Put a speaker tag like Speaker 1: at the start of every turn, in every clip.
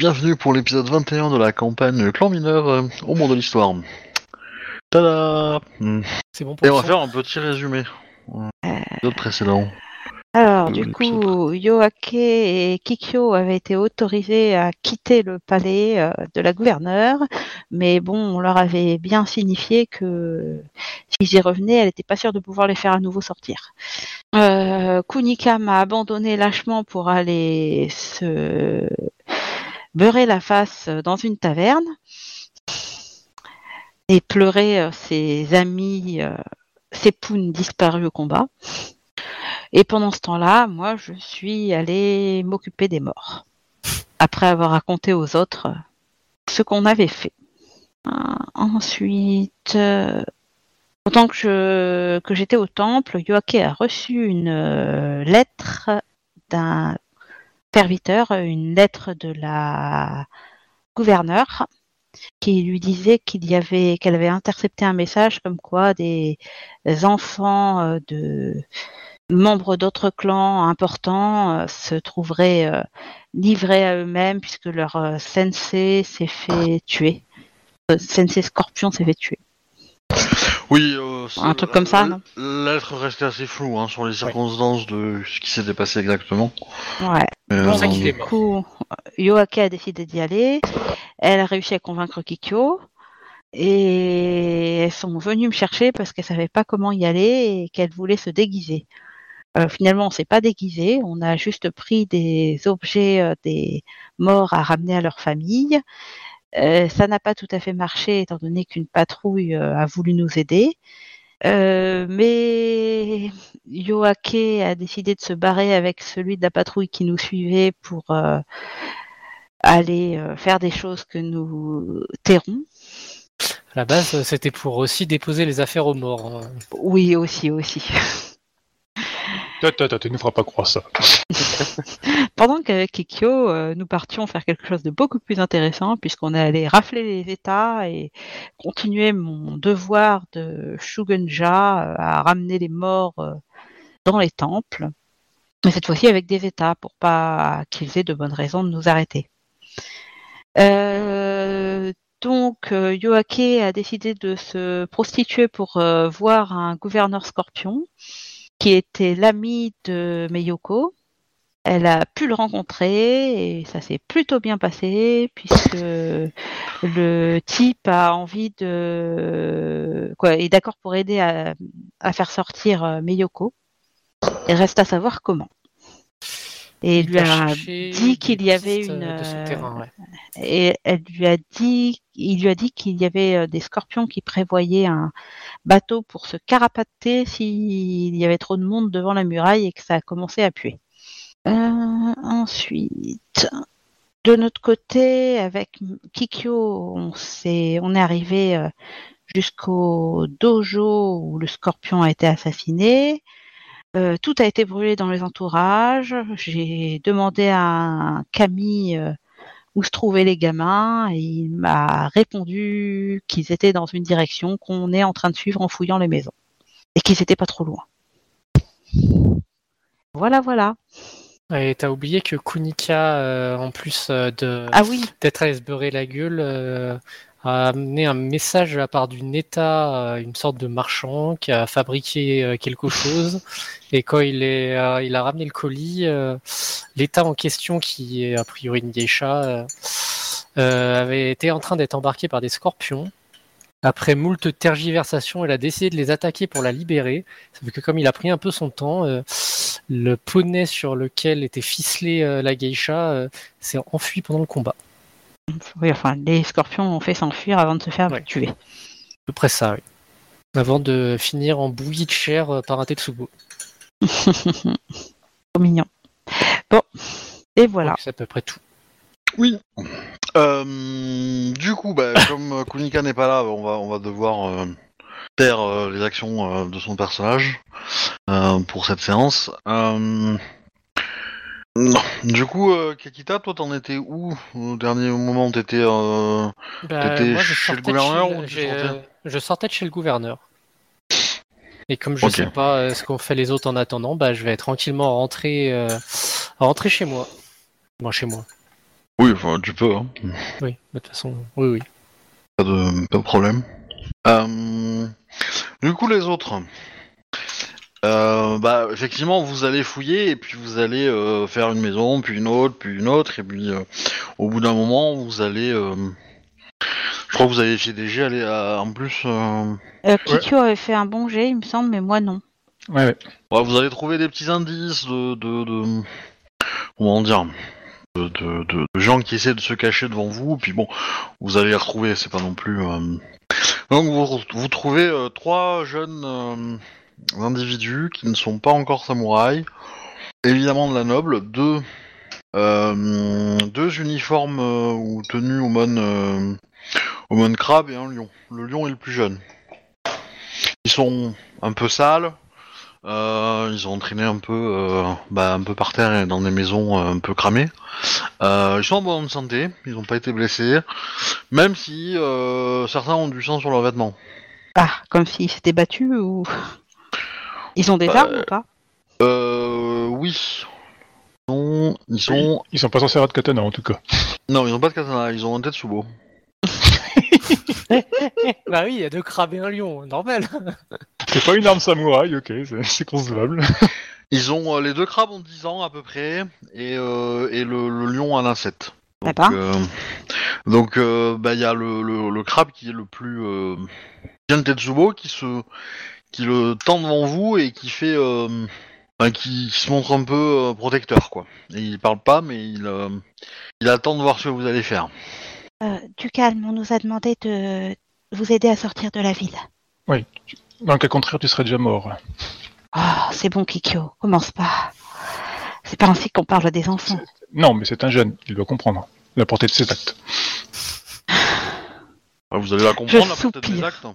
Speaker 1: Bienvenue pour l'épisode 21 de la campagne Clan Mineur euh, au monde de l'histoire. Tada Hmm.
Speaker 2: C'est bon pour
Speaker 1: Et on va faire un petit résumé. euh, de l'épisode précédent.
Speaker 3: Alors, du coup, Yoake et Kikyo avaient été autorisés à quitter le palais euh, de la gouverneure, mais bon, on leur avait bien signifié que s'ils y revenaient, elle n'était pas sûre de pouvoir les faire à nouveau sortir. Euh, Kunika m'a abandonné lâchement pour aller se beurrer la face dans une taverne et pleurer euh, ses amis, euh, ses pounes disparus au combat. Et pendant ce temps-là, moi, je suis allée m'occuper des morts. Après avoir raconté aux autres euh, ce qu'on avait fait. Euh, ensuite, euh, autant que j'étais au temple, Yoake a reçu une euh, lettre d'un serviteur, une lettre de la gouverneure qui lui disait qu'il y avait qu'elle avait intercepté un message comme quoi des enfants euh, de membres d'autres clans importants euh, se trouveraient euh, livrés à eux-mêmes puisque leur sensei s'est fait tuer. Sensei Scorpion s'est fait tuer.
Speaker 1: Oui, euh,
Speaker 3: Un truc comme ça,
Speaker 1: lettre restait assez floue hein, sur les circonstances de ce qui s'était passé exactement.
Speaker 3: Ouais.
Speaker 1: Euh,
Speaker 2: pour ça
Speaker 3: Du coup, Yoake a décidé d'y aller. Elle a réussi à convaincre Kikyo. Et elles sont venues me chercher parce qu'elles savaient pas comment y aller et qu'elles voulaient se déguiser. Euh, finalement, on s'est pas déguisé. On a juste pris des objets euh, des morts à ramener à leur famille. Euh, ça n'a pas tout à fait marché étant donné qu'une patrouille euh, a voulu nous aider. Euh, mais Yoake a décidé de se barrer avec celui de la patrouille qui nous suivait pour aller faire des choses que nous tairons.
Speaker 2: À la base, c'était pour aussi déposer les affaires aux morts. hein.
Speaker 3: Oui, aussi, aussi.
Speaker 4: Tu ne feras pas croire ça.
Speaker 3: Pendant qu'avec Kikyo, euh, nous partions faire quelque chose de beaucoup plus intéressant, puisqu'on allait rafler les États et continuer mon devoir de Shugenja euh, à ramener les morts euh, dans les temples. Mais cette fois-ci avec des États, pour pas qu'ils aient de bonnes raisons de nous arrêter. Donc, Yoake a décidé de se prostituer pour voir un gouverneur scorpion qui était l'ami de Meyoko. Elle a pu le rencontrer et ça s'est plutôt bien passé puisque le type a envie de quoi est d'accord pour aider à, à faire sortir euh, Meyoko. Il reste à savoir comment. Et il lui a dit qu'il y avait une
Speaker 2: euh, de souterrain, ouais.
Speaker 3: et elle lui a dit, il lui a dit qu'il y avait euh, des scorpions qui prévoyaient un bateau pour se carapater s'il y avait trop de monde devant la muraille et que ça a commencé à puer. Euh, ensuite, de notre côté, avec Kikyo, on s'est, on est arrivé jusqu'au dojo où le scorpion a été assassiné. Euh, tout a été brûlé dans les entourages. J'ai demandé à un Camille euh, où se trouvaient les gamins et il m'a répondu qu'ils étaient dans une direction qu'on est en train de suivre en fouillant les maisons et qu'ils étaient pas trop loin. Voilà, voilà.
Speaker 2: Et t'as oublié que Kunika, euh, en plus de
Speaker 3: Ah oui,
Speaker 2: d'être allé se beurrer la gueule, euh, a amené un message de la part du Neta, euh, une sorte de marchand qui a fabriqué euh, quelque chose. Et quand il, est, euh, il a ramené le colis, l'État en question, qui est a priori une geisha, avait été en train d'être embarqué par des scorpions. Après moult tergiversations, elle a décidé de les attaquer pour la libérer. Sauf que comme il a pris un peu son temps, le poney sur lequel était ficelée la geisha s'est enfui pendant le combat.
Speaker 3: Oui, enfin, les scorpions ont fait s'enfuir avant de se faire
Speaker 2: Ouais.
Speaker 3: tuer.
Speaker 2: À peu près ça, oui. Avant de finir en bouillie de chair euh, par un Tetsubo.
Speaker 3: Trop mignon. Bon, et voilà.
Speaker 2: C'est à peu près tout.
Speaker 1: Oui. Euh, du coup, bah, comme Kunika n'est pas là, on va, on va devoir euh, taire euh, les actions euh, de son personnage euh, pour cette séance. Non. Du coup, euh, Kakita, toi, t'en étais où au dernier moment T'étais euh,
Speaker 2: Bah,
Speaker 1: T'étais
Speaker 2: moi, je
Speaker 1: chez le
Speaker 2: sortais de
Speaker 1: gouverneur
Speaker 2: chez-
Speaker 1: ou tu
Speaker 2: j'ai,
Speaker 1: sortais
Speaker 2: euh, Je sortais de chez le gouverneur. Et comme je
Speaker 1: Ok.
Speaker 2: sais pas euh, ce qu'ont fait les autres en attendant, bah, je vais tranquillement rentrer, euh, rentrer chez moi. Bon, chez moi.
Speaker 1: Oui, enfin, tu peux, hein.
Speaker 2: Oui, de toute façon, oui, oui.
Speaker 1: pas, de, pas de problème. Euh, du coup, les autres. Euh, bah, effectivement, vous allez fouiller et puis vous allez euh, faire une maison, puis une autre, puis une autre, et puis euh, au bout d'un moment, vous allez. euh, je crois que vous avez fait des jets à- en plus. euh,
Speaker 3: Euh, Kikyo avait fait un bon jet, il me semble, mais moi non.
Speaker 4: Ouais, ouais.
Speaker 1: Ouais, vous allez trouver des petits indices de, de, de- comment dire, de, de- de- de gens qui essaient de se cacher devant vous. Puis bon, vous allez les retrouver. C'est pas non plus. euh, Donc vous, vous trouvez euh, trois jeunes euh, individus qui ne sont pas encore samouraïs, évidemment de la noble, deux euh, deux uniformes euh, ou tenues au mon euh, au crabe et un lion. Le lion est le plus jeune. Ils sont un peu sales. Ils ont entraîné un peu, bah, un peu par terre et dans des maisons un peu cramées. Ils sont en bonne santé, ils n'ont pas été blessés, même si certains ont du sang sur leurs vêtements.
Speaker 3: Ah, comme s'ils s'étaient battus ou? Ils ont des
Speaker 1: Bah,
Speaker 3: armes ou pas
Speaker 1: Euh, oui. Non, ils sont.
Speaker 4: Ils sont pas censés avoir de katana en tout cas.
Speaker 1: Non, ils ont pas de katana, ils ont un tetsubo.
Speaker 2: bah oui, il y a deux crabes et un lion, normal.
Speaker 4: C'est pas une arme samouraï, ok, c'est- concevable.
Speaker 1: Ils ont euh, les deux crabes ont 10 ans à peu près et, euh, et le, le lion en a 7. Donc,
Speaker 3: D'accord.
Speaker 1: euh, donc euh, bah, il y a le, le, le crabe qui est le plus euh, bien le Tetsubo qui se qui le tend devant vous et qui fait euh, enfin, qui, qui se montre un peu euh, protecteur quoi. Et il parle pas mais il euh, il attend de voir ce que vous allez faire.
Speaker 3: Euh, Du calme, on nous a demandé de vous aider à sortir de la ville.
Speaker 4: Dans le cas contraire, tu serais déjà mort.
Speaker 3: Oh, c'est bon, Kikyo, commence pas. C'est pas ainsi qu'on parle des enfants.
Speaker 4: Non, mais c'est un jeune, il doit comprendre la portée de ses actes.
Speaker 1: Ah, Vous allez la comprendre
Speaker 3: Je
Speaker 1: la portée
Speaker 3: soupire.
Speaker 1: actes.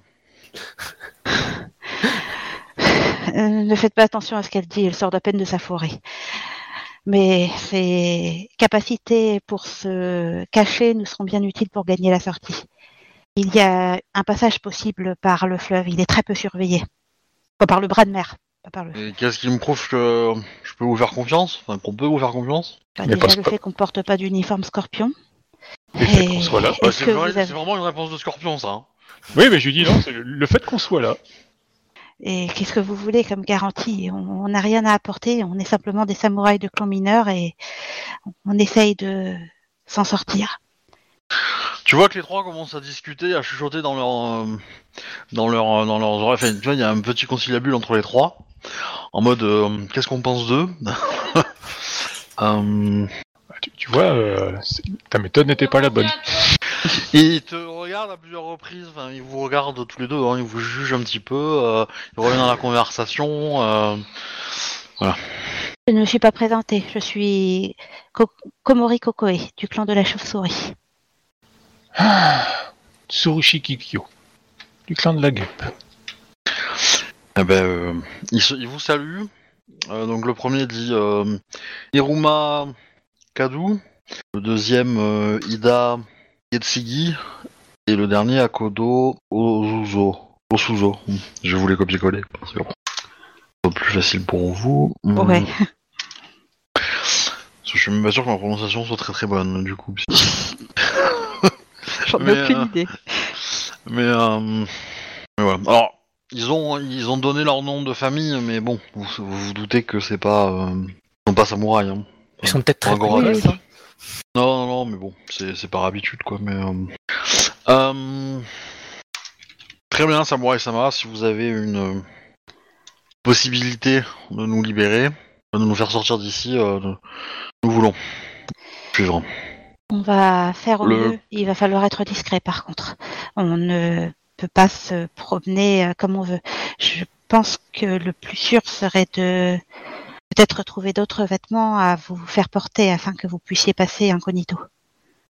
Speaker 3: Euh, ne faites pas attention à ce qu'elle dit, elle sort à peine de sa forêt. Mais ses capacités pour se cacher nous seront bien utiles pour gagner la sortie. Il y a un passage possible par le fleuve, il est très peu surveillé. Pas par le bras de mer, pas par le
Speaker 1: Et qu'est-ce qui me prouve que je peux vous faire confiance? Enfin qu'on peut vous faire confiance?
Speaker 3: Bah,
Speaker 4: Mais
Speaker 3: déjà le fait qu'on porte pas d'uniforme scorpion.
Speaker 4: Le fait qu'on soit là.
Speaker 1: Bah, C'est
Speaker 3: que
Speaker 1: vrai-
Speaker 3: vous avez-
Speaker 1: c'est vraiment une réponse de scorpion ça. hein.
Speaker 4: Oui, mais je lui dis non, c'est le- le fait qu'on soit là.
Speaker 3: Et qu'est-ce que vous voulez comme garantie? On n'a rien à apporter, on est simplement des samouraïs de clan mineur et on essaye de s'en sortir.
Speaker 1: Tu vois que les trois commencent à discuter, à chuchoter dans leur, euh, dans leur, euh, dans leurs oreilles. Tu vois, il y a un petit conciliabule entre les trois, en mode euh, qu'est-ce qu'on pense d'eux?
Speaker 4: Tu, tu vois, euh, ta méthode n'était pas la bonne.
Speaker 1: Ils te regardent à plusieurs reprises. Enfin, ils vous regardent tous les deux. hein, ils vous jugent un petit peu. euh, ils reviennent dans la conversation. euh,
Speaker 3: Je ne me suis pas présentée, je suis Ko- Komori Kokoe, du clan de la chauve-souris.
Speaker 4: Tsurushi Kikyo, du clan de la guêpe.
Speaker 1: Eh ben, euh, se- ils vous saluent. Euh, donc le premier dit euh, Hiruma Kadu, le deuxième euh, Ida Yetsugi et le dernier Akodo Ozuzo. Osuzo. Hmm, Je voulais copier-coller. parce que c'est plus facile pour vous. Hmm.
Speaker 3: Ouais.
Speaker 1: Je suis même pas sûr que ma prononciation soit très très bonne du coup.
Speaker 3: J'en ai aucune
Speaker 1: euh,
Speaker 3: idée.
Speaker 1: Mais, euh, mais voilà. Alors, ils ont, ils ont donné leur nom de famille, mais bon, vous vous, vous doutez que c'est pas, euh, ils sont pas samouraïs. Hein.
Speaker 2: Ils sont peut-être très
Speaker 3: un
Speaker 2: ça.
Speaker 1: Non, non, non, mais bon, c'est par habitude, quoi. Mais euh, euh, très bien, Samurai Sama, si vous avez une euh, possibilité de nous libérer, de nous faire sortir d'ici, euh, nous voulons suivre.
Speaker 3: On va faire au
Speaker 1: Le-
Speaker 3: mieux. Il va falloir être discret par contre. On ne peut pas se promener comme on veut. Je pense que le plus sûr serait de peut-être trouver d'autres vêtements à vous faire porter afin que vous puissiez passer incognito.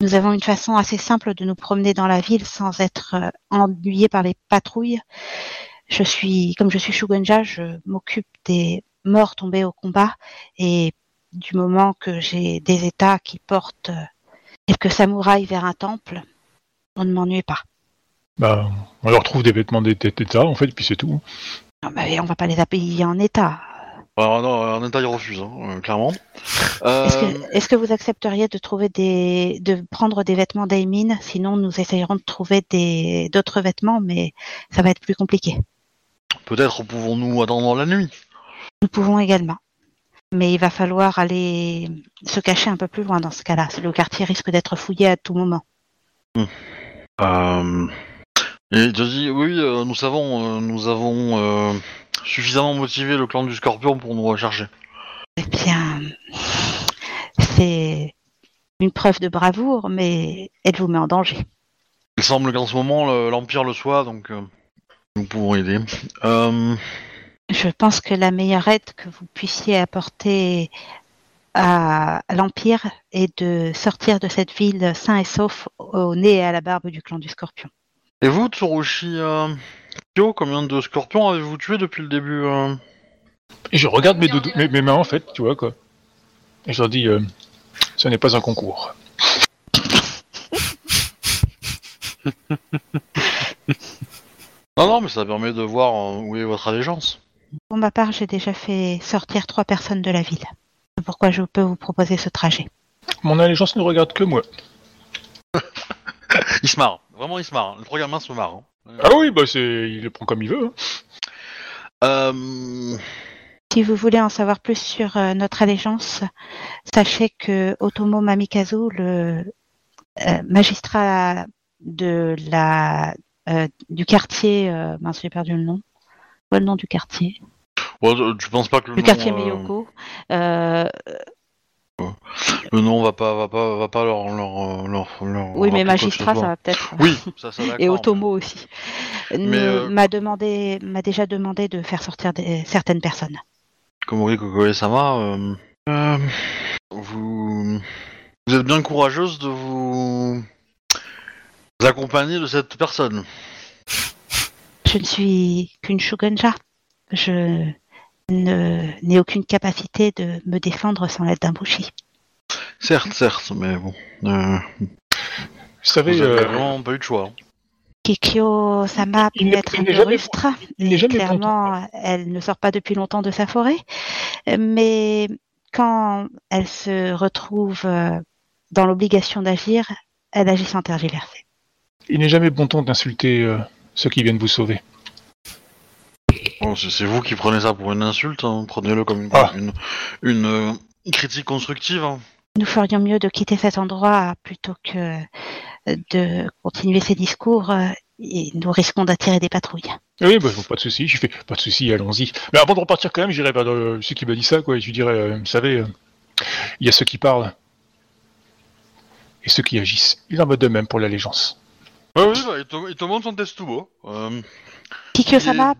Speaker 3: Nous avons une façon assez simple de nous promener dans la ville sans être euh, ennuyés par les patrouilles. Je suis, comme je suis Shugenja, je m'occupe des morts tombés au combat et du moment que j'ai des états qui portent euh, quelques samouraïs vers un temple, on ne m'ennuie pas.
Speaker 4: Bah, on leur trouve des vêtements d'é- d'état, en fait, puis c'est tout.
Speaker 3: Non, mais on va pas les habiller en état.
Speaker 1: Alors, non, en état, il refuse, hein, euh, clairement. Euh,
Speaker 3: Est-ce que, vous accepteriez de trouver des, de prendre des vêtements d'Aimin Sinon, nous essayerons de trouver des d'autres vêtements, mais ça va être plus compliqué.
Speaker 1: Peut-être pouvons-nous attendre la nuit.
Speaker 3: Nous pouvons également. Mais il va falloir aller se cacher un peu plus loin dans ce cas-là. Le quartier risque d'être fouillé à tout moment.
Speaker 1: Euh, et te dit, oui, euh, nous savons, euh, nous avons suffisamment motivé le clan du Scorpion pour nous rechercher.
Speaker 3: Eh bien, c'est une preuve de bravoure, mais elle vous met en danger?
Speaker 1: Il semble qu'en ce moment, le- l'Empire le soit, donc euh, nous pouvons aider. Euh,
Speaker 3: Je pense que la meilleure aide que vous puissiez apporter à, à l'Empire est de sortir de cette ville sain et sauf au nez et à la barbe du clan du Scorpion.
Speaker 1: Et vous, Tsurushi euh, Kyo, combien de scorpions avez-vous tué depuis le début euh
Speaker 4: Et je regarde mes, doudous- mes, mes mains, en fait, tu vois, quoi. Et je leur dis, euh, ce n'est pas un concours.
Speaker 1: Non, non, mais ça permet de voir où est votre allégeance.
Speaker 3: Pour ma part, j'ai déjà fait sortir trois personnes de la ville. C'est pourquoi je peux vous proposer ce trajet.
Speaker 4: Mon allégeance ne regarde que moi.
Speaker 1: Il se marre, vraiment il se marre. Le trois gamins se marrent. hein.
Speaker 4: Ah oui, bah c'est, il le prend comme il veut. hein.
Speaker 1: Euh,
Speaker 3: Si vous voulez en savoir plus sur euh, notre allégeance, sachez que Otomo Mamikazu, le euh, magistrat de la euh, du quartier, euh, mince j'ai perdu le nom. Quoi le nom du quartier?
Speaker 1: Tu penses pas que le
Speaker 3: Du
Speaker 1: nom,
Speaker 3: quartier
Speaker 1: euh,
Speaker 3: Miyoko. Euh,
Speaker 1: le nom va pas, va pas, va pas leur, leur, leur, leur
Speaker 3: oui, mais magistrat, ça va peut-être.
Speaker 1: Oui, ça, ça d'accord.
Speaker 3: Et Otomo aussi.
Speaker 1: Euh,
Speaker 3: M'a demandé, m'a déjà demandé de faire sortir des- certaines personnes.
Speaker 1: Komori Kokoe-sama, euh, euh, vous, vous êtes bien courageuse de vous, vous accompagner de cette personne.
Speaker 3: Je ne suis qu'une shogunja. Je n'ai aucune capacité de me défendre sans l'aide d'un bushi.
Speaker 1: Certes, certes, mais bon, euh,
Speaker 4: Vous savez,
Speaker 1: vous avez
Speaker 4: euh,
Speaker 1: vraiment pas eu de choix. hein.
Speaker 3: Kikyo Sama
Speaker 4: Il
Speaker 3: peut être
Speaker 4: il
Speaker 3: un peu rustre. clairement, elle ne sort pas depuis longtemps de sa forêt. Mais quand elle se retrouve euh, dans l'obligation d'agir, elle agit sans tergiverser.
Speaker 4: il n'est jamais bon ton d'insulter euh, ceux qui viennent vous sauver.
Speaker 1: Bon, c'est vous qui prenez ça pour une insulte, hein, prenez-le comme une,
Speaker 4: Ah.
Speaker 1: une, une, euh, critique constructive. hein.
Speaker 3: Nous ferions mieux de quitter cet endroit plutôt que de continuer ces discours euh, et nous risquons d'attirer des patrouilles.
Speaker 4: Oui, bah, pas de souci. Je fais pas de souci, allons-y. Mais avant de repartir quand même, j'irai vers euh, celui qui m'a dit ça, quoi. Et je lui dirais, euh, vous savez, euh, il y a ceux qui parlent et ceux qui agissent. Il en va de même pour l'allégeance.
Speaker 1: Ouais, oui, bah, il, te, il te montre son testubo. Euh,
Speaker 3: Kikyo-sama,
Speaker 1: Des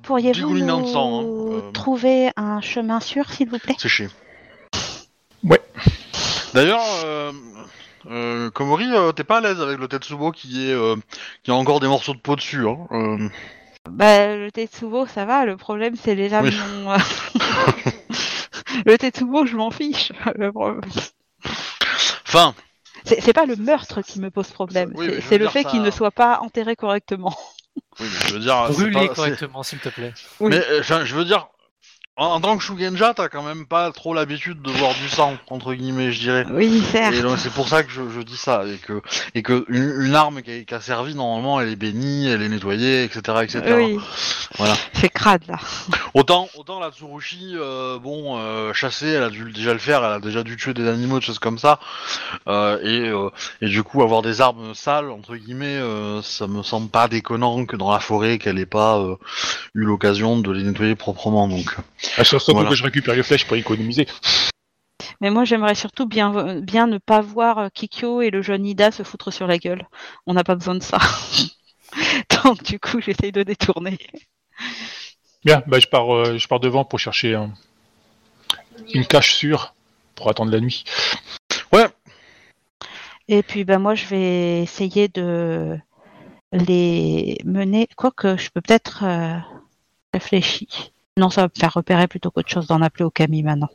Speaker 3: pourriez-vous
Speaker 1: dégoulinants
Speaker 3: nous
Speaker 1: sang, hein, euh.
Speaker 3: trouver un chemin sûr, s'il vous plaît?
Speaker 1: C'est chier.
Speaker 4: Ouais.
Speaker 1: D'ailleurs, euh, euh, Komori, euh, t'es pas à l'aise avec le Tetsubo qui est euh, qui a encore des morceaux de peau dessus. Hein. Euh,
Speaker 3: Bah, le Tetsubo, ça va. Le problème, c'est les lames
Speaker 1: Oui.
Speaker 3: non- le Tetsubo, je m'en fiche. Le problème-
Speaker 1: Enfin,
Speaker 3: C'est pas le meurtre qui me pose problème.
Speaker 1: Oui,
Speaker 3: c'est- le fait
Speaker 1: ça-
Speaker 3: qu'il ne soit pas enterré correctement.
Speaker 1: Oui, mais je veux dire,
Speaker 2: Brûlez
Speaker 1: pas-
Speaker 2: correctement, s'il te plaît.
Speaker 3: Oui.
Speaker 1: Mais euh, enfin, je veux dire, en, en tant que Shugenja, t'as quand même pas trop l'habitude de voir du sang entre guillemets, je dirais.
Speaker 3: Oui, certes.
Speaker 1: Et donc c'est pour ça que je, je dis ça et que et que une, une arme qui a, qui a servi normalement, elle est bénie, elle est nettoyée, etc., etc.
Speaker 3: Oui.
Speaker 1: Voilà.
Speaker 3: C'est crade là.
Speaker 1: Autant, autant la Tsurushi, euh, bon, euh, chasser, elle a dû déjà le faire, elle a déjà dû tuer des animaux, des choses comme ça, euh, et, euh, et du coup avoir des armes sales entre guillemets, euh, ça me semble pas déconnant que dans la forêt qu'elle ait pas euh, eu l'occasion de les nettoyer proprement. Donc,
Speaker 4: Ah, surtout
Speaker 1: Voilà.
Speaker 4: que je récupère les flèches pour économiser.
Speaker 3: Mais moi, j'aimerais surtout bien, bien ne pas voir euh, Kikyo et le jeune Ida se foutre sur la gueule. On n'a pas besoin de ça. Donc, du coup, j'essaye de détourner.
Speaker 4: Bien, bah, je pars, euh, je pars devant pour chercher un- une cache sûre pour attendre la nuit.
Speaker 3: Et puis, ben, moi, je vais essayer de les mener. Quoique, je peux peut-être euh, réfléchir. Non, ça va me faire repérer plutôt qu'autre chose d'en appeler au Camille maintenant.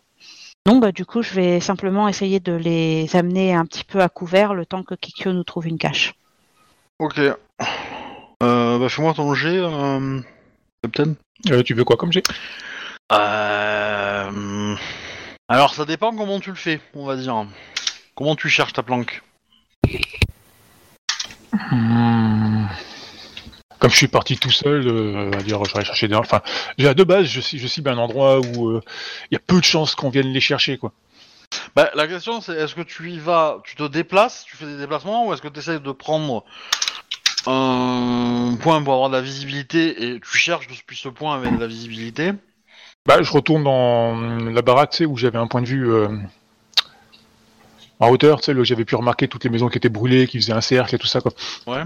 Speaker 3: Non, bah, du coup, je vais simplement essayer de les amener un petit peu à couvert le temps que Kikyo nous trouve une cache.
Speaker 1: ok. Euh, bah fais-moi ton jet, euh, Captain.
Speaker 4: Euh, tu veux quoi comme j'ai
Speaker 1: Euh, Alors ça dépend comment tu le fais, on va dire. Comment tu cherches ta planque?
Speaker 4: Hmm. Comme je suis parti tout seul, euh, va dire, j'aurais cherché des... Enfin, déjà, de base, je, je cible un endroit où euh, il y a peu de chances qu'on vienne les chercher, quoi.
Speaker 1: Bah, la question c'est est-ce que tu y vas, tu te déplaces, tu fais des déplacements ou est-ce que tu essaies de prendre un point pour avoir de la visibilité et tu cherches depuis ce point avec de la visibilité?
Speaker 4: Bah, je retourne dans la baraque, tu sais, où j'avais un point de vue euh, en hauteur, tu sais, là où j'avais pu remarquer toutes les maisons qui étaient brûlées, qui faisaient un cercle et tout ça, quoi.
Speaker 1: Ouais.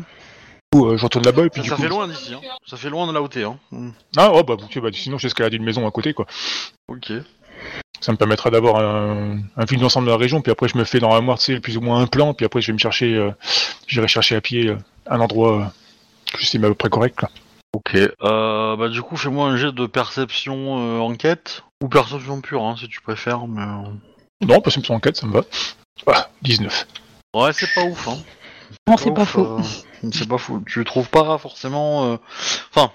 Speaker 4: Coup, euh, je retourne là-bas et puis
Speaker 1: Ça,
Speaker 4: du
Speaker 1: ça
Speaker 4: coup...
Speaker 1: fait loin d'ici, hein. ça fait loin de où t'es. Hein. Hmm.
Speaker 4: Ah, ouais, bah, ok, bah, sinon j'escalade une maison à côté, quoi.
Speaker 1: Ok.
Speaker 4: Ça me permettra d'avoir un, un vue d'ensemble de la région, puis après je me fais dans la moire, tu sais, plus ou moins un plan, puis après je vais me chercher, euh, j'irai chercher à pied euh, un endroit euh, que j'estime à peu près correct, là.
Speaker 1: Ok. Euh, bah du coup fais-moi un jet de perception euh, enquête ou perception pure hein, si tu préfères. Mais
Speaker 4: Non, son enquête, ça me va. Ah, 19.
Speaker 1: ouais c'est pas ouf. Hein.
Speaker 3: Non, c'est pas faux.
Speaker 1: euh, c'est pas fou. Tu trouves pas forcément. euh, Enfin,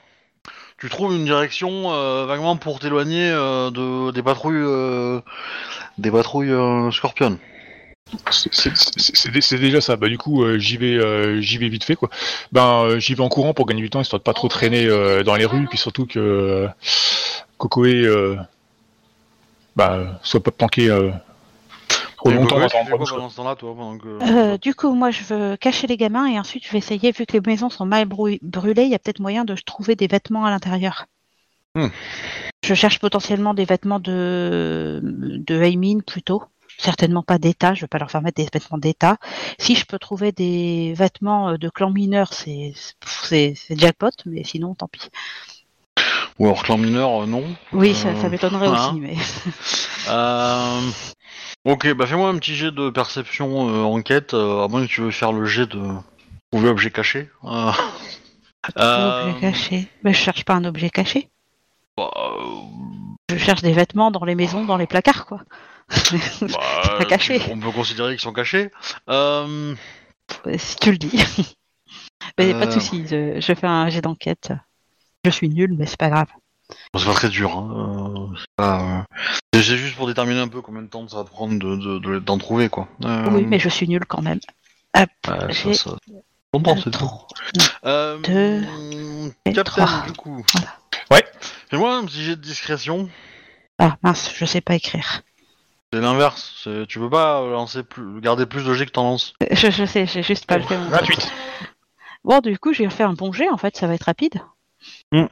Speaker 1: tu trouves une direction euh, vaguement pour t'éloigner euh, de des patrouilles, euh, des patrouilles euh, Scorpion.
Speaker 4: C'est- déjà ça. Bah du coup, euh, j'y vais, euh, j'y vais vite fait quoi. Ben, euh, j'y vais en courant pour gagner du temps, histoire de pas trop traîner euh, dans les rues, puis surtout que euh, Cocoé, euh, bah, soit pas planqué euh, trop longtemps dans un endroit
Speaker 1: toi, que...
Speaker 3: Euh, du coup, moi, je veux cacher les gamins et ensuite, je vais essayer, vu que les maisons sont mal brûlées, il y a peut-être moyen de trouver des vêtements à l'intérieur.
Speaker 1: Hmm.
Speaker 3: Je cherche potentiellement des vêtements de, de Aymin plutôt. Certainement pas d'État, je vais pas leur faire mettre des vêtements d'État. Si je peux trouver des vêtements euh, de clan mineur, c'est jackpot, mais sinon, tant pis.
Speaker 1: Ou alors clan mineur, euh, non.
Speaker 3: Oui, ça,
Speaker 1: Euh,
Speaker 3: ça m'étonnerait aussi, mais
Speaker 1: Euh... Ok, bah fais-moi un petit jet de perception euh, enquête, euh, à moins que tu veux faire le jet de trouver objet caché. Euh...
Speaker 3: objet caché. Mais je cherche pas un objet caché.
Speaker 1: bah,
Speaker 3: Je cherche des vêtements dans les maisons, dans les placards, quoi.
Speaker 1: bah,
Speaker 3: pas caché.
Speaker 1: on peut considérer qu'ils sont cachés.
Speaker 3: Si tu le dis. mais pas de souci, je, je fais un jet d'enquête. Je suis nul, mais c'est pas grave.
Speaker 1: bon, c'est pas très dur. Hein. euh, c'est pas, euh, C'est juste pour déterminer un peu combien de temps ça va te prendre de- de- de- d'en trouver, quoi. Euh,
Speaker 3: Oui, mais je suis nul quand même. Hop,
Speaker 1: ouais,
Speaker 3: j'ai
Speaker 1: ça, c'est. Euh,
Speaker 3: Deux et
Speaker 1: Captain,
Speaker 3: trois.
Speaker 1: du coup.
Speaker 3: Voilà.
Speaker 4: Ouais.
Speaker 1: Fais-moi un petit jet de discrétion.
Speaker 3: Ah mince, je sais pas écrire.
Speaker 1: C'est l'inverse. c'est- Tu peux pas lancer plus, garder plus de jets que t'en lances.
Speaker 3: Je, je sais, j'ai juste pas le fait.
Speaker 4: 28.
Speaker 3: Bon, du coup, j'ai fait un bon jet, en fait, ça va être rapide.
Speaker 1: Oui,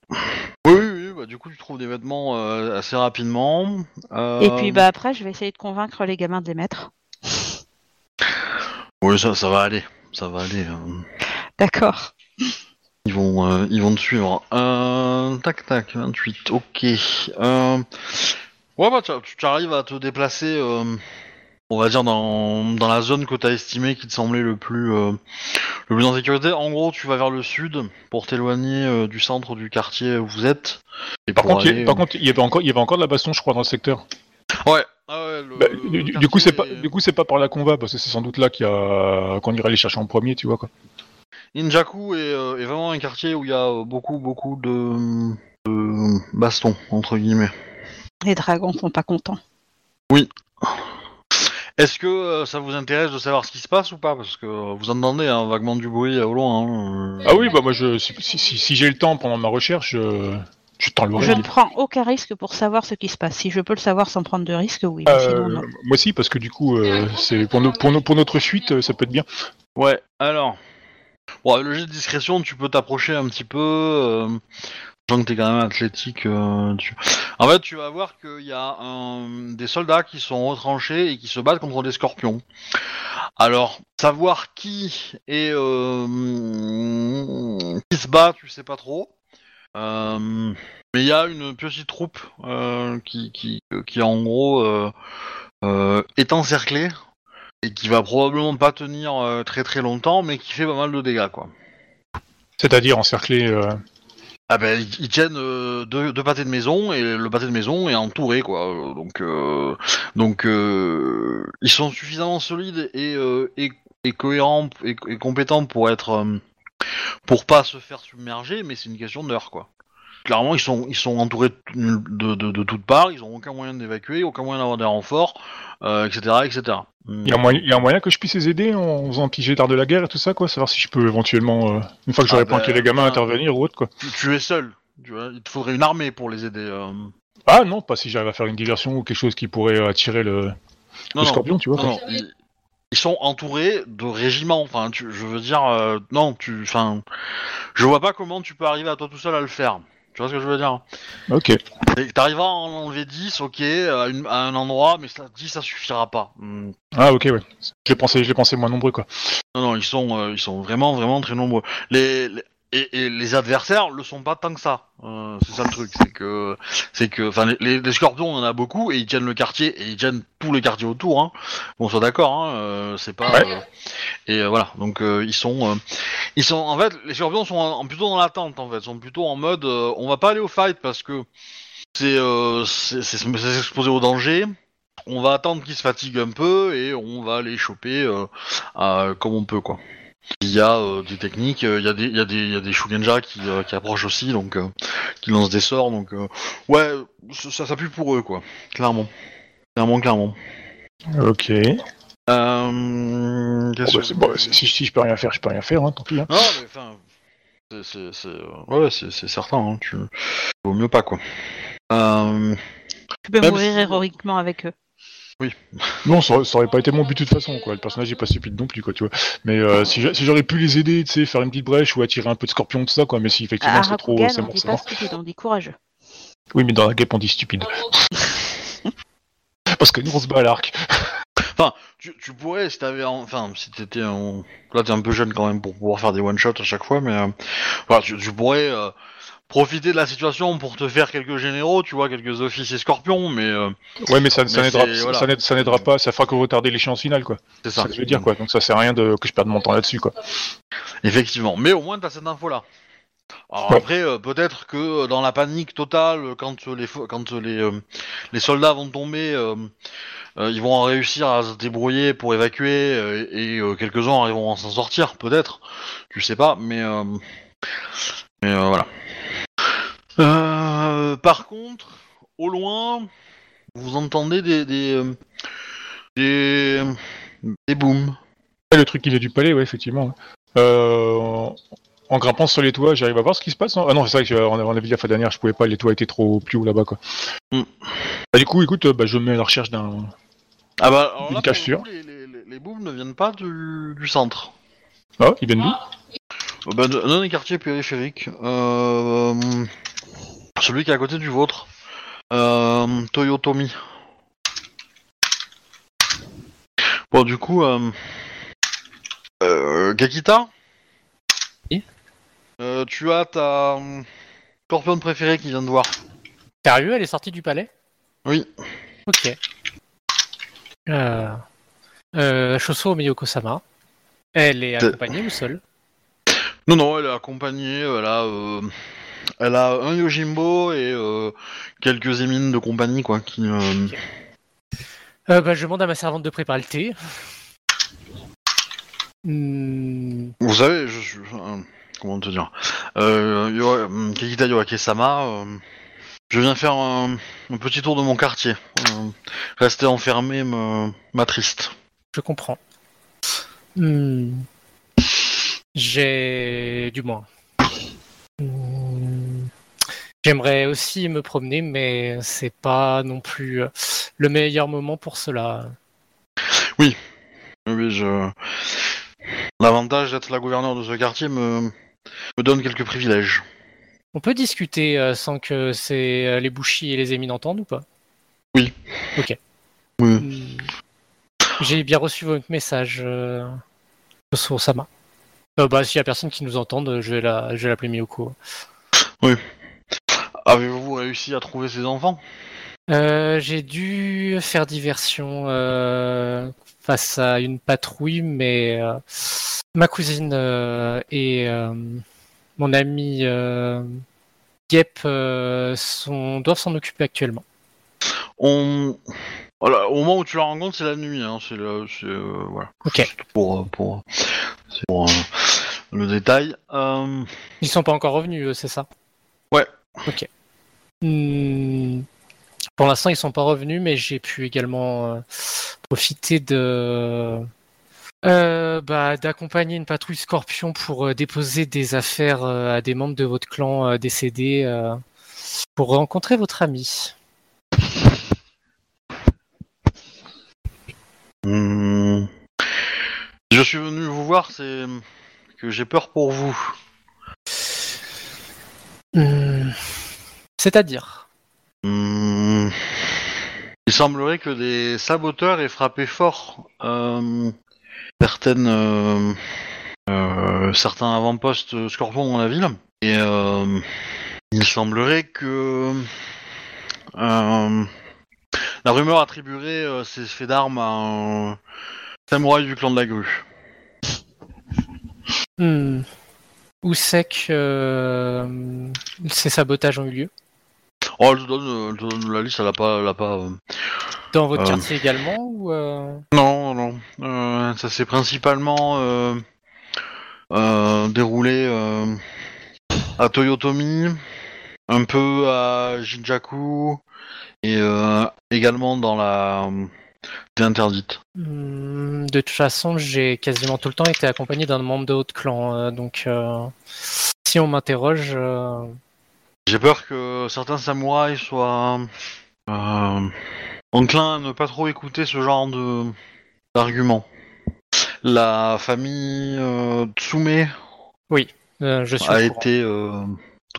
Speaker 1: oui, oui, bah, du coup, tu trouves des vêtements euh, assez rapidement. Euh,
Speaker 3: Et puis, bah après, je vais essayer de convaincre les gamins de les mettre.
Speaker 1: Oui, ça, ça va aller. Ça va aller. euh,
Speaker 3: D'accord.
Speaker 1: Ils vont, euh, ils vont te suivre. Euh, tac, tac, 28, ok. Euh, ouais, bah, tu, tu arrives à te déplacer, euh, on va dire, dans, dans la zone que tu as estimé qui te semblait le plus, euh, le plus en sécurité. En gros, tu vas vers le sud pour t'éloigner euh, du centre du quartier où vous êtes. Et
Speaker 4: Par contre, il y,
Speaker 1: aller,
Speaker 4: a- par contre, il y avait encore, il y avait encore de la baston, je crois, dans le secteur.
Speaker 1: euh, Ouais. Ah ouais, le-
Speaker 4: Bah,
Speaker 1: le
Speaker 4: du, du-
Speaker 1: quartier
Speaker 4: du coup, c'est pas, du coup, c'est pas par là qu'on va, parce que c'est sans doute là qu'il y a, qu'on irait les chercher en premier, tu vois quoi.
Speaker 1: Injaku est, euh, est vraiment un quartier où il y a euh, beaucoup, beaucoup de, de bastons, entre guillemets.
Speaker 3: Les dragons sont pas contents.
Speaker 1: Est-ce que euh, ça vous intéresse de savoir ce qui se passe ou pas? Parce que euh, vous entendez hein, vaguement du bruit euh, au loin. hein, euh.
Speaker 4: Ah oui, bah moi, je, si, si, si- si j'ai le temps pendant ma recherche, je, je tends
Speaker 3: Je ne prends aucun risque pour savoir ce qui se passe. Si je peux le savoir sans prendre de risque, oui. Mais
Speaker 4: Euh,
Speaker 3: sinon, non.
Speaker 4: moi aussi, parce que du coup, euh, c'est pour, nos- pour, nos- pour notre fuite, euh, ça peut être bien.
Speaker 1: Ouais, alors. Bon, le jet de discrétion, tu peux t'approcher un petit peu. Euh, sachant que t'es quand même athlétique. euh, tu- En fait, tu vas voir qu'il y a des soldats qui sont retranchés et qui se battent contre des scorpions. Alors, savoir qui est euh, qui se bat, tu sais pas trop. Euh, mais il y a une petite troupe qui, qui, qui en gros est encerclée et qui va probablement pas tenir très très longtemps, mais qui fait pas mal de dégâts quoi.
Speaker 4: C'est-à-dire encercler.
Speaker 1: Ah ben ils, tiennent euh, deux, deux pâtés de maison et le pâté de maison est entouré quoi. Donc euh, donc euh, ils sont suffisamment solides et euh, et, et cohérents et, et compétents pour être euh, pour pas se faire submerger, mais c'est une question d'heure quoi. Clairement, ils sont, ils sont entourés de, de, de, de toutes parts, ils ont aucun moyen d'évacuer, aucun moyen d'avoir des renforts, euh, etc., etc. Hmm.
Speaker 4: Il y, a moyen, il y a un moyen que je puisse les aider en faisant un d'art de la guerre et tout ça, quoi. Savoir si je peux éventuellement, euh, une fois que j'aurai
Speaker 1: Ah,
Speaker 4: planqué
Speaker 1: bah,
Speaker 4: les gamins,
Speaker 1: ben,
Speaker 4: intervenir ou autre, quoi.
Speaker 1: Tu, tu es seul, tu vois, il te faudrait une armée pour les aider. euh.
Speaker 4: Ah non, pas si j'arrive à faire une diversion ou quelque chose qui pourrait euh, attirer le,
Speaker 1: Non,
Speaker 4: le
Speaker 1: non,
Speaker 4: scorpion, tu vois.
Speaker 1: non,
Speaker 4: quoi.
Speaker 1: ils, ils sont entourés de régiments, enfin, tu, je veux dire, euh, non, tu, enfin, je vois pas comment tu peux arriver à toi tout seul à le faire. Tu vois ce que je veux dire
Speaker 4: Ok.
Speaker 1: Et T'arriveras à en enlever 10, ok, à, une- à un endroit, mais ça, 10 ça suffira pas. Hmm.
Speaker 4: Ah ok, ouais. Je l'ai pensé, je moins nombreux, quoi.
Speaker 1: Non, non, ils sont, euh, ils sont vraiment, vraiment très nombreux. Les, les- et, et les adversaires le sont pas tant que ça. Euh, c'est ça le truc, c'est que, c'est que, enfin, les- les, scorpions, on en a beaucoup et ils tiennent le quartier et ils tiennent tout le quartier autour. Hein. Bon, soit d'accord, hein, euh, c'est pas.
Speaker 4: Ouais.
Speaker 1: euh, et euh, voilà, donc euh, ils sont, euh, ils sont, en fait, les scorpions sont en- en- plutôt dans l'attente en fait, sont plutôt en mode, euh, on va pas aller au fight parce que c'est, euh, c'est, c'est, c'est s'exposer au danger. On va attendre qu'ils se fatiguent un peu et on va les choper euh, comme on peut quoi. Il y a euh, des techniques, euh, il y a des, il y a des, il y a des Shugenja qui, euh, qui approchent aussi, donc euh, qui lancent des sorts, donc euh, ouais, ça, pue pour eux quoi, clairement, clairement, clairement.
Speaker 4: Ok.
Speaker 1: Euh,
Speaker 4: bah, bon, si, si je peux rien faire, je peux rien faire, hein, tant pis. Hein.
Speaker 1: Non, mais enfin, c'est, ouais, c'est, certain, hein, tu, vaut mieux pas quoi. Euh,
Speaker 3: Tu peux
Speaker 1: Même
Speaker 3: mourir
Speaker 1: si-
Speaker 3: héroïquement avec eux.
Speaker 4: Non, ça aurait, ça aurait pas été mon but de toute façon, quoi. Le personnage est pas stupide non plus, quoi, tu vois. Mais euh, si j'a- si j'aurais pu les aider, tu sais, faire une petite brèche ou attirer un peu de scorpion, tout ça, quoi. Mais si effectivement
Speaker 3: À
Speaker 4: c'est trop, c'est
Speaker 3: on
Speaker 4: mort,
Speaker 3: pas stupide, on dit courageux.
Speaker 4: Oui, mais dans la guêpe on dit stupide. Parce que nous on se bat à l'arc.
Speaker 1: tu, tu pourrais, si t'avais, en- enfin, si t'étais, en... là t'es un peu jeune quand même pour pouvoir faire des one shots à chaque fois, mais euh, voilà, tu, tu pourrais euh, profiter de la situation pour te faire quelques généraux, tu vois, quelques officiers scorpions, mais euh,
Speaker 4: Ouais, mais ça, ça n'aidera
Speaker 1: voilà.
Speaker 4: pas, ça fera que retarder l'échéance finale, quoi.
Speaker 1: c'est
Speaker 4: C'est
Speaker 1: ça.
Speaker 4: ça que je veux dire, quoi. Donc ça sert à rien de, que je perde mon temps là-dessus, quoi.
Speaker 1: Effectivement, mais au moins t'as cette info-là. Alors
Speaker 4: Ouais.
Speaker 1: après, euh, peut-être que euh, dans la panique totale, quand les quand les euh, les soldats vont tomber, ils vont réussir à se débrouiller pour évacuer et quelques-uns arriveront à s'en sortir, peut-être. Tu sais pas, mais mais euh, voilà. Euh, par contre, au loin, vous entendez des des euh, des, des booms.
Speaker 4: Le truc qui vient du palais, ouais, effectivement. Euh, en grimpant sur les toits, j'arrive à voir ce qui se passe. non ah non, c'est vrai que euh, on avait dit la fois dernière, je pouvais pas, les toits étaient trop plus haut là-bas, quoi.
Speaker 1: Mm.
Speaker 4: Bah, du coup, écoute, bah, je me mets à la recherche d'un.
Speaker 1: Ah bah, alors
Speaker 4: Une
Speaker 1: là,
Speaker 4: cache
Speaker 1: coup, les, les, les, les booms ne viennent pas du, du centre.
Speaker 4: Ah, ils viennent d'où?
Speaker 1: Euh, bah, de- d'un des quartiers périphériques. Euh, celui qui est à côté du vôtre. Euh, Toyotomi. Bon, du coup, euh, euh,
Speaker 2: Oui
Speaker 1: Euh, Tu as ta euh, scorpion préférée qui vient de voir.
Speaker 2: Sérieux, elle est sortie du palais?
Speaker 1: Oui.
Speaker 2: Ok. Euh... Euh, Shoso Miyoko-sama. Elle est accompagnée ou seule?
Speaker 1: Non, non, elle est accompagnée, elle a, euh, elle a un Yojimbo et euh, quelques émines de compagnie, quoi, qui... euh,
Speaker 2: euh, bah, Je demande à ma servante de préparer le thé. Hmm,
Speaker 1: Vous savez, je suis... euh, comment te dire euh, euh, Kikita Yoake-sama, euh, je viens faire un, un petit tour de mon quartier. Euh, rester enfermé me m'attriste.
Speaker 2: je comprends. Hmm, J'ai... du moins. J'aimerais aussi me promener, mais c'est pas non plus euh, le meilleur moment pour cela.
Speaker 1: Oui, je... L'avantage d'être la gouverneure de ce quartier me, me donne quelques privilèges.
Speaker 2: On peut discuter euh, sans que c'est euh, les bouchis et les émines entendent ou pas?
Speaker 1: Oui.
Speaker 2: Ok.
Speaker 1: Oui.
Speaker 2: J'ai bien reçu votre message, euh, sur Sama. Euh, bah, s'il y a personne qui nous entende, je vais la, je vais l'appeler Miyoko.
Speaker 1: Avez-vous réussi à trouver ces enfants?
Speaker 2: Euh, j'ai dû faire diversion euh, face à une patrouille, mais euh, ma cousine euh, et euh, mon ami euh, euh, sont, doivent s'en occuper actuellement.
Speaker 1: On... Voilà, au moment où tu la rencontres, c'est la nuit. Hein, c'est le, c'est, euh, voilà.
Speaker 2: Ok.
Speaker 1: Juste Pour, euh, pour, c'est pour euh, le détail. Euh,
Speaker 2: Ils sont pas encore revenus, c'est ça? Hmm, Pour l'instant, ils sont pas revenus, mais j'ai pu également profiter de euh, bah, d'accompagner une patrouille Scorpion pour euh, déposer des affaires euh, à des membres de votre clan décédés pour rencontrer votre ami.
Speaker 1: Hmm. Je suis venu vous voir, c'est que j'ai peur pour vous.
Speaker 2: Hmm, C'est-à-dire
Speaker 1: Hmm. Il semblerait que des saboteurs aient frappé fort euh, certaines, euh, euh, certains avant-postes Scorpion dans la ville. Et euh, il semblerait que euh, la rumeur attribuerait euh, ces faits d'armes à un samouraï du clan de la grue.
Speaker 2: Hmm. Où c'est que euh, ces sabotages ont eu lieu?
Speaker 1: Oh, je te donne, euh, te donne la liste, elle a pas... Elle a pas euh,
Speaker 2: Dans votre quartier également ou
Speaker 1: Non, non. Ça s'est principalement déroulé à Toyotomi, un peu à Jinjaku et euh, également dans la ville interdite.
Speaker 2: Hmm, De toute façon, j'ai quasiment tout le temps été accompagné d'un membre de votre clan, euh, donc euh, si on m'interroge,
Speaker 1: J'ai peur que certains samouraïs soient enclins à ne pas trop écouter ce genre de d'arguments. La famille Tsume
Speaker 2: euh, je suis
Speaker 1: a été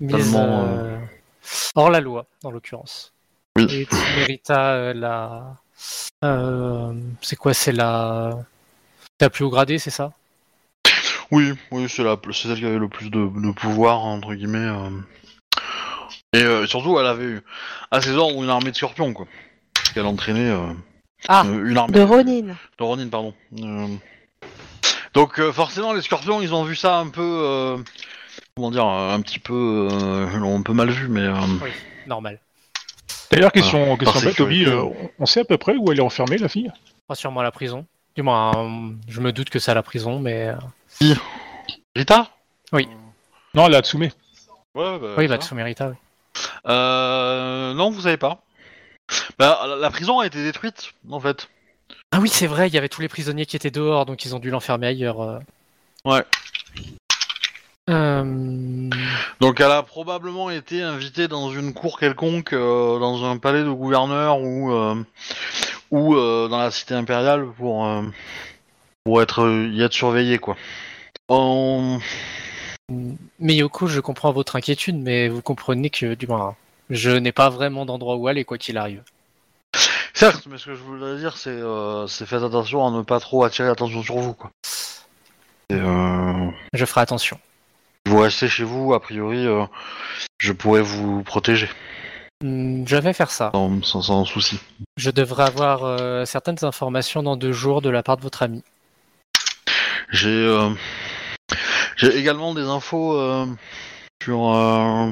Speaker 1: totalement,
Speaker 2: euh, hors la loi, dans l'occurrence.
Speaker 1: Oui.
Speaker 2: Et euh, la... euh, c'est quoi C'est la... la plus haut gradée, c'est ça?
Speaker 1: Oui, oui, c'est la, c'est celle qui avait le plus de, de pouvoir entre guillemets. euh. Et euh, surtout, elle avait eu à ses ordres une armée de scorpions, quoi. Parce qu'elle entraînait euh,
Speaker 3: Ah,
Speaker 1: euh, une armée
Speaker 3: De Ronin.
Speaker 1: de Ronin, pardon. Euh, Donc euh, forcément, les scorpions, ils ont vu ça un peu, euh, comment dire, un petit peu, euh, un peu mal vu, mais euh,
Speaker 2: Oui, normal.
Speaker 4: D'ailleurs, question, question bête, Toby, euh, on sait à peu près où elle est enfermée, la fille?
Speaker 2: Pas sûrement à la prison. Du moins, euh, je me doute que c'est à la prison, mais... euh,
Speaker 1: Rita?
Speaker 4: Non, elle est à Tsume.
Speaker 1: Ouais, bah,
Speaker 2: oui, bah, Tsumerita, oui.
Speaker 1: Euh, non, vous savez pas. Bah, la, la prison a été détruite, en fait.
Speaker 2: Ah oui, c'est vrai, il y avait tous les prisonniers qui étaient dehors, donc ils ont dû l'enfermer ailleurs. euh.
Speaker 1: Ouais.
Speaker 2: Euh,
Speaker 1: Donc elle a probablement été invitée dans une cour quelconque, euh, dans un palais de gouverneur ou euh, ou euh, dans la cité impériale pour euh, pour être y être surveillée quoi. En-
Speaker 2: Mais Yoko, je comprends votre inquiétude, mais vous comprenez que, du moins, je n'ai pas vraiment d'endroit où aller, quoi qu'il arrive.
Speaker 1: Certes, mais ce que je voudrais dire c'est euh, c'est faites attention à ne pas trop attirer l'attention sur vous quoi. Et, euh,
Speaker 2: Je ferai attention.
Speaker 1: Vous restez chez vous, a priori, euh, je pourrais vous protéger
Speaker 2: Hmm, Je vais faire ça.
Speaker 1: sans, sans, sans souci.
Speaker 2: Je devrais avoir euh, certaines informations dans deux jours de la part de votre ami.
Speaker 1: J'ai euh, j'ai également des infos euh, sur euh,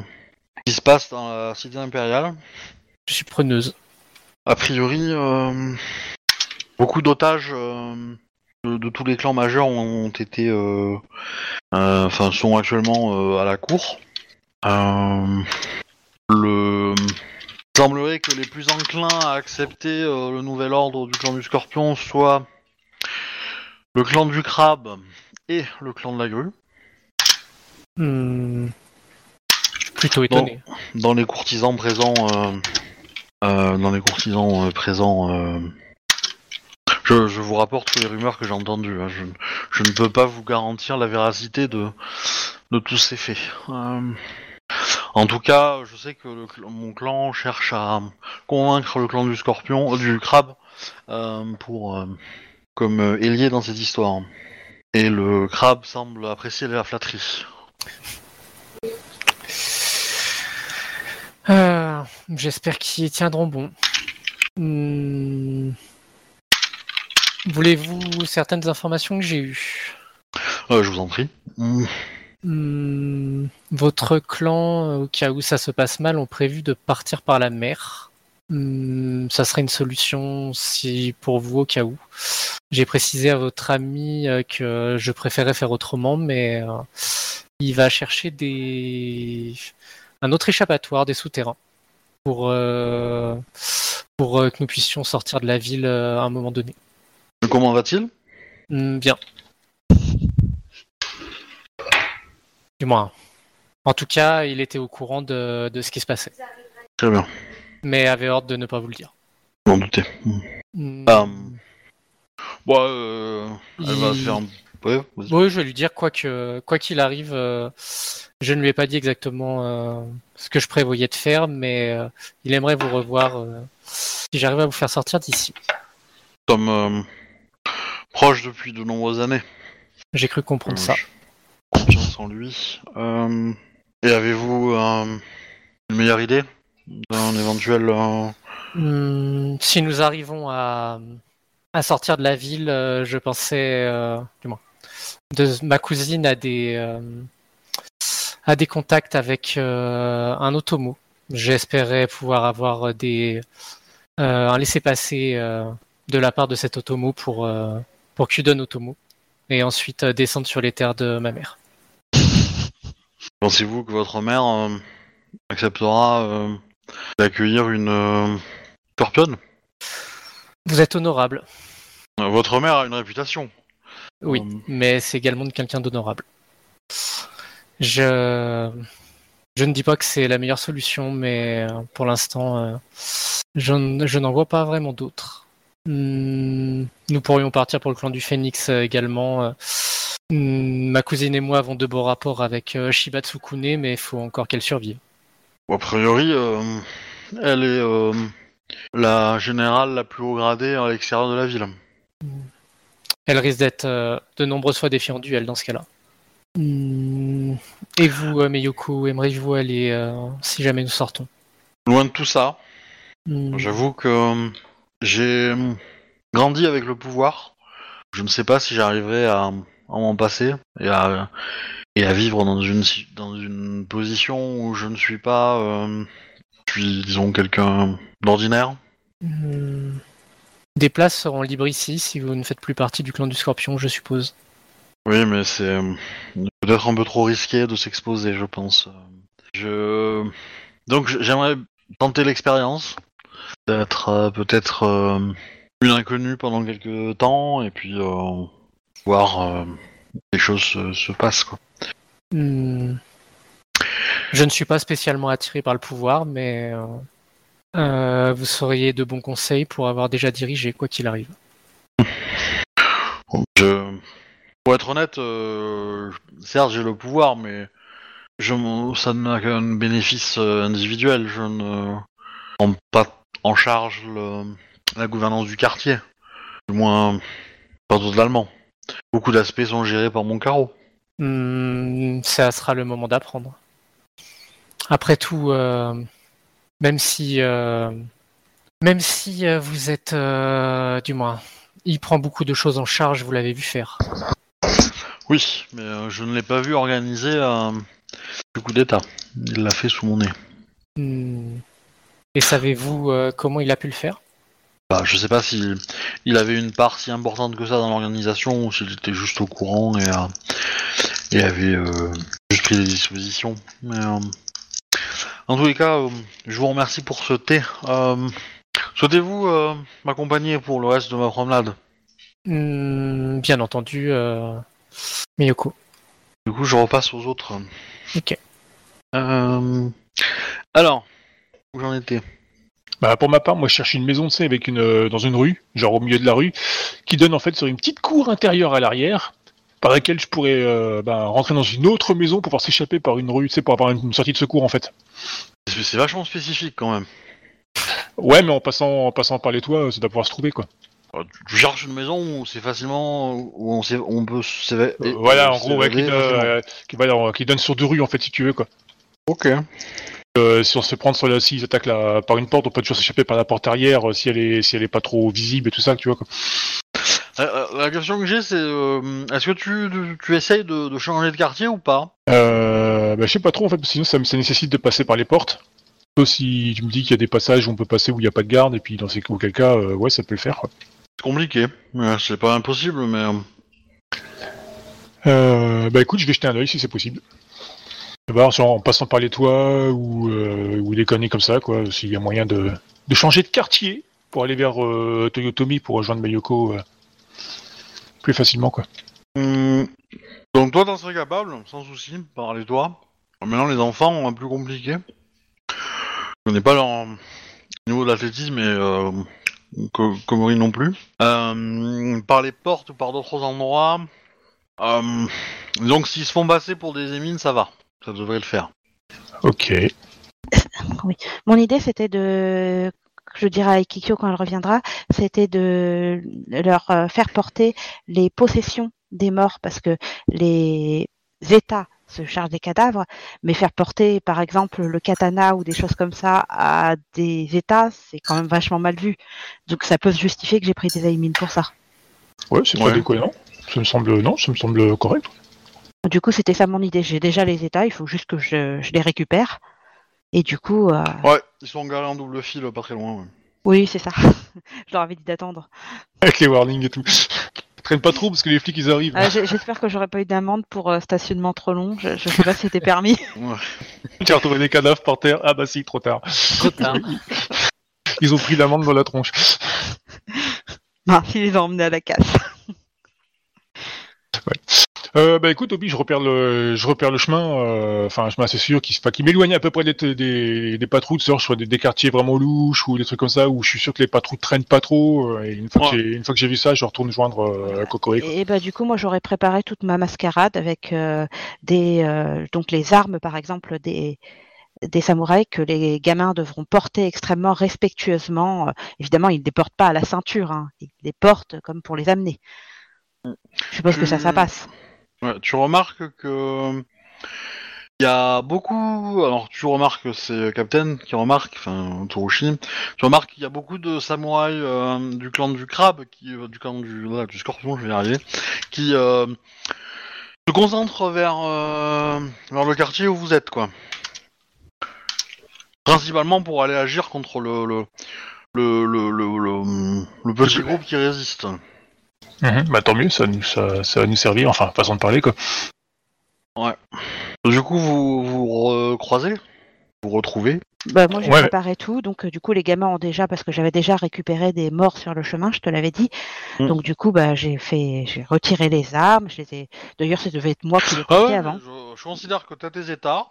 Speaker 1: ce qui se passe dans la cité impériale.
Speaker 2: Je suis preneuse.
Speaker 1: A priori, euh, beaucoup d'otages euh, de, de tous les clans majeurs ont été, euh, euh, enfin, sont actuellement euh, à la cour. Le il semblerait que les plus enclins à accepter le nouvel ordre du clan du Scorpion soient le clan du Crabe et le clan de la Grue.
Speaker 2: Hmm, Je suis plutôt étonné.
Speaker 1: dans les courtisans présents, euh, euh, dans les courtisans euh, présents, je, vous rapporte les rumeurs que j'ai entendues. hein. Je, ne peux pas vous garantir la véracité de, tous ces faits. Euh, en tout cas, je sais que mon clan cherche à convaincre le clan du Scorpion, euh, du Crabe, euh, pour comme ailier dans cette histoire. Et le Crabe semble apprécier la flatterie.
Speaker 2: J'espère qu'ils tiendront bon. Hmm, Voulez-vous certaines informations que j'ai eues?
Speaker 1: Euh, je vous en prie. Mm.
Speaker 2: Hmm, Votre clan, euh, au cas où ça se passe mal, ont prévu de partir par la mer. Hmm, Ça serait une solution si pour vous au cas où. J'ai précisé à votre ami euh, que je préférais faire autrement, mais euh, il va chercher des un autre échappatoire des souterrains pour, euh, pour euh, que nous puissions sortir de la ville euh, à un moment donné.
Speaker 1: Comment va-t-il
Speaker 2: Hmm, bien. Du moins. En tout cas, il était au courant de, de ce qui se passait,
Speaker 1: Très bien,
Speaker 2: mais avait ordre de ne pas vous le dire.
Speaker 1: m'en doutais. Ah, Bon, euh, elle va
Speaker 2: Il-
Speaker 1: faire un... Ouais, vas-y.
Speaker 2: Oui, je vais lui dire quoi que quoi qu'il arrive, euh, je ne lui ai pas dit exactement euh, ce que je prévoyais de faire, mais euh, il aimerait vous revoir euh, si j'arrive à vous faire sortir d'ici.
Speaker 1: Proches depuis de nombreuses années.
Speaker 2: J'ai cru comprendre
Speaker 1: Euh,
Speaker 2: ça.
Speaker 1: j'ai Confiance en lui. Euh, et avez-vous euh, une meilleure idée d'un éventuel... euh,
Speaker 2: Hmm, si nous arrivons à, à sortir de la ville, euh, je pensais, euh, du moins, de, ma cousine a des, euh, a des contacts avec euh, un automo. J'espérais pouvoir avoir des, euh, un laissez-passer euh, de la part de cet automo pour, euh, pour Kudon Automo et ensuite euh, descendre sur les terres de ma mère.
Speaker 1: Pensez-vous que votre mère euh, acceptera euh, d'accueillir une euh, scorpionne
Speaker 2: Vous êtes honorable,
Speaker 1: Votre mère a une réputation.
Speaker 2: oui, mais c'est également de quelqu'un d'honorable. Je... je ne dis pas que c'est la meilleure solution, mais pour l'instant, je n'en vois pas vraiment d'autres. Hmm, Nous pourrions partir pour le clan du Phénix euh, également. euh. Hmm, Ma cousine et moi avons de beaux rapports avec euh, Shiba Tsukune, mais il faut encore qu'elle survive.
Speaker 1: A priori, euh, elle est euh, la générale la plus haut gradée à l'extérieur de la ville.
Speaker 2: Elle risque d'être euh, de nombreuses fois défiée en duel dans ce cas-là. Hmm, Et vous, Miyoko, aimeriez-vous aller si jamais nous sortons?
Speaker 1: Loin de tout ça,
Speaker 2: Hmm.
Speaker 1: j'avoue que j'ai euh, grandi avec le pouvoir. Je ne sais pas si j'arriverai à, à m'en passer et à, et à vivre dans une, si- dans une position où je ne suis pas, euh, je suis, disons, quelqu'un d'ordinaire.
Speaker 2: Hmm. Des places seront libres ici si vous ne faites plus partie du clan du Scorpion, je suppose.
Speaker 1: Oui, mais c'est peut-être un peu trop risqué de s'exposer, je pense. Je donc j'aimerais tenter l'expérience d'être euh, peut-être euh, une inconnue pendant quelques temps et puis euh, voir les choses se, se passent quoi.
Speaker 2: Hmm. Je ne suis pas spécialement attiré par le pouvoir, mais euh, vous seriez de bons conseils pour avoir déjà dirigé, quoi qu'il arrive.
Speaker 1: Je pour être honnête, euh, certes j'ai le pouvoir, mais je ça n'a qu'un bénéfice individuel. Je ne prends pas en charge le- la gouvernance du quartier. Du moins, pas totalement. Beaucoup d'aspects sont gérés par mon carreau.
Speaker 2: Hmm, ça sera le moment d'apprendre. Après tout, euh, même si, euh, même si euh, vous êtes, euh, du moins, il prend beaucoup de choses en charge, vous l'avez vu faire.
Speaker 1: Oui, mais je ne l'ai pas vu organiser le coup d'État. Il l'a fait sous mon nez.
Speaker 2: Hmm. Et savez-vous euh, comment il a pu le faire?
Speaker 1: Bah, je sais pas si il avait une part si importante que ça dans l'organisation ou s'il était juste au courant et, euh, et avait euh, juste pris des dispositions. Mais en tous les cas, je vous remercie pour ce thé. Souhaitez-vous m'accompagner pour le reste de ma promenade?
Speaker 2: Hmm, Bien entendu, Miyoko.
Speaker 1: Du coup, je repasse aux autres.
Speaker 2: Ok.
Speaker 1: Alors, où j'en étais
Speaker 4: Bah, pour ma part, moi, je cherche une maison, tu sais, avec une, euh, dans une rue, genre au milieu de la rue, qui donne en fait sur une petite cour intérieure à l'arrière, par laquelle je pourrais euh, bah, rentrer dans une autre maison pour pouvoir s'échapper par une rue, tu sais, pour avoir une, une sortie de secours en fait.
Speaker 1: C'est vachement spécifique quand même.
Speaker 4: Ouais, mais en passant, en passant par les toits, ça doit pouvoir se trouver quoi.
Speaker 1: Euh, Tu cherches une maison où c'est facilement où on, on peut
Speaker 4: Euh, voilà, en gros, ouais, qui,
Speaker 1: facilement.
Speaker 4: euh, qui, voilà, qui donne sur deux rues en fait, si tu veux quoi.
Speaker 1: Ok.
Speaker 4: Euh, si on se fait prendre sur la, s'ils attaquent la, par une porte, on peut toujours s'échapper par la porte arrière, euh, si elle est, si elle est pas trop visible et tout ça, tu vois quoi.
Speaker 1: Euh, la question que j'ai, c'est est-ce que tu, tu, tu essayes de, de changer de quartier ou pas?
Speaker 4: Euh, bah, je sais pas trop en fait, parce que sinon ça, nécessite de passer par les portes. Sauf si tu me dis qu'il y a des passages où on peut passer où il n'y a pas de garde, et puis dans ces auquel cas, ouais, ça peut le faire.
Speaker 1: C'est compliqué. C'est pas impossible, mais
Speaker 4: bah écoute, je vais jeter un œil si c'est possible. Voir genre, en passant par les toits ou, euh, ou des conneries comme ça, quoi. S'il y a moyen de, changer de quartier pour aller vers euh, Toyotomi pour rejoindre Mayoko euh, plus facilement, quoi.
Speaker 1: Hum, Donc toi, t'en serais capable, sans souci, par les toits. Maintenant, les enfants ont un plus compliqué. Je connais pas leur niveau d'athlétisme et euh, non plus. Euh, par les portes ou par d'autres endroits. Euh, donc s'ils se font passer pour des émines, ça va. Ça devrait le faire.
Speaker 4: Ok.
Speaker 3: Mon idée, c'était de, je dirais à Ikikyo quand elle reviendra, c'était de leur euh, faire porter les possessions des morts parce que les États se chargent des cadavres, mais faire porter, par exemple, le katana ou des choses comme ça à des États, c'est quand même vachement mal vu. Donc ça peut se justifier que j'ai pris des aimines pour ça.
Speaker 4: Ouais, c'est pas
Speaker 1: Ouais.
Speaker 4: déconnant. Ça me semble, non, ça me semble correct.
Speaker 3: Du coup, c'était ça mon idée. J'ai déjà les États, il faut juste que je, je les récupère. Et du coup, euh,
Speaker 1: Ouais, ils sont garés en double fil, pas très loin. ouais.
Speaker 3: oui, c'est ça. je leur avais dit d'attendre.
Speaker 4: Avec les warnings et tout. Traîne pas trop parce que les flics ils arrivent.
Speaker 3: Euh, j'ai- J'espère que j'aurais pas eu d'amende pour euh, stationnement trop long. Je, je sais pas si c'était permis.
Speaker 1: Ouais.
Speaker 4: Tu as retrouvé des cadavres par terre? Ah bah si, trop tard.
Speaker 2: Trop tard.
Speaker 4: Ils ont pris l'amende dans la tronche.
Speaker 3: Non, ils les ont emmenés à la casse.
Speaker 4: Euh, bah écoute, Obi, je repère le, je repère le chemin. euh, Enfin, un chemin assez sûr qui, enfin, qui m'éloigne à peu près des, des, des patrouilles, sur soit des, des quartiers vraiment louches ou des trucs comme ça où je suis sûr que les patrouilles traînent pas trop. euh, Et une fois que
Speaker 1: Ouais.
Speaker 4: j'ai, une fois que j'ai vu ça, je retourne joindre euh.
Speaker 3: Et bah du coup, moi j'aurais préparé toute ma mascarade avec euh, des euh, donc les armes par exemple des des samouraïs que les gamins devront porter extrêmement respectueusement. Euh, évidemment, ils ne les portent pas à la ceinture, hein. ils les portent comme pour les amener. Je suppose que ça, ça
Speaker 1: Hmm.
Speaker 3: passe.
Speaker 1: Ouais, tu remarques que il y a beaucoup. Alors tu remarques que c'est Captain qui remarque, enfin Tsurushi. Tu remarques qu'il y a beaucoup de samouraïs euh, du clan du crabe, qui euh, du clan du, voilà, du scorpion, je vais y arriver, qui euh, se concentrent vers euh, vers le quartier où vous êtes, quoi. Principalement pour aller agir contre le le le le, le, le- le petit groupe qui résiste.
Speaker 4: Mhm, bah tant mieux, ça, nous, ça, ça va nous servir. Enfin, façon de parler quoi.
Speaker 1: Du coup, vous vous recroisez, vous retrouvez?
Speaker 3: Bah, moi, j'ai
Speaker 4: Ouais.
Speaker 3: préparé tout. Donc, euh, du coup, les gamins ont déjà, parce que j'avais déjà récupéré des morts sur le chemin, je te l'avais dit.
Speaker 1: Mm.
Speaker 3: Donc, du coup, bah, j'ai fait, j'ai retiré les armes. Je les ai... D'ailleurs, ça devait être moi qui les
Speaker 1: Ah ouais,
Speaker 3: avant.
Speaker 1: je, je considère que t'as tes états,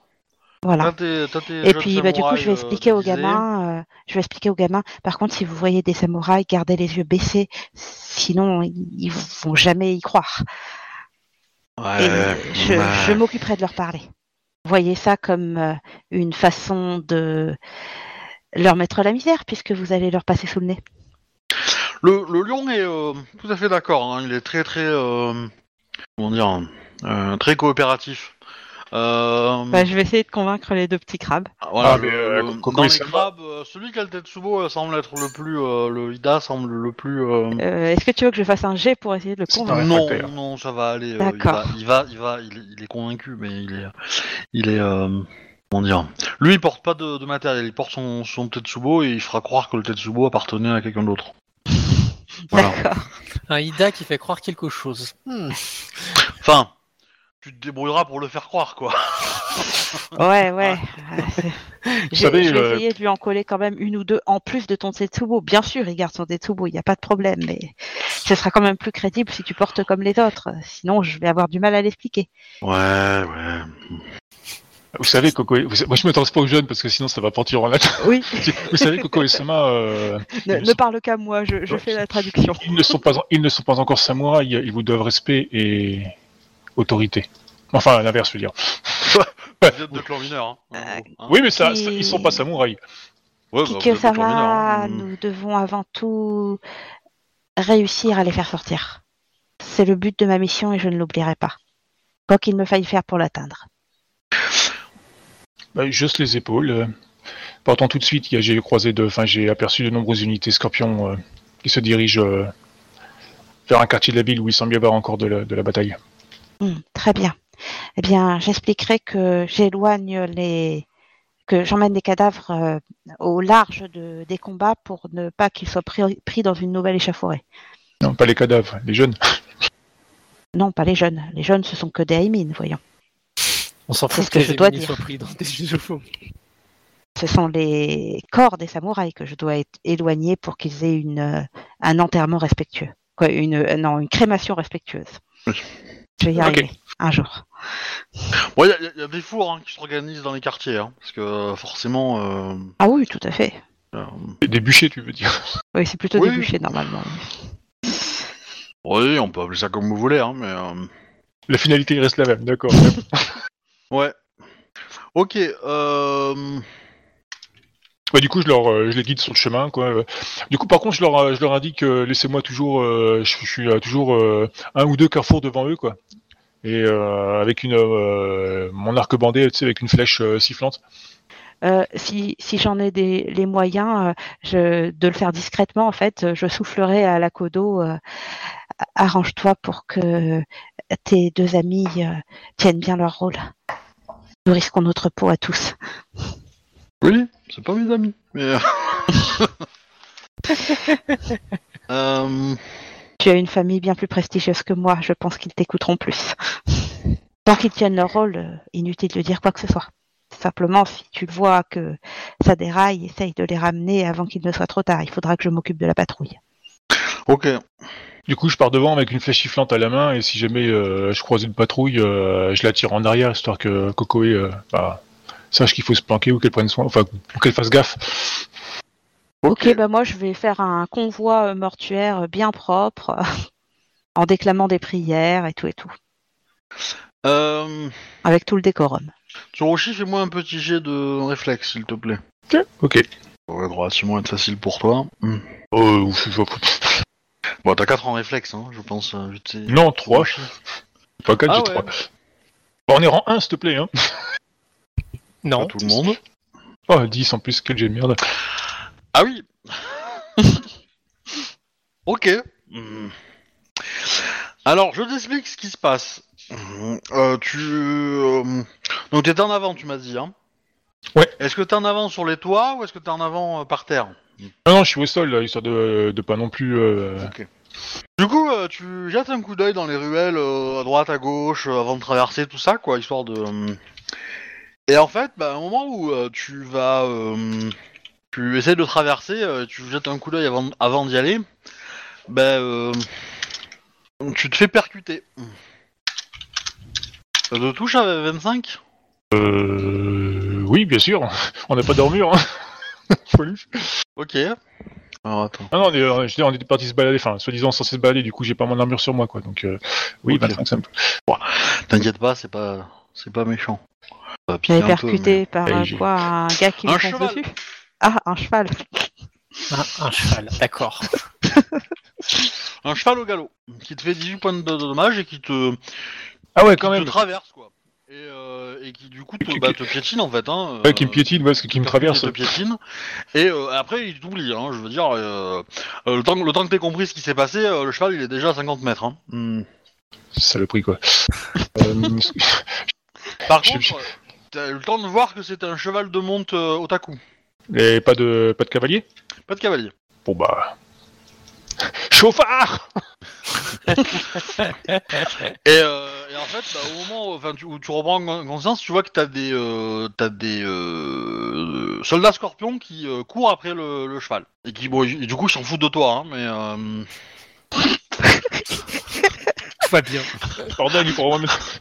Speaker 3: Voilà.
Speaker 1: t'as tes, t'as tes
Speaker 3: Et puis, bah, du coup, je vais
Speaker 1: samouraïs,
Speaker 3: expliquer
Speaker 1: euh,
Speaker 3: aux gamins. euh, je vais expliquer aux gamins. Par contre, si vous voyez des samouraïs, gardez les yeux baissés. Sinon, ils, vont jamais y croire. Et je,
Speaker 1: ouais.
Speaker 3: je m'occuperai de leur parler. Voyez ça comme euh, une façon de leur mettre la misère, puisque vous allez leur passer sous le nez.
Speaker 1: Le, le lion est euh, tout à fait d'accord. hein, Il est très très euh, comment dire, euh, très coopératif. Euh,
Speaker 3: Bah, je vais essayer de convaincre les deux petits crabes.
Speaker 1: voilà,
Speaker 4: Ah, mais, euh,
Speaker 1: le-
Speaker 4: Coco
Speaker 1: dans les crabes, euh, celui qui a le Tetsubo euh, semble être le plus, euh, le Ida semble le plus. euh,
Speaker 3: Euh, Est-ce que tu veux que je fasse un jet pour essayer de le convaincre
Speaker 1: non,
Speaker 4: réfractaire.
Speaker 1: non, ça va aller. euh, il,
Speaker 3: D'accord.
Speaker 1: va, il va, il va, il est, il est convaincu, mais il est, il est, euh, comment dire. Lui, il porte pas de, de matériel, il porte son, son Tetsubo et il fera croire que le Tetsubo appartenait à quelqu'un d'autre. Voilà.
Speaker 3: D'accord.
Speaker 2: Un Ida qui fait croire quelque chose. Hmm.
Speaker 1: Enfin, tu te débrouilleras pour le faire croire, quoi.
Speaker 3: Ouais, ouais. J'ai-
Speaker 4: savez,
Speaker 3: je vais
Speaker 4: euh,
Speaker 3: essayer de lui en coller quand même une ou deux en plus de ton Tetsubo. Bien sûr, il garde son Tetsubo, il n'y a pas de problème, mais ce sera quand même plus crédible si tu portes comme les autres. Sinon, je vais avoir du mal à l'expliquer.
Speaker 1: Ouais, ouais.
Speaker 4: Vous savez, Coco, vous- moi je m'intéresse pas aux jeunes parce que sinon ça va partir en latin.
Speaker 3: Oui,
Speaker 4: Vous savez, Coco et Sama, euh,
Speaker 3: ne,
Speaker 4: Ils
Speaker 3: ne
Speaker 4: sont-
Speaker 3: parle qu'à moi, je, je fais la traduction.
Speaker 4: ils ne sont pas, ils ne sont pas encore samouraïs. Ils vous doivent respect et autorité. Enfin, l'inverse, je veux dire.
Speaker 1: Vous êtes de clan mineur, hein. en
Speaker 3: Euh,
Speaker 1: gros, hein.
Speaker 4: Oui, mais ça,
Speaker 3: Qui-
Speaker 4: ça- ils sont pas samouraïs.
Speaker 1: Ouais, bah, vous êtes de clan mineur,
Speaker 3: Kikyo-sama,
Speaker 1: hein.
Speaker 3: nous devons avant tout réussir à les faire sortir. C'est le but de ma mission et je ne l'oublierai pas. Quoi qu'il me faille faire pour l'atteindre.
Speaker 4: Bah, juste les épaules. euh. Pourtant, tout de suite, il y a- j'ai croisé de, enfin, j'ai aperçu de nombreuses unités scorpions euh, qui se dirigent euh, vers un quartier de la ville où il semble y avoir encore de la, de la bataille.
Speaker 3: Hmm, très bien. Eh bien, j'expliquerai que j'éloigne les que j'emmène les cadavres euh, au large de, des combats pour ne pas qu'ils soient pris, pris dans une nouvelle échafaudée.
Speaker 4: Non, pas les cadavres, les jeunes.
Speaker 3: Non, pas les jeunes. Les jeunes, ce sont que des Aimin, voyons.
Speaker 2: On s'en fout
Speaker 3: ce
Speaker 2: que
Speaker 3: que je dois dire.
Speaker 2: soient pris dans des.
Speaker 3: Ce sont les corps des samouraïs que je dois être éloigner pour qu'ils aient une, euh, un enterrement respectueux. Quoi, une, euh, non, une crémation respectueuse.
Speaker 1: Oui.
Speaker 3: Je vais y arriver un jour.
Speaker 1: Bon, il y, a- y a des fours hein, qui s'organisent dans les quartiers, hein, parce que euh, forcément. euh,
Speaker 3: Ah oui, tout à fait.
Speaker 1: euh,
Speaker 4: Des bûchers, tu veux dire.
Speaker 3: Oui, c'est plutôt
Speaker 1: Oui.
Speaker 3: des bûchers normalement.
Speaker 1: oui, on peut appeler ça comme vous voulez, hein, mais. euh,
Speaker 4: La finalité reste la même, d'accord.
Speaker 1: Ouais. Ok. Euh...
Speaker 4: Ouais, du coup, je leur, euh, je les guide sur le chemin, quoi. Euh, Du coup, par contre, je leur, euh, je leur indique, euh, laissez-moi toujours, euh, je, je suis toujours euh, un ou deux carrefours devant eux, quoi. Et euh, avec une, euh, mon arc bandé, tu sais, avec une flèche euh, sifflante.
Speaker 3: Euh, si si j'en ai des, les moyens euh, je, de le faire discrètement, en fait, je soufflerai à la codo. euh, Arrange-toi pour que tes deux amis euh, tiennent bien leur rôle. Nous risquons notre peau à tous.
Speaker 1: Oui, c'est pas mes amis. Mais. euh, euh,
Speaker 3: Tu as une famille bien plus prestigieuse que moi, je pense qu'ils t'écouteront plus. Tant qu'ils tiennent leur rôle, euh, inutile de dire quoi que ce soit. Simplement, si tu vois que ça déraille, essaye de les ramener avant qu'il ne soit trop tard. Il faudra que je m'occupe de la patrouille.
Speaker 1: Ok.
Speaker 4: Du coup, je pars devant avec une flèche sifflante à la main, et si jamais euh, je croise une patrouille, euh, je la tire en arrière, histoire que Cocoé euh, bah, sache qu'il faut se planquer ou qu'elle prenne soin, enfin, ou qu'elle fasse gaffe.
Speaker 3: Ok, bah moi je vais faire un convoi euh, mortuaire bien propre, en déclamant des prières et tout et tout,
Speaker 1: Euh...
Speaker 3: avec tout le décorum.
Speaker 1: Tsurushi, fais-moi un petit jet de réflexe, s'il te plaît.
Speaker 4: Ok.
Speaker 1: Ça va relativement être facile pour toi.
Speaker 4: Euh, je-
Speaker 1: Bon, t'as 4 en réflexe, hein, je pense. euh.
Speaker 4: Non, 3.
Speaker 1: Tsurushi.
Speaker 4: Pas 4,
Speaker 1: Ah
Speaker 4: j'ai
Speaker 1: ouais.
Speaker 4: 3. Bon, on est rang 1, s'il te plaît. Hein.
Speaker 1: Pas
Speaker 2: Non.
Speaker 1: tout le monde.
Speaker 4: Oh, 10 en plus, quel jet de merde.
Speaker 1: Ah oui Ok. Hmm. Alors, je t'explique ce qui se passe. Hmm. Euh, tu... euh, Donc, t'es en avant, tu m'as dit, hein
Speaker 4: Ouais.
Speaker 1: Est-ce que t'es en avant sur les toits ou est-ce que t'es en avant euh, par terre?
Speaker 4: Non, non, je suis au sol, là, histoire de, de pas non plus... euh,
Speaker 1: Du coup, euh, tu jettes un coup d'œil dans les ruelles, euh, à droite, à gauche, euh, avant de traverser tout ça, quoi, histoire de... euh, Et en fait, bah, au moment où euh, tu vas... euh, Tu essaies de traverser, euh, tu jettes un coup d'œil avant, avant d'y aller, bah... euh, Tu te fais percuter. Ça te touche à 25
Speaker 4: Euh... Oui, bien sûr. On n'a pas d'armure. Hein. Poilu.
Speaker 1: Ok. Alors, attends.
Speaker 4: Ah non, on est, on est- on était parti se balader, enfin, soi-disant censé se balader, du coup, j'ai pas mon armure sur moi, quoi. Donc, euh, oui,
Speaker 1: Ok.
Speaker 4: 25, ça me
Speaker 1: T'inquiète pas, c'est pas... C'est pas méchant. Un peu,
Speaker 3: percuté par euh, quoi un gars qui
Speaker 1: Un
Speaker 3: lui fonce
Speaker 1: cheval.
Speaker 3: dessus? Ah, un cheval.
Speaker 2: Un, un cheval, d'accord.
Speaker 1: Un cheval au galop, qui te fait 18 points de de dommages et qui te...
Speaker 4: Ah ouais,
Speaker 1: qui
Speaker 4: quand
Speaker 1: te
Speaker 4: même.
Speaker 1: traverse quoi. Et, euh, et qui du coup te,
Speaker 4: Qui-
Speaker 1: bah,
Speaker 4: qui-
Speaker 1: te piétine en fait. Hein,
Speaker 4: Ouais, qui me
Speaker 1: euh,
Speaker 4: piétine, ouais, parce que qui me traverse.
Speaker 1: Te piétine. Et euh, après il t'oublie, hein, je veux dire. euh, euh, le, temps, le temps que t'aies compris ce qui s'est passé, euh, le cheval il est déjà à 50 mètres. Hein. Hmm.
Speaker 4: Saloperie, quoi. euh,
Speaker 1: Par
Speaker 4: Je-
Speaker 1: contre, t'as eu le temps de voir que c'est un cheval de monte euh, otaku,
Speaker 4: et pas de, pas de cavalier?
Speaker 1: Pas de cavalier.
Speaker 4: Bon, bah. Chauffard
Speaker 1: Et, euh, et en fait, bah, au moment enfin, tu- où tu reprends con- conscience, tu vois que t'as des, euh, t'as des euh, soldats scorpions qui euh, courent après le, le cheval. Et qui, bon, ils- du coup, ils s'en foutent de toi, hein, mais. euh,
Speaker 2: Tout va bien.
Speaker 4: Bordel, il faut vraiment mettre-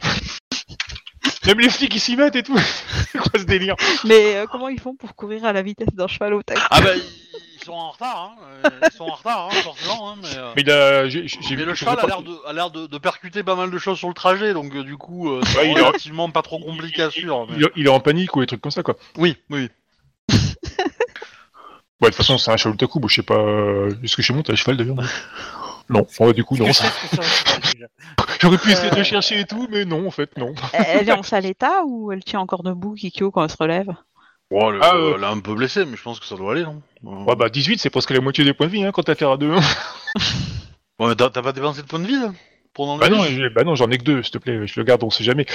Speaker 4: Même les flics, ils s'y mettent et tout. C'est quoi ce délire
Speaker 3: Mais euh, comment ils font pour courir à la vitesse d'un cheval au tac
Speaker 1: Ah bah, ils, sont en retard, hein. euh, Ils sont en retard, hein, forcément, hein, mais. euh,
Speaker 4: Mais j'ai j'ai
Speaker 1: mais
Speaker 4: vu
Speaker 1: le cheval a
Speaker 4: pas-
Speaker 1: l'air de, a l'air de, de percuter pas mal de choses sur le trajet, donc euh, du coup, euh, c'est
Speaker 4: Ouais, il est-
Speaker 1: relativement pas trop compliqué à suivre. mais-
Speaker 4: il, il est en panique ou des trucs comme ça, quoi.
Speaker 1: Oui, oui.
Speaker 4: Ouais, de toute façon, c'est un cheval taku, bon, je sais pas. euh, Est-ce que chez moi, t'as un cheval d'ailleurs Non, bon, du coup, non. J'aurais pu essayer de
Speaker 3: Euh.
Speaker 4: le chercher et tout, mais non, en fait, non.
Speaker 3: Elle est en sale état ou elle tient encore debout, Kikyo, quand elle se relève?
Speaker 1: Bon, elle,
Speaker 4: Ah,
Speaker 1: euh,
Speaker 4: euh.
Speaker 1: elle est un peu blessée, mais je pense que ça doit aller, non? Euh,
Speaker 4: Ouais, bah 18, c'est presque la moitié des points de vie hein, quand t'as affaire à deux. hein.
Speaker 1: Ouais, mais t'as pas dépensé de points de vie là
Speaker 4: Bah non, bah non, j'en ai que deux, s'il te plaît, je le garde, on sait jamais.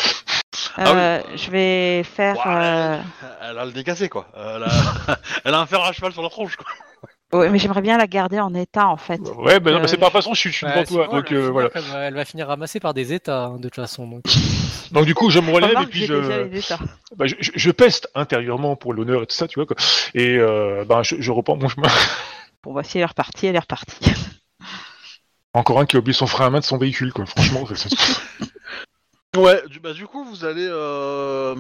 Speaker 1: Ah oui.
Speaker 3: Euh, Je vais faire.
Speaker 1: Ouais,
Speaker 3: euh,
Speaker 1: elle, elle a le décassé quoi. Elle a, elle a un fer à cheval sur la tronche quoi.
Speaker 3: Ouais, mais j'aimerais bien la garder en état en fait.
Speaker 4: Ouais, bah non, mais c'est
Speaker 3: Euh,
Speaker 4: pas de toute façon, je suis, je suis
Speaker 2: Bah,
Speaker 4: devant toi. Donc
Speaker 2: elle, va
Speaker 4: euh,
Speaker 2: finir
Speaker 4: voilà.
Speaker 2: comme- elle va finir ramassée par des états, hein, de toute façon. Donc.
Speaker 4: Donc du coup, je me relève et puis je, bah, je, je- je peste intérieurement pour l'honneur et tout ça, tu vois quoi. Et euh, bah, je, je reprends mon chemin.
Speaker 3: Bon, bah si elle est repartie, elle est repartie.
Speaker 4: Encore un qui a oublié son frein à main de son véhicule, quoi. Franchement, c'est- c'est-
Speaker 1: Ouais, du, bah, du coup, vous allez. euh,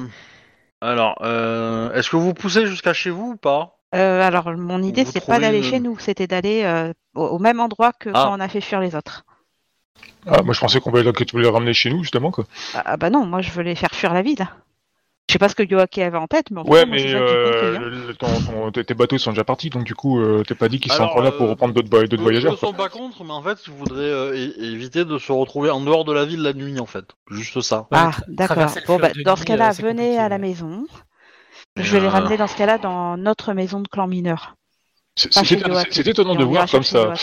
Speaker 1: Alors, euh, est-ce que vous poussez jusqu'à chez vous ou pas?
Speaker 3: Euh, alors, mon idée, c'était pas d'aller
Speaker 1: une-
Speaker 3: chez nous, c'était d'aller euh, au, au même endroit que
Speaker 1: Ah.
Speaker 3: quand on a fait fuir les autres.
Speaker 4: ah, moi je pensais qu'on voulait que tu voulais les ramener chez nous justement, quoi.
Speaker 3: Ah, ah bah non, moi je veux les faire fuir la ville. Je sais pas ce que Yoaki avait en tête, mais en tout
Speaker 4: Ouais,
Speaker 3: c'est
Speaker 4: mais euh,
Speaker 3: compris, hein.
Speaker 4: le- le- ton- ton- tes bateaux sont déjà partis, donc du coup, euh, t'es pas dit qu'ils sont encore là pour reprendre d'autres voyageurs.
Speaker 1: ne sont pas contre, mais en fait, euh, é- éviter de se retrouver en dehors de la ville la nuit, en fait. Juste ça.
Speaker 3: Ah, d'accord. Bon, bah, dans ce cas-là,
Speaker 2: c'est
Speaker 3: venez à la
Speaker 2: ouais.
Speaker 3: maison. Je vais les
Speaker 1: euh,
Speaker 3: ramener dans ce cas-là dans notre maison de clan mineur.
Speaker 4: C'est étonnant- de voir comme ça.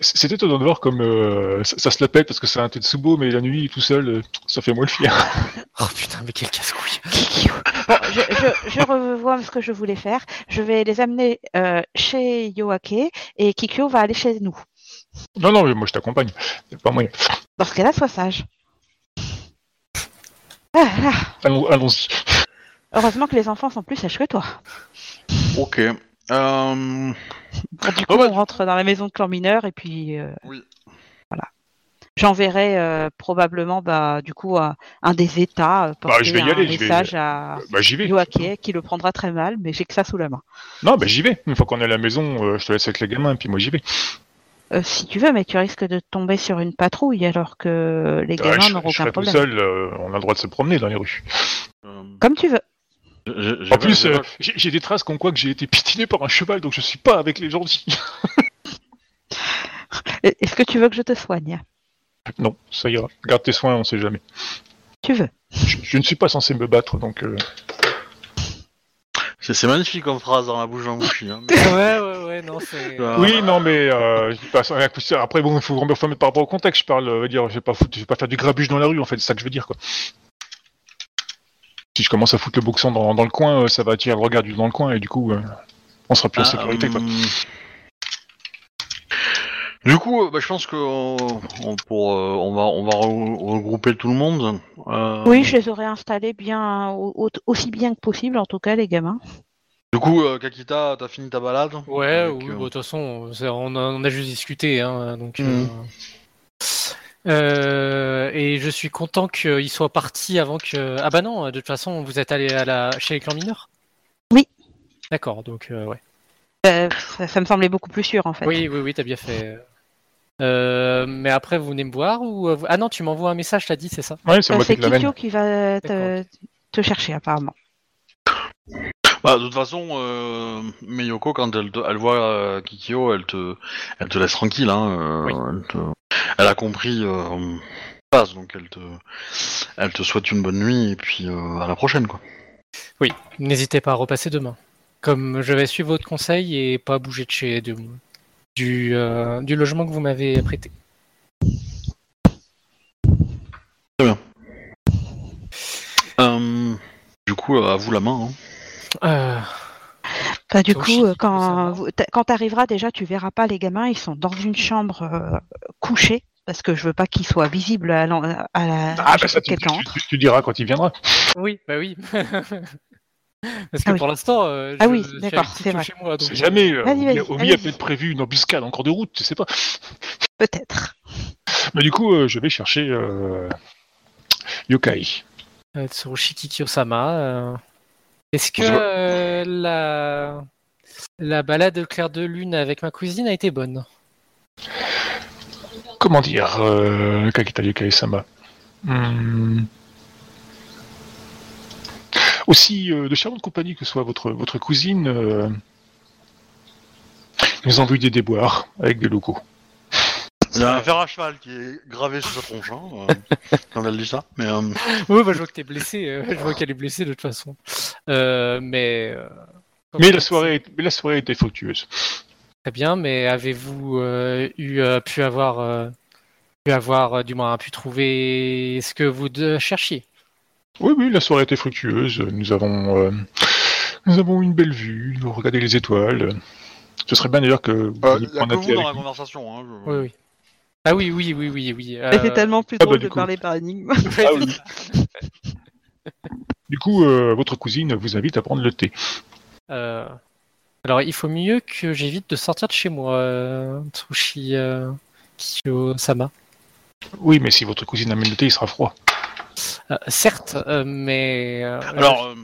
Speaker 4: C'est- étonnant de voir comme euh, ça, ça se la pète parce que c'est un Tetsubo, mais la nuit tout seul, euh, ça fait moins le fier.
Speaker 2: Oh putain, mais quel casse-couille.
Speaker 3: Bon, je, je, je revois ce que je voulais faire. Je vais les amener euh, chez Yoake et Kikyo va aller chez nous.
Speaker 4: Non, non, mais moi je t'accompagne. C'est pas moyen.
Speaker 3: Dans ce cas-là, sois sage. Ah,
Speaker 4: Allons-y.
Speaker 3: Heureusement que les enfants sont plus sages que toi.
Speaker 1: Ok. Euh,
Speaker 3: Bon, du coup,
Speaker 1: Oh, bah,
Speaker 3: on rentre dans la maison de clan mineur et puis euh,
Speaker 1: Oui.
Speaker 3: voilà. J'enverrai euh, probablement bah, du coup à un des États euh, porter
Speaker 4: Bah, je vais y
Speaker 3: un
Speaker 4: aller, je vais-
Speaker 3: message à
Speaker 4: Bah j'y vais.
Speaker 3: Yoake qui le prendra très mal, mais j'ai que ça sous la main.
Speaker 4: Non, bah j'y vais. Une fois qu'on est à la maison, je te laisse avec les gamins, puis moi j'y vais.
Speaker 3: Euh, si tu veux, mais tu risques de tomber sur une patrouille alors que les
Speaker 4: Ouais,
Speaker 3: gamins
Speaker 4: je,
Speaker 3: n'auront
Speaker 4: je
Speaker 3: aucun
Speaker 4: tout
Speaker 3: problème.
Speaker 4: seul, euh, on a le droit de se promener dans les rues.
Speaker 3: Comme tu veux.
Speaker 4: En plus,
Speaker 1: j'ai
Speaker 4: euh, j'ai des traces comme quoi que j'ai été piétiné par un cheval, donc je suis pas avec les gentils.
Speaker 3: Est-ce que tu veux que je te soigne?
Speaker 4: Non, ça ira. Garde tes soins, on sait jamais.
Speaker 3: Tu veux?
Speaker 4: Je, je ne suis pas censé me battre, donc... euh,
Speaker 1: c'est magnifique comme phrase dans la bouche d'un bouchi. Hein, mais-
Speaker 2: Ouais, ouais, ouais, non, c'est.
Speaker 4: Oui, non, mais euh, après, bon, il faut remettre par rapport au contexte. Je parle, dire, je vais pas foutre, je vais pas faire du grabuge dans la rue, en fait, c'est ça que je veux dire, quoi. Si je commence à foutre le boxon dans, dans le coin, euh, ça va attirer le regard du dans le coin, et du coup, euh, on sera plus en
Speaker 1: ah,
Speaker 4: sécurité, quoi.
Speaker 1: hum, Du coup, euh, bah, je pense que euh, on, pour, euh, on va, on va re- regrouper tout le monde. Euh,
Speaker 3: Oui, je les aurais installés bien, au- au- aussi bien que possible, en tout cas, les gamins.
Speaker 1: Du coup, euh, Kakita, t'as fini ta balade
Speaker 2: Ouais,
Speaker 1: Avec,
Speaker 2: oui,
Speaker 1: euh,
Speaker 2: bah, de toute façon, on a, on a juste discuté, hein, donc.
Speaker 1: Mhm.
Speaker 2: Euh, et je suis content qu'il soit parti avant que. Ah bah non, de toute façon, vous êtes allé à la... chez les clans mineurs?
Speaker 3: Oui.
Speaker 2: D'accord, donc euh, ouais.
Speaker 3: Euh, ça, ça me semblait beaucoup plus sûr, en fait.
Speaker 2: Oui, oui, oui, t'as bien fait. Euh, mais après, vous venez me voir ou ah non, tu m'envoies un message, t'as dit, c'est ça?
Speaker 4: Ouais, c'est
Speaker 3: Euh,
Speaker 4: moi qui
Speaker 3: c'est. Kikyo qui va te, te chercher, apparemment.
Speaker 1: Bah, de toute façon, euh, Miyoko, quand elle, te- elle voit euh, Kikyo, elle te, elle te laisse tranquille. Hein, euh,
Speaker 2: Oui.
Speaker 1: elle, te- elle a compris euh, passe, donc elle te, elle te souhaite une bonne nuit et puis euh, à la prochaine, quoi.
Speaker 2: Oui, n'hésitez pas à repasser demain. Comme je vais suivre votre conseil et pas bouger de chez de- du, euh, du logement que vous m'avez prêté.
Speaker 1: Euh, du coup, euh, à vous la main. Hein.
Speaker 2: Euh,
Speaker 3: Bah, du coup, euh, quand, tu arriveras, déjà, tu verras pas les gamins. Ils sont dans une chambre euh, couchée, parce que je veux pas qu'ils soient visibles à, la,
Speaker 4: Ah,
Speaker 3: à
Speaker 4: bah
Speaker 3: chaque
Speaker 4: ça, tu,
Speaker 3: que quelqu'un
Speaker 4: tu-
Speaker 3: entre.
Speaker 4: tu- tu diras quand il viendra.
Speaker 2: Oui, bah oui. Parce que
Speaker 3: Ah oui.
Speaker 2: pour l'instant, euh,
Speaker 3: Ah
Speaker 2: je
Speaker 3: oui,
Speaker 2: suis
Speaker 3: d'accord, c'est vrai.
Speaker 2: chez moi. donc-
Speaker 4: C'est jamais. euh, au
Speaker 3: allez-y.
Speaker 4: peut-être prévu une embuscade en cours de route, tu sais pas.
Speaker 3: Peut-être.
Speaker 4: Mais du coup, euh, je vais chercher euh, Yokai.
Speaker 2: Euh, Tsurushi Kikyo-sama. Est-ce que euh, la... la balade au clair de lune avec ma cousine a été bonne?
Speaker 4: Comment dire, euh, Kakita Yokai-sama Hmm. Aussi euh, de charmante compagnie que soit votre, votre cousine, euh, nous envoie des déboires avec des locaux.
Speaker 1: Il y a un fer à cheval qui est gravé sur sa tronche, hein, euh, quand elle dit ça. Mais euh,
Speaker 2: Oui, bah, je vois que t'es blessé. euh, je vois qu'elle est blessée de toute façon. Euh, mais. euh,
Speaker 4: Mais la soirée, mais la soirée était fructueuse.
Speaker 2: Très bien, mais avez-vous euh, eu euh, pu avoir, euh, pu avoir, euh, du moins, pu trouver ce que vous de- cherchiez?
Speaker 4: Oui, oui, la soirée était fructueuse. Nous avons, euh, nous avons une belle vue, nous regardé les étoiles. Ce serait bien d'ailleurs que vous
Speaker 1: Euh, Il y a que vous dans la conversation. Hein, je-
Speaker 2: Oui, oui. Ah oui, oui, oui, oui, oui.
Speaker 3: Mais C'est
Speaker 2: euh,
Speaker 3: tellement plus
Speaker 4: ah bah,
Speaker 3: drôle
Speaker 4: du
Speaker 3: de
Speaker 4: coup.
Speaker 3: parler par énigme.
Speaker 4: Ah oui. Du coup, euh, votre cousine vous invite à prendre le thé.
Speaker 2: euh, Alors, il faut mieux que j'évite de sortir de chez moi, euh, Tsushi euh, Kiyo-sama.
Speaker 4: Oui, mais si votre cousine amène le thé, il sera froid.
Speaker 2: Euh, certes, euh, mais... euh,
Speaker 1: Alors, euh,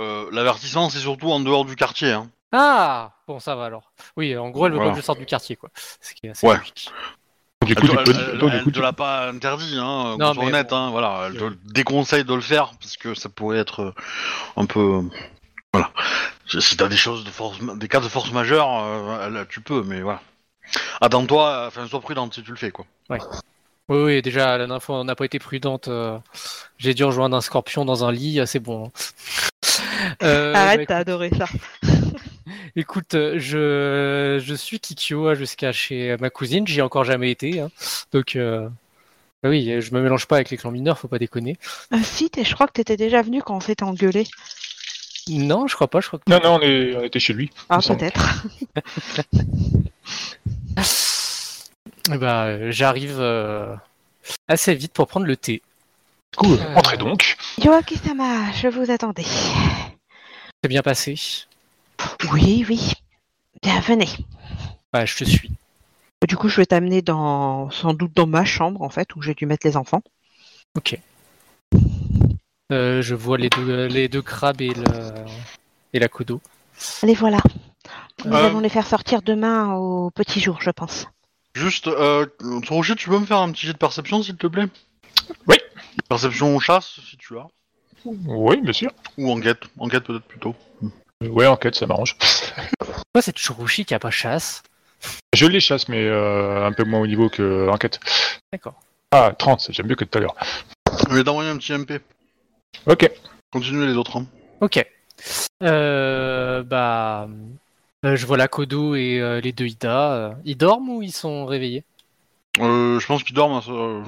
Speaker 1: euh, l'avertissement, c'est surtout en dehors du quartier. Hein.
Speaker 2: Ah Bon, ça va alors. Oui, en gros, elle veut
Speaker 1: Voilà.
Speaker 2: pas que je sorte du quartier, quoi. Ce qui est assez
Speaker 1: Ouais.
Speaker 2: logique.
Speaker 4: Du
Speaker 1: Elle,
Speaker 4: coup,
Speaker 1: elle-
Speaker 4: donc,
Speaker 1: elle
Speaker 4: du coup,
Speaker 1: te l'a pas interdit, hein,
Speaker 2: Non, mais
Speaker 1: honnête.
Speaker 2: bon.
Speaker 1: Hein, voilà, elle te
Speaker 2: Je-
Speaker 1: déconseille de le faire parce que ça pourrait être euh, un peu. Voilà. Si t'as des choses de force, des cas de force majeure, euh, elle- tu peux, mais voilà. Attends-toi, enfin, sois prudente si tu le fais, quoi.
Speaker 2: Oui, oui, déjà, la dernière fois, on n'a pas été prudente. euh, J'ai dû rejoindre un scorpion dans un lit, euh, c'est bon. hein. Euh,
Speaker 3: Arrête,
Speaker 2: bah,
Speaker 3: t'as adoré ça.
Speaker 2: Écoute, euh, je, je suis Kikyo euh, jusqu'à chez ma cousine, j'y ai encore jamais été. hein. Donc, euh, bah oui, je me mélange pas avec les clans mineurs, faut pas déconner.
Speaker 3: Ah, si, t'es- je crois que t'étais déjà venu quand on s'était engueulé.
Speaker 2: Non, je crois pas, je crois que.
Speaker 4: Non, non, on, est... on était chez lui.
Speaker 3: Ah, peut-être.
Speaker 2: Euh, j'arrive euh, assez vite pour prendre le thé. Euh.
Speaker 4: entrez donc.
Speaker 3: Yoaki-sama, je vous attendais.
Speaker 2: C'est bien passé.
Speaker 3: Oui, oui. Bien, venez.
Speaker 2: Ouais, je te suis.
Speaker 3: Du coup, je vais t'amener dans, sans doute dans ma chambre, en fait, où j'ai dû mettre les enfants.
Speaker 2: Ok. Euh, je vois les deux, les deux crabes et, le, et la Kodo.
Speaker 3: Allez, voilà. Nous
Speaker 1: Euh.
Speaker 3: allons les faire sortir demain au petit jour, je pense.
Speaker 1: Juste, euh, Rocher, tu peux me faire un petit jet de perception, s'il te plaît?
Speaker 4: Oui.
Speaker 1: Perception ou chasse, si tu as.
Speaker 4: Oui, bien sûr.
Speaker 1: Ou enquête. Enquête, peut-être plutôt.
Speaker 4: Ouais, enquête, ça m'arrange.
Speaker 2: Pourquoi c'est Churushi qui a pas chasse
Speaker 4: Je les chasse, mais euh, un peu moins au niveau que enquête.
Speaker 2: D'accord.
Speaker 4: Ah, 30, j'aime mieux que tout à l'heure.
Speaker 1: Je vais t'envoyer un petit MP.
Speaker 4: Ok.
Speaker 1: Continuez les autres. hein.
Speaker 2: Ok. Euh, bah, euh, je vois la Kodo et euh, les deux Ida. euh, Ils dorment ou ils sont réveillés?
Speaker 1: Euh, je pense qu'ils dorment. hein, euh,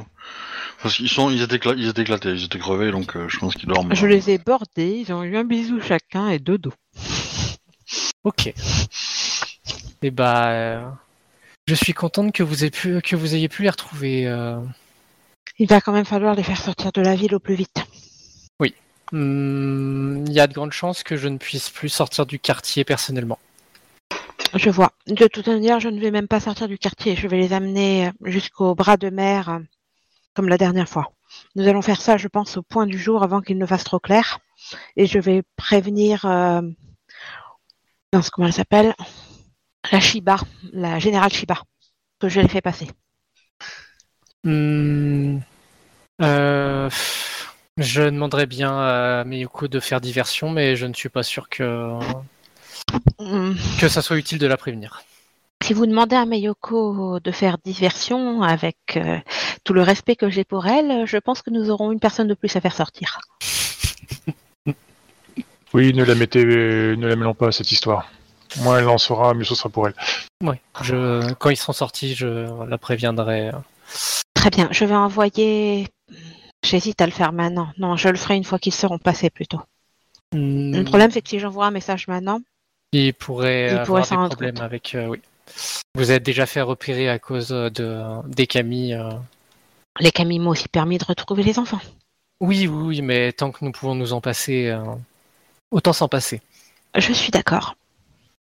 Speaker 1: Parce qu'ils sont, ils étaient, ils étaient éclatés, ils étaient crevés, donc euh, je pense qu'ils dorment.
Speaker 3: Je les ai bordés, ils ont eu un bisou chacun et deux dos.
Speaker 2: Ok. Et bah, euh, je suis contente que vous ayez pu, que vous ayez pu les retrouver. euh.
Speaker 3: Il va quand même falloir les faire sortir de la ville au plus vite.
Speaker 2: Hmm, Il y a de grandes chances que je ne puisse plus sortir du quartier personnellement.
Speaker 3: Je vois. De toute manière, je ne vais même pas sortir du quartier. Je vais les amener jusqu'au bras de mer, euh, comme la dernière fois. Nous allons faire ça, je pense, au point du jour avant qu'il ne fasse trop clair. Et je vais prévenir. Euh... mince, comment elle s'appelle? La Shiba, la générale Shiba, que je les fais passer.
Speaker 2: Hmm, euh, je demanderais bien à Miyuko de faire diversion, mais je ne suis pas sûr que,
Speaker 3: Hum,
Speaker 2: que ça soit utile de la prévenir.
Speaker 3: Si vous demandez à Meyoko de faire diversion avec euh, tout le respect que j'ai pour elle, je pense que nous aurons une personne de plus à faire sortir.
Speaker 4: Oui, ne la mettez, ne la mêlons pas à cette histoire. Moins elle en saura, mieux ce sera pour elle.
Speaker 2: Je, quand ils seront sortis, je la préviendrai.
Speaker 3: Très bien, je vais envoyer. J'hésite à le faire maintenant. Non, je le ferai une fois qu'ils seront passés plutôt.
Speaker 2: Hmm,
Speaker 3: Le problème, c'est que si j'envoie un message maintenant,
Speaker 2: Il pourrait
Speaker 3: Il
Speaker 2: avoir
Speaker 3: pourrait
Speaker 2: des problèmes
Speaker 3: compte.
Speaker 2: avec. euh, oui. Vous êtes déjà fait repérer à cause de des euh.
Speaker 3: les Camille m'ont aussi permis de retrouver les enfants.
Speaker 2: Oui, oui, oui, mais tant que nous pouvons nous en passer, euh, autant s'en passer.
Speaker 3: Je suis d'accord.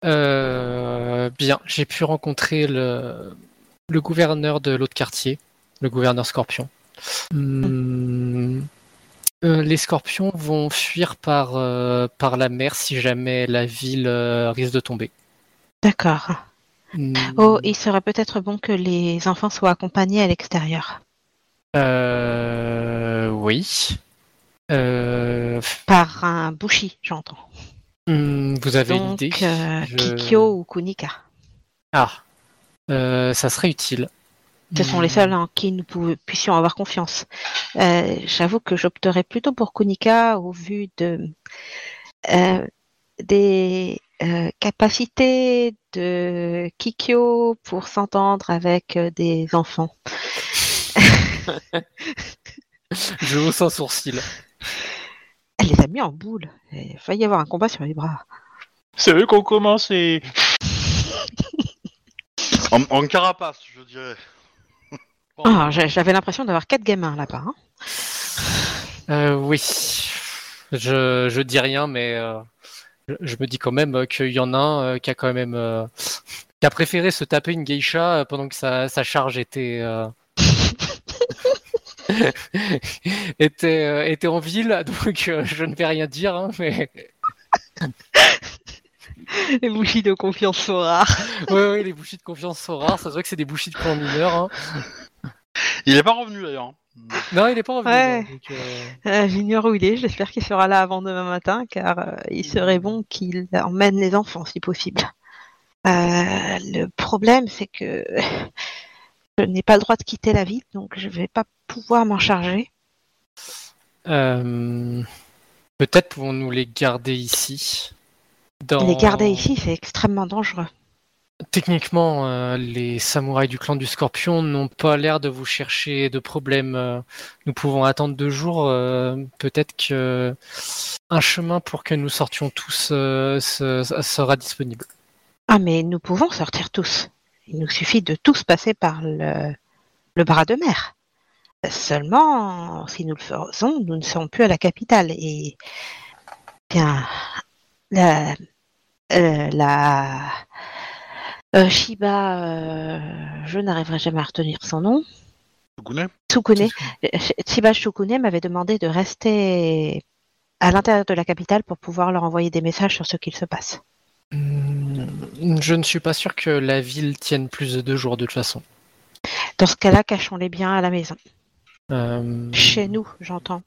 Speaker 2: Euh, bien, j'ai pu rencontrer le, le gouverneur de l'autre quartier, le gouverneur Scorpion. Hmm, euh, les Scorpions vont fuir par, euh, par la mer si jamais la ville euh, risque de tomber.
Speaker 3: D'accord.
Speaker 2: Hmm,
Speaker 3: Oh, il serait peut-être bon que les enfants soient accompagnés à l'extérieur.
Speaker 2: euh, oui. Euh,
Speaker 3: Par un bushi, j'entends.
Speaker 2: hmm, vous avez
Speaker 3: euh,
Speaker 2: Je-
Speaker 3: Kikyo ou Kunika.
Speaker 2: Ah, ça serait utile.
Speaker 3: Ce sont les
Speaker 2: Hmm.
Speaker 3: seuls en qui nous puissions avoir confiance. Euh, J'avoue que j'opterais plutôt pour Kunika au vu de euh, des euh, capacités de Kikyo pour s'entendre avec des enfants.
Speaker 2: Je hausse un sourcil.
Speaker 3: Elle les a mis en boule. Il a failli y avoir un combat sur les bras.
Speaker 4: C'est eux qui ont commencé.
Speaker 1: En, en carapace, je dirais.
Speaker 3: Ah, J'avais l'impression d'avoir quatre gamins là-bas. hein.
Speaker 2: Euh, oui. Je, je dis rien, mais euh, je, je me dis quand même euh, qu'il y en a un euh, qui a quand même qui a préféré se taper une geisha pendant que sa, sa charge était était était en ville, donc je ne vais rien dire, hein, mais
Speaker 3: Les bougies de confiance sont rares.
Speaker 2: oui, oui, les bougies de confiance sont rares. Ça se voit que c'est des bougies de clan mineur. Hein.
Speaker 1: Il est pas revenu d'ailleurs.
Speaker 2: Non, il est pas revenu.
Speaker 3: Ouais.
Speaker 2: non, donc, euh,
Speaker 3: Euh, J'ignore où il est. J'espère qu'il sera là avant demain matin, car euh, il serait bon qu'il emmène les enfants si possible. Euh, le problème, c'est que je n'ai pas le droit de quitter la ville, donc je vais pas pouvoir m'en charger.
Speaker 2: euh, Peut-être pouvons-nous les garder ici. Dans-
Speaker 3: Les garder ici, c'est extrêmement dangereux.
Speaker 2: Techniquement, euh, les samouraïs du clan du Scorpion n'ont pas l'air de vous chercher de problème. euh, nous pouvons attendre deux jours. euh, Peut-être que un chemin pour que nous sortions tous se- sera disponible.
Speaker 3: Ah, mais nous pouvons sortir tous. Il nous suffit de tous passer par le, bras de mer. Seulement, si nous le faisons, nous ne serons plus à la capitale. Et bien, la euh, Shiba, euh, je n'arriverai jamais à retenir son nom. Tsukune, euh, Shiba Shukune m'avait demandé de rester à l'intérieur de la capitale pour pouvoir leur envoyer des messages sur ce qu'il se passe.
Speaker 2: Hmm, Je ne suis pas sûr que la ville tienne plus de deux jours de toute façon.
Speaker 3: Dans ce cas-là, cachons-les bien à la maison.
Speaker 2: Euh,
Speaker 3: Chez nous, j'entends.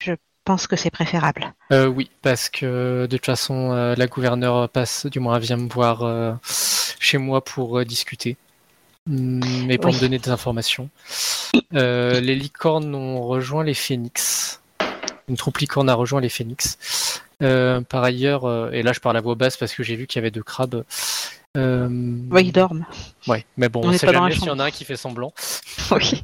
Speaker 3: Je pense que c'est préférable.
Speaker 2: Euh, oui, parce que de toute façon, euh, la gouverneure passe, du moins, elle vient me voir euh, chez moi pour euh, discuter, Mm, mais pour
Speaker 3: Oui.
Speaker 2: me donner des informations. Euh, les licornes ont rejoint les phénix. Une troupe licorne a rejoint les phénix. Euh, par ailleurs, euh, et là je parle à voix basse parce que j'ai vu qu'il y avait deux crabes.
Speaker 3: Oui, ils dorment.
Speaker 2: ouais, mais bon,
Speaker 3: On
Speaker 2: sait jamais s'il y en a un qui fait semblant.
Speaker 3: Oui.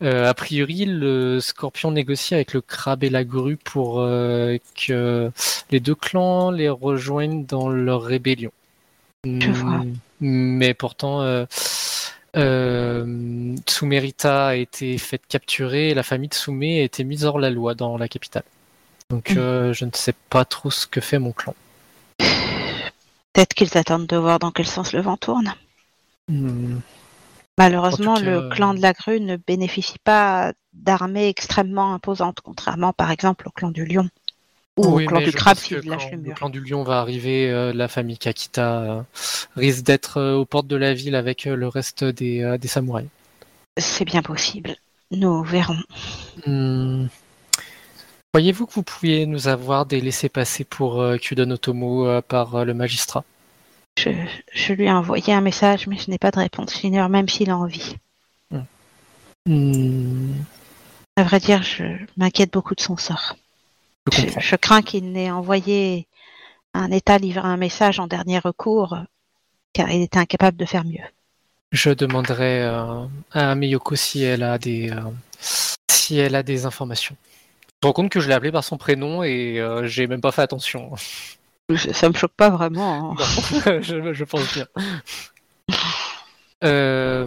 Speaker 2: A priori, le scorpion négocie avec le crabe et la grue pour que les deux clans les rejoignent dans leur rébellion.
Speaker 3: Je vois.
Speaker 2: Mm, Mais pourtant, euh, euh, Tsumerita a été faite capturer et la famille Tsume a été mise hors la loi dans la capitale. Donc
Speaker 3: Mm.
Speaker 2: euh, je ne sais pas trop ce que fait mon clan.
Speaker 3: Peut-être qu'ils attendent de voir dans quel sens le vent tourne.
Speaker 2: Mm.
Speaker 3: Malheureusement,
Speaker 2: cas,
Speaker 3: le clan de la grue ne bénéficie pas d'armées extrêmement imposantes, contrairement par exemple au clan du lion. Ou
Speaker 2: Oui,
Speaker 3: au clan du crabe s'il
Speaker 2: que
Speaker 3: lâche le
Speaker 2: le
Speaker 3: mur.
Speaker 2: clan du lion va arriver, euh, la famille Kakita euh, risque d'être euh, aux portes de la ville avec euh, le reste des, euh, des samouraïs.
Speaker 3: C'est bien possible. Nous verrons.
Speaker 2: Hmm. Croyez-vous que vous pouviez nous avoir des laissés-passer pour euh, Kudon Otomo euh, par euh, le magistrat?
Speaker 3: Je, je lui ai envoyé un message, mais je n'ai pas de réponse. J'ignore même s'il a envie.
Speaker 2: Hmm,
Speaker 3: À vrai dire, je m'inquiète beaucoup de son sort.
Speaker 2: Je
Speaker 3: Je,
Speaker 2: comprends.
Speaker 3: je crains qu'il n'ait envoyé un État livrer un message en dernier recours, car il était incapable de faire mieux.
Speaker 2: Je demanderai euh, à Miyoko si elle a des euh, si elle a des informations. Je me rends compte que je l'ai appelé par son prénom et euh, j'ai même pas fait attention.
Speaker 3: Ça me choque pas vraiment. hein.
Speaker 2: Non, je, je pense bien. Euh,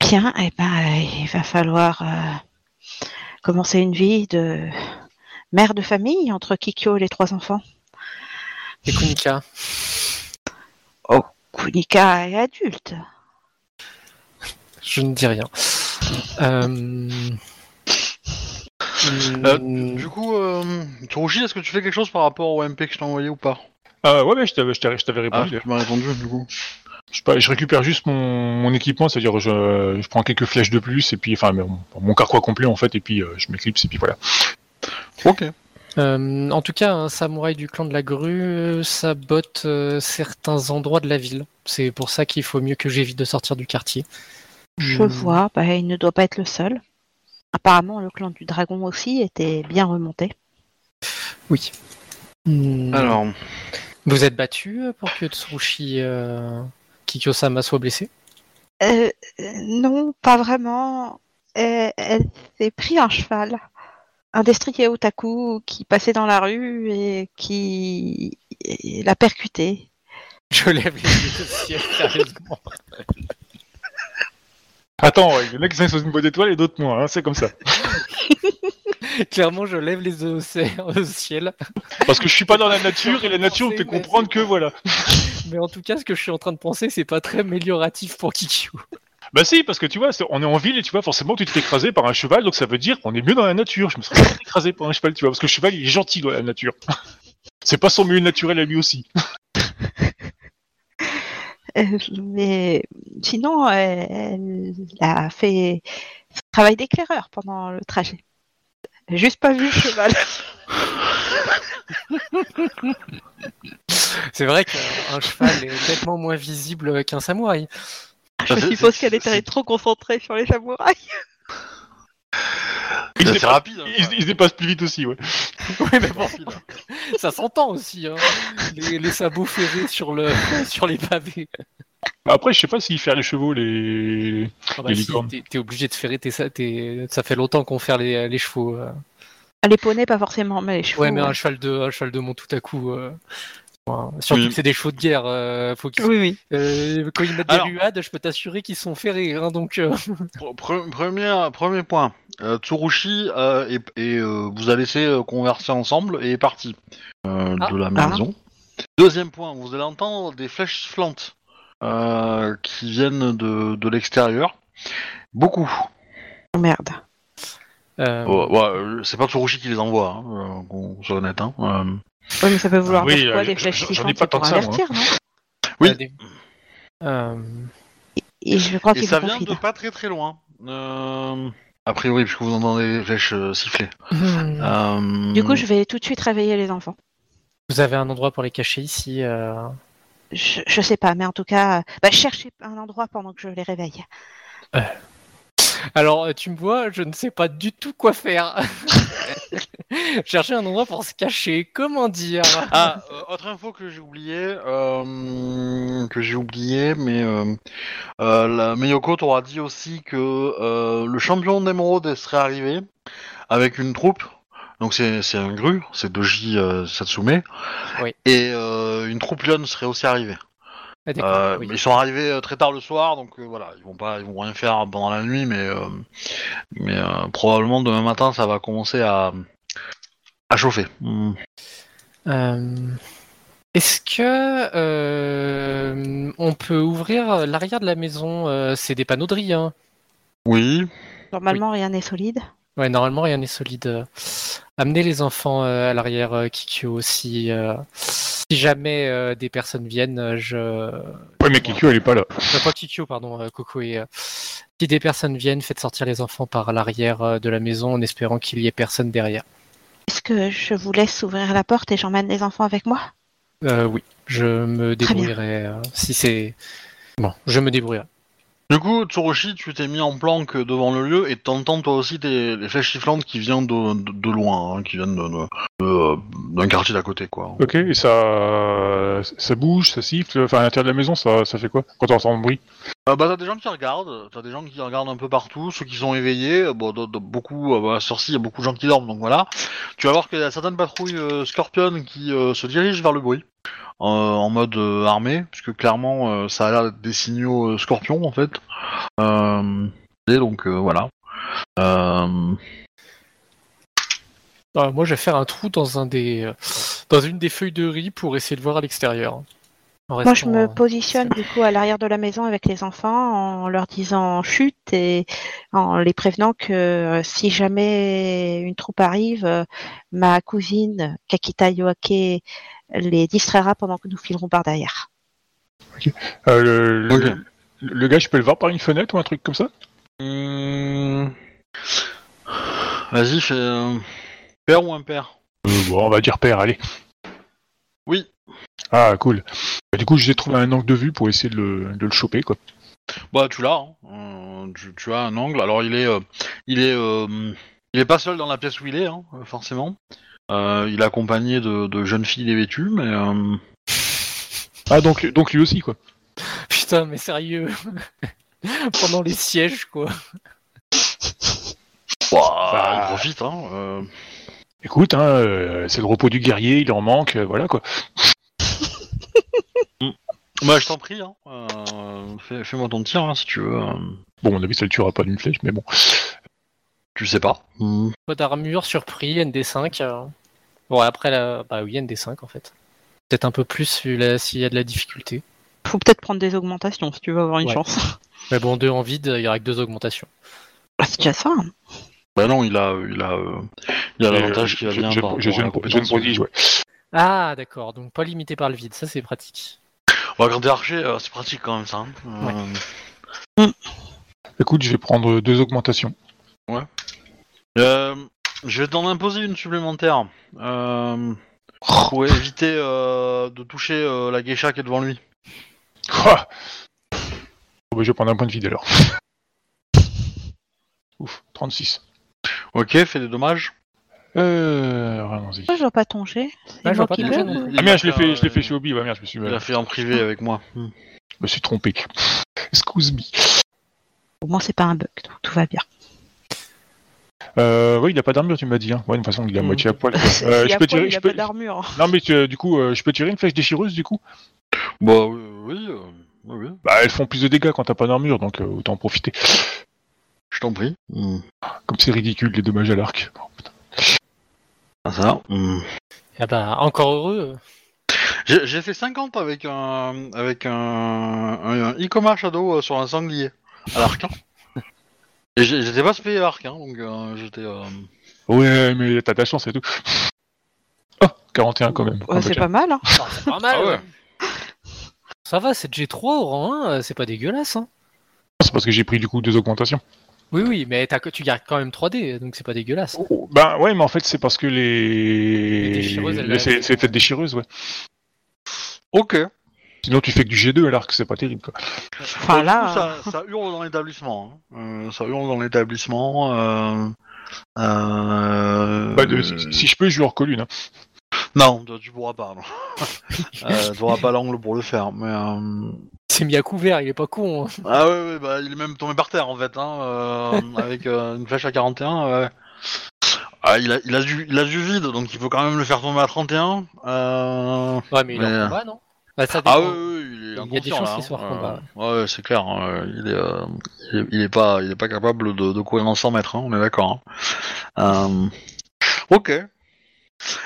Speaker 3: Bien, eh ben, il va falloir euh, commencer une vie de mère de famille entre Kikyo et les trois enfants.
Speaker 2: et Kunika,
Speaker 3: Kunika est adulte.
Speaker 2: je ne dis rien. Euh,
Speaker 1: Euh,
Speaker 2: hmm,
Speaker 1: Du coup, euh, est-ce que tu fais quelque chose par rapport au MP que je t'ai envoyé ou pas
Speaker 4: Euh, ouais, mais je t'avais, je t'avais- je t'avais
Speaker 1: Ah,
Speaker 4: répondu.
Speaker 1: tu m'as répondu du coup.
Speaker 4: Je, sais pas, je récupère juste mon, mon équipement, c'est-à-dire je, je prends quelques flèches de plus, et puis, enfin, mon, mon carquois complet en fait, et puis euh, je m'éclipse, et puis voilà.
Speaker 1: Ok.
Speaker 2: Euh, en tout cas, un samouraï du clan de la grue sabote euh, certains endroits de la ville. C'est pour ça qu'il faut mieux que j'évite de sortir du quartier.
Speaker 3: Je
Speaker 2: Hmm.
Speaker 3: vois, bah, il ne doit pas être le seul. Apparemment, le clan du dragon aussi était bien remonté.
Speaker 2: Oui. Hmm.
Speaker 1: Alors,
Speaker 2: Vous êtes battu euh, pour que Tsurushi euh, Kikyo-sama soit blessé?
Speaker 3: Non, pas vraiment. Euh, elle s'est pris un cheval. Un destrier otaku qui passait dans la rue et qui l'a percuté.
Speaker 2: Je lève les yeux au ciel, sérieusement.
Speaker 4: Attends, il y en a qui sont sur une boîte d'étoiles et d'autres moins, hein, c'est comme ça.
Speaker 2: Clairement, je lève les yeux au ciel, au ciel.
Speaker 4: Parce que je suis pas dans la nature et la nature me fait comprendre que voilà.
Speaker 2: Mais en tout cas, ce que je suis en train de penser, c'est pas très amélioratif pour Kikyo.
Speaker 4: Bah si, parce que tu vois, on est en ville et tu vois, forcément, tu te fais écraser par un cheval, donc ça veut dire qu'on est mieux dans la nature. Je me serais pas écraser par un cheval, tu vois, parce que le cheval, il est gentil dans la nature. C'est pas son milieu naturel à lui aussi.
Speaker 3: Euh, mais sinon, euh, elle a fait son travail d'éclaireur pendant le trajet. Juste pas vu le cheval.
Speaker 2: C'est vrai qu'un cheval est nettement moins visible qu'un samouraï.
Speaker 3: Je
Speaker 1: c'est-
Speaker 3: suppose qu'elle était trop concentrée sur les samouraïs.
Speaker 4: Il se dépasse-
Speaker 1: rapide. hein,
Speaker 4: il, il se dépasse plus vite aussi, ouais.
Speaker 2: Ouais, mais bon, ça s'entend aussi. Hein. Les, les sabots ferrés sur, le, sur les pavés.
Speaker 4: Bah, Après, je sais pas s'il fait les chevaux, les.
Speaker 2: Ah bah
Speaker 4: Les
Speaker 2: si,
Speaker 4: licornes.
Speaker 2: t'es t'es obligé de ferrer tes- Ça fait longtemps qu'on fait les, les chevaux. euh.
Speaker 3: Les poneys, pas forcément, mais les chevaux.
Speaker 2: Ouais, mais un cheval de, un cheval de mont tout à coup. euh, enfin, surtout
Speaker 1: Oui.
Speaker 2: que c'est des chevaux de guerre. euh, faut qu'ils-
Speaker 3: Oui, oui.
Speaker 2: euh, quand ils mettent
Speaker 1: Alors-
Speaker 2: des ruades, je peux t'assurer qu'ils sont ferrés. Hein, donc, euh,
Speaker 1: Pre- pre- premier, premier point. Euh, Tsurushi euh, et, et, euh, vous a laissé euh, converser ensemble et est parti euh,
Speaker 2: Ah.
Speaker 1: de la
Speaker 3: Ah.
Speaker 1: maison. Deuxième point, vous allez entendre des flèches sifflantes euh, qui viennent de, de l'extérieur. Beaucoup.
Speaker 3: Oh, merde.
Speaker 1: Ouais, ouais, c'est pas Tsurushi qui les envoie, hein, qu'on soit honnête. Hein.
Speaker 3: Oui, mais ça peut vouloir
Speaker 4: oui,
Speaker 3: dire quoi,
Speaker 4: euh,
Speaker 3: des flèches
Speaker 4: j'en- j'en ai
Speaker 3: sifflantes
Speaker 4: pas
Speaker 3: pour
Speaker 4: ça,
Speaker 3: avertir, non?
Speaker 1: Oui.
Speaker 2: euh,
Speaker 3: Et je crois qu'il
Speaker 1: ça vient de pas très très loin. Euh, a priori, puisque vous entendez les flèches euh, siffler.
Speaker 2: hmm.
Speaker 1: Euh,
Speaker 3: Du coup, je vais tout de suite réveiller les enfants.
Speaker 2: Vous avez un endroit pour les cacher ici euh,
Speaker 3: Je, je sais pas, mais en tout cas, bah, cherchez un endroit pendant que je les réveille.
Speaker 2: Alors, tu me vois, je ne sais pas du tout quoi faire. Chercher un endroit pour se cacher, comment dire?
Speaker 1: Ah, euh, autre info que j'ai oublié, euh, que j'ai oublié, mais euh, la Miyoko t'aura dit aussi que le champion d'émeraude serait arrivé avec une troupe. Donc c'est c'est un gru, c'est Doji Satsume.
Speaker 2: Oui.
Speaker 1: Et une troupe lionne serait aussi arrivée.
Speaker 2: Ah,
Speaker 1: Euh,
Speaker 2: oui.
Speaker 1: Ils sont arrivés euh, très tard le soir, donc euh, voilà, ils vont pas, ils vont rien faire pendant la nuit, mais euh, mais euh, probablement demain matin ça va commencer à à chauffer. Hmm.
Speaker 2: Euh, Est-ce que euh, on peut ouvrir l'arrière de la maison? Euh, C'est des panneaux de riz, hein
Speaker 1: Oui.
Speaker 3: Normalement, rien n'est solide.
Speaker 2: Ouais, normalement rien n'est solide. Amenez les enfants euh, à l'arrière, euh, Kikyo aussi. Si jamais euh, des personnes viennent, euh, je.
Speaker 4: Ouais, mais Kikyo, elle est pas là.
Speaker 2: Euh, pas Kikyo, pardon, euh, Coco et. euh, Si des personnes viennent, faites sortir les enfants par l'arrière de la maison en espérant qu'il y ait personne derrière.
Speaker 3: Est-ce que je vous laisse ouvrir la porte et j'emmène les enfants avec moi?
Speaker 2: Euh, oui, je me débrouillerai euh, si c'est. Bon, je me débrouillerai.
Speaker 1: Du coup, Tsurushi, tu t'es mis en planque devant le lieu et t'entends toi aussi des, les flèches sifflantes qui viennent de, de, de loin, hein, qui viennent de- de- de, euh, d'un quartier d'à côté, quoi.
Speaker 4: Ok, et ça, ça bouge, ça siffle. Enfin, à l'intérieur de la maison, ça, ça fait quoi quand on entend le bruit?
Speaker 1: Euh, bah, t'as des gens qui regardent, t'as des gens qui regardent un peu partout, ceux qui sont éveillés, euh, bon, de- de- beaucoup, euh, bah, sur il y a beaucoup de gens qui dorment, donc voilà. Tu vas voir qu'il y a certaines patrouilles euh, Scorpion qui euh, se dirigent vers le bruit, en mode euh, armé, puisque clairement, euh, ça a l'air des signaux euh, Scorpion, en fait. Euh, et donc, euh, voilà. Euh,
Speaker 2: Ah, moi, je vais faire un trou dans un des, dans une des feuilles de riz pour essayer de voir à l'extérieur.
Speaker 3: Moi, je me positionne du coup à l'arrière de la maison avec les enfants en leur disant chute et en les prévenant que si jamais une troupe arrive, ma cousine Kakita Yoake les distraira pendant que nous filerons par derrière.
Speaker 4: Euh, le, le-
Speaker 1: Ok.
Speaker 4: le gars, je peux le voir par une fenêtre ou un truc comme ça?
Speaker 1: Hum, Vas-y, fais euh, père ou impair
Speaker 4: Euh, Bon, on va dire père, allez.
Speaker 1: Oui.
Speaker 4: Ah, cool. Bah, du coup, j'ai trouvé un angle de vue pour essayer de le, de le choper, quoi.
Speaker 1: Bah tu l'as, hein. Euh, tu, tu as un angle. Alors il est, euh, il est, euh, il est pas seul dans la pièce où il est, hein, forcément. Euh, il est accompagné de, de jeunes filles dévêtues, mais euh,
Speaker 4: Ah, donc, donc lui aussi, quoi.
Speaker 2: Putain, mais sérieux. Pendant les sièges, quoi.
Speaker 1: ouah,
Speaker 4: Bah.
Speaker 1: il profite. Hein, euh.
Speaker 4: Écoute, hein, euh, c'est le repos du guerrier, il en manque, euh, voilà, quoi.
Speaker 1: Bah, je t'en prie, hein. euh, fais- fais-moi ton tir hein, si tu veux.
Speaker 4: Bon, à mon avis, ça le tuera pas d'une flèche, mais bon.
Speaker 1: tu sais pas. Hmm.
Speaker 2: Pas d'armure, surpris, ND5. Bon, après, la... bah oui, ND5 en fait. Peut-être un peu plus s'il y a de la difficulté.
Speaker 3: Faut peut-être prendre des augmentations si tu veux avoir une
Speaker 2: Ouais.
Speaker 3: chance.
Speaker 2: Mais bon, deux en vide, il y aura que deux augmentations.
Speaker 3: Bah, c'est déjà ça. hein.
Speaker 1: Bah non, il a, il a, euh, il a l'avantage qui va
Speaker 4: Je-
Speaker 1: bien
Speaker 4: je-
Speaker 1: par
Speaker 4: prodige, ouais.
Speaker 2: Ah, d'accord, donc pas limité par le vide, ça c'est pratique.
Speaker 1: Bah, quand t'es archer, euh, c'est pratique quand même ça. hein. Euh,
Speaker 4: Écoute, je vais prendre deux augmentations.
Speaker 1: euh, je vais t'en imposer une supplémentaire euh, pour éviter euh, de toucher euh, la geisha qui est devant lui.
Speaker 4: Ah Bon, bah, je vais prendre un point de vide alors. Ouf, 36.
Speaker 1: Ok, fais des dommages.
Speaker 4: Euh, allons-y.
Speaker 3: Moi, je vois pas ton jet. C'est
Speaker 2: Ouais, je vois
Speaker 3: moi
Speaker 2: pas
Speaker 3: qui
Speaker 2: ton
Speaker 3: l'ai
Speaker 2: jet
Speaker 3: ou-
Speaker 2: non plus.
Speaker 4: Ah merde, je l'ai fait,
Speaker 1: euh,
Speaker 4: je l'ai fait chez Obi, bah merde, je me suis,
Speaker 1: Il a fait en privé avec moi.
Speaker 4: Je me suis trompé. Excuse me.
Speaker 3: Au moins, c'est pas un bug, donc tout va bien.
Speaker 4: Euh, oui, il a pas d'armure, tu m'as dit. Hein. Ouais, de toute façon, il est à
Speaker 2: Mm.
Speaker 4: moitié à poil. quoi. Euh, je
Speaker 3: a
Speaker 4: peux tirer,
Speaker 3: il
Speaker 4: je
Speaker 3: a
Speaker 4: peux...
Speaker 3: pas d'armure.
Speaker 4: Non, mais tu- euh, du coup, euh, je peux tirer une flèche déchireuse, du coup?
Speaker 1: Bah oui, oui, euh, oui, oui.
Speaker 4: Bah, elles font plus de dégâts quand t'as pas d'armure, donc euh, autant en profiter.
Speaker 1: je t'en prie. Hmm.
Speaker 4: Comme c'est ridicule, les dommages à l'arc. Oh.
Speaker 1: Ah, ça. hmm.
Speaker 2: Ah bah, encore heureux.
Speaker 1: J'ai j'ai fait 50 avec un avec un, un, un Ikoma Shadow euh, sur un sanglier à l'arc. hein. Et j'étais pas spé arc, hein, donc euh, j'étais. euh,
Speaker 4: Ouais, mais t'as ta chance et tout. Oh, 41 quand même.
Speaker 3: Ouais,
Speaker 4: Ah,
Speaker 3: c'est
Speaker 4: bah,
Speaker 3: pas mal. Hein.
Speaker 2: Ah, c'est pas mal.
Speaker 1: Ah ouais.
Speaker 2: Ça va, c'est G3 au rang 1, euh, c'est pas dégueulasse. Hein.
Speaker 4: C'est parce que j'ai pris du coup deux augmentations.
Speaker 2: Oui, oui, mais t'as que- tu gardes quand même 3D, donc c'est pas dégueulasse.
Speaker 4: Oh, Ben ouais, mais en fait, c'est parce que les.
Speaker 2: Les déchireuses, elles-
Speaker 4: les- C'est c'est peut-être déchireuse, ouais.
Speaker 1: Ok.
Speaker 4: Sinon, tu fais que du G2 à l'arc, c'est pas terrible, quoi.
Speaker 3: Enfin, là.
Speaker 1: coup, ça, ça hurle dans l'établissement. hein. Euh, ça hurle dans l'établissement. Euh, euh,
Speaker 4: Bah, si, si je peux, je lui en recolle une. hein.
Speaker 1: Non, tu pourras pas. non. euh, tu auras pas l'angle pour le faire. Mais euh,
Speaker 2: s'est mis à couvert, il est pas con. hein.
Speaker 1: ah ouais, ouais, bah il est même tombé par terre en fait, hein, euh, avec euh, une flèche à 41. ouais. Ah, il a, il a du, il a du vide, donc il faut quand même le faire tomber à 31. Euh...
Speaker 2: Ouais, mais il est
Speaker 1: Mais,
Speaker 2: en combat, non? Bah, ça
Speaker 1: Ah oui, oui, il est
Speaker 2: Il y a des chances qu'il soit
Speaker 1: hein.
Speaker 2: hors combat.
Speaker 1: Euh, ouais, c'est clair. hein, il, est, euh, il, est, pas, il est pas capable de, de courir en 100 mètres. hein, on est d'accord. hein. Euh, Ok.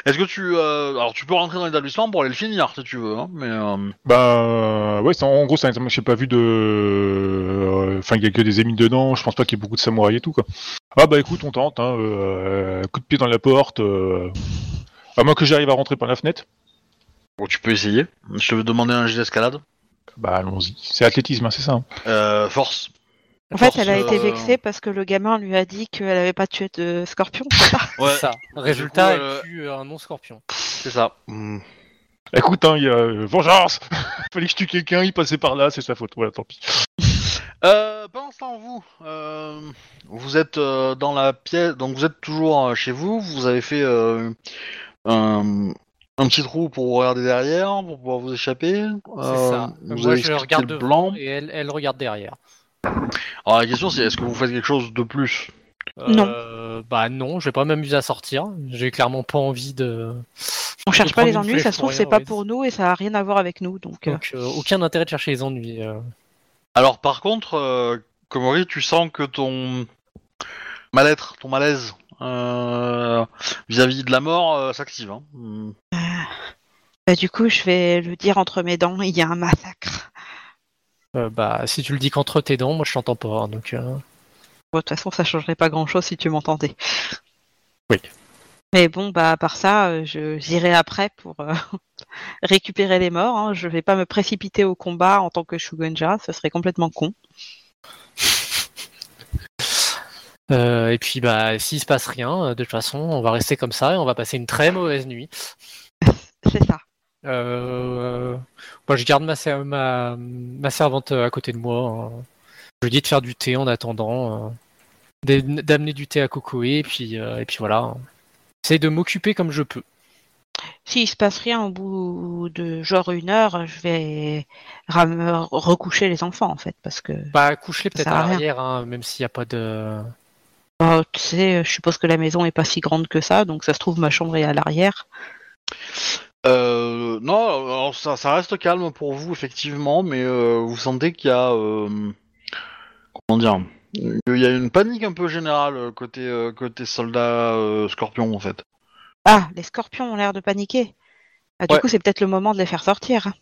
Speaker 1: Est-ce que tu, euh, alors tu peux rentrer dans l'établissement pour aller le finir si tu veux, hein, mais euh,
Speaker 4: Bah ouais, en gros, c'est un- moi, j'ai pas vu de. Enfin, il y a que des émites dedans. Je pense pas qu'il y ait beaucoup de samouraïs et tout, quoi. Ah bah écoute, on tente. Hein, euh, coup de pied dans la porte. euh, À moins que j'arrive à rentrer par la fenêtre.
Speaker 1: Bon, tu peux essayer. Je te vais demander un jet d'escalade.
Speaker 4: Bah allons-y. C'est athlétisme, hein, c'est ça. hein.
Speaker 1: Euh, force.
Speaker 3: En fait,
Speaker 1: Force,
Speaker 3: elle a été
Speaker 1: euh,
Speaker 3: vexée parce que le gamin lui a dit qu'elle avait pas tué de scorpion. c'est ça
Speaker 1: Ouais,
Speaker 2: Ça. Résultat,
Speaker 1: Du coup, euh,
Speaker 2: elle tue un non-scorpion.
Speaker 1: c'est ça. Hmm.
Speaker 4: Écoute, hein, il y a euh, vengeance. Fallait que je tue quelqu'un, il passait par là, c'est sa faute. Voilà, tant pis.
Speaker 1: Euh, pendant ce temps, vous, euh, vous êtes euh, dans la pièce, donc vous êtes toujours euh, chez vous. Vous avez fait euh, un, un petit trou pour regarder derrière, pour pouvoir vous échapper.
Speaker 2: C'est
Speaker 1: Euh,
Speaker 2: ça.
Speaker 1: Vous
Speaker 2: Moi,
Speaker 1: avez
Speaker 2: je regarde
Speaker 1: le
Speaker 2: devant et elle, elle regarde derrière.
Speaker 1: Alors la question, c'est est-ce que vous faites quelque chose de plus?
Speaker 3: Non.
Speaker 2: Euh, bah non, je vais pas m'amuser à sortir. J'ai clairement pas envie de.
Speaker 3: On cherche pas les
Speaker 2: une
Speaker 3: ennuis,
Speaker 2: flèche
Speaker 3: ça se
Speaker 2: pour
Speaker 3: trouve, c'est
Speaker 2: rien,
Speaker 3: pas
Speaker 2: ouais.
Speaker 3: pour nous et ça a rien à voir avec nous. Donc, euh,
Speaker 2: Donc euh, aucun intérêt de chercher les ennuis. euh.
Speaker 1: Alors par contre, euh, Komori, tu sens que ton mal-être, ton malaise euh, vis-à-vis de la mort euh, s'active. Hein. Hmm.
Speaker 3: Bah, du coup, je vais le dire entre mes dents il y a un massacre.
Speaker 2: Euh, bah si tu le dis qu'entre tes dents, moi je t'entends pas. hein, donc euh,
Speaker 3: Bon, de toute façon, ça changerait pas grand chose si tu m'entendais.
Speaker 2: Oui.
Speaker 3: Mais bon, bah, à part ça, euh, je j'irai après pour euh, récupérer les morts. Hein. Je vais pas me précipiter au combat en tant que Shugonja, ce serait complètement con.
Speaker 2: et puis bah s'il se passe rien, de toute façon, on va rester comme ça et on va passer une très mauvaise nuit.
Speaker 3: C'est ça.
Speaker 2: Euh, moi je garde ma, ma, ma servante à côté de moi. hein. Je lui dis de faire du thé en attendant, euh, d'am- d'amener du thé à Cocoé et puis euh, et puis voilà. J'essaye de m'occuper comme je peux.
Speaker 3: S'il se passe rien au bout de genre une heure, je vais recoucher les enfants en fait, parce que
Speaker 2: Bah couche-les peut-être
Speaker 3: à
Speaker 2: l'arrière, hein, même s'il n'y a pas de.
Speaker 3: oh, tu sais, je suppose que la maison est pas si grande que ça, donc ça se trouve ma chambre est à l'arrière.
Speaker 1: Euh, non, alors ça, ça reste calme pour vous effectivement, mais euh, vous sentez qu'il y a, euh, comment dire, il y a une panique un peu générale euh, côté euh, côté soldats euh, scorpions en fait.
Speaker 3: Ah, les scorpions ont l'air de paniquer. Ah, du
Speaker 1: Ouais.
Speaker 3: coup, c'est peut-être le moment de les faire sortir.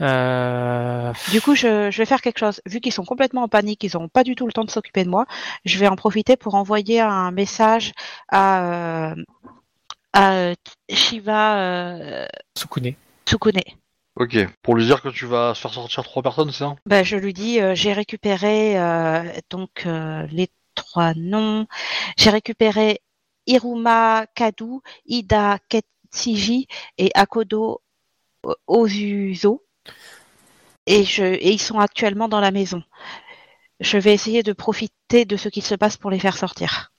Speaker 2: Euh,
Speaker 3: Du coup, je, je vais faire quelque chose. Vu qu'ils sont complètement en panique, ils n'ont pas du tout le temps de s'occuper de moi, je vais en profiter pour envoyer un message à, euh, à euh, Shiva euh,
Speaker 2: Sukune.
Speaker 3: Tsukune.
Speaker 1: Ok. Pour lui dire que tu vas faire sortir trois personnes, c'est ça?
Speaker 3: Ben, je lui dis, euh, j'ai récupéré euh, donc euh, les trois noms. J'ai récupéré Iruma Kadu, Ida Ketsiji et Akodo Ozuzo. Et, je, et ils sont actuellement dans la maison. Je vais essayer de profiter de ce qui se passe pour les faire sortir.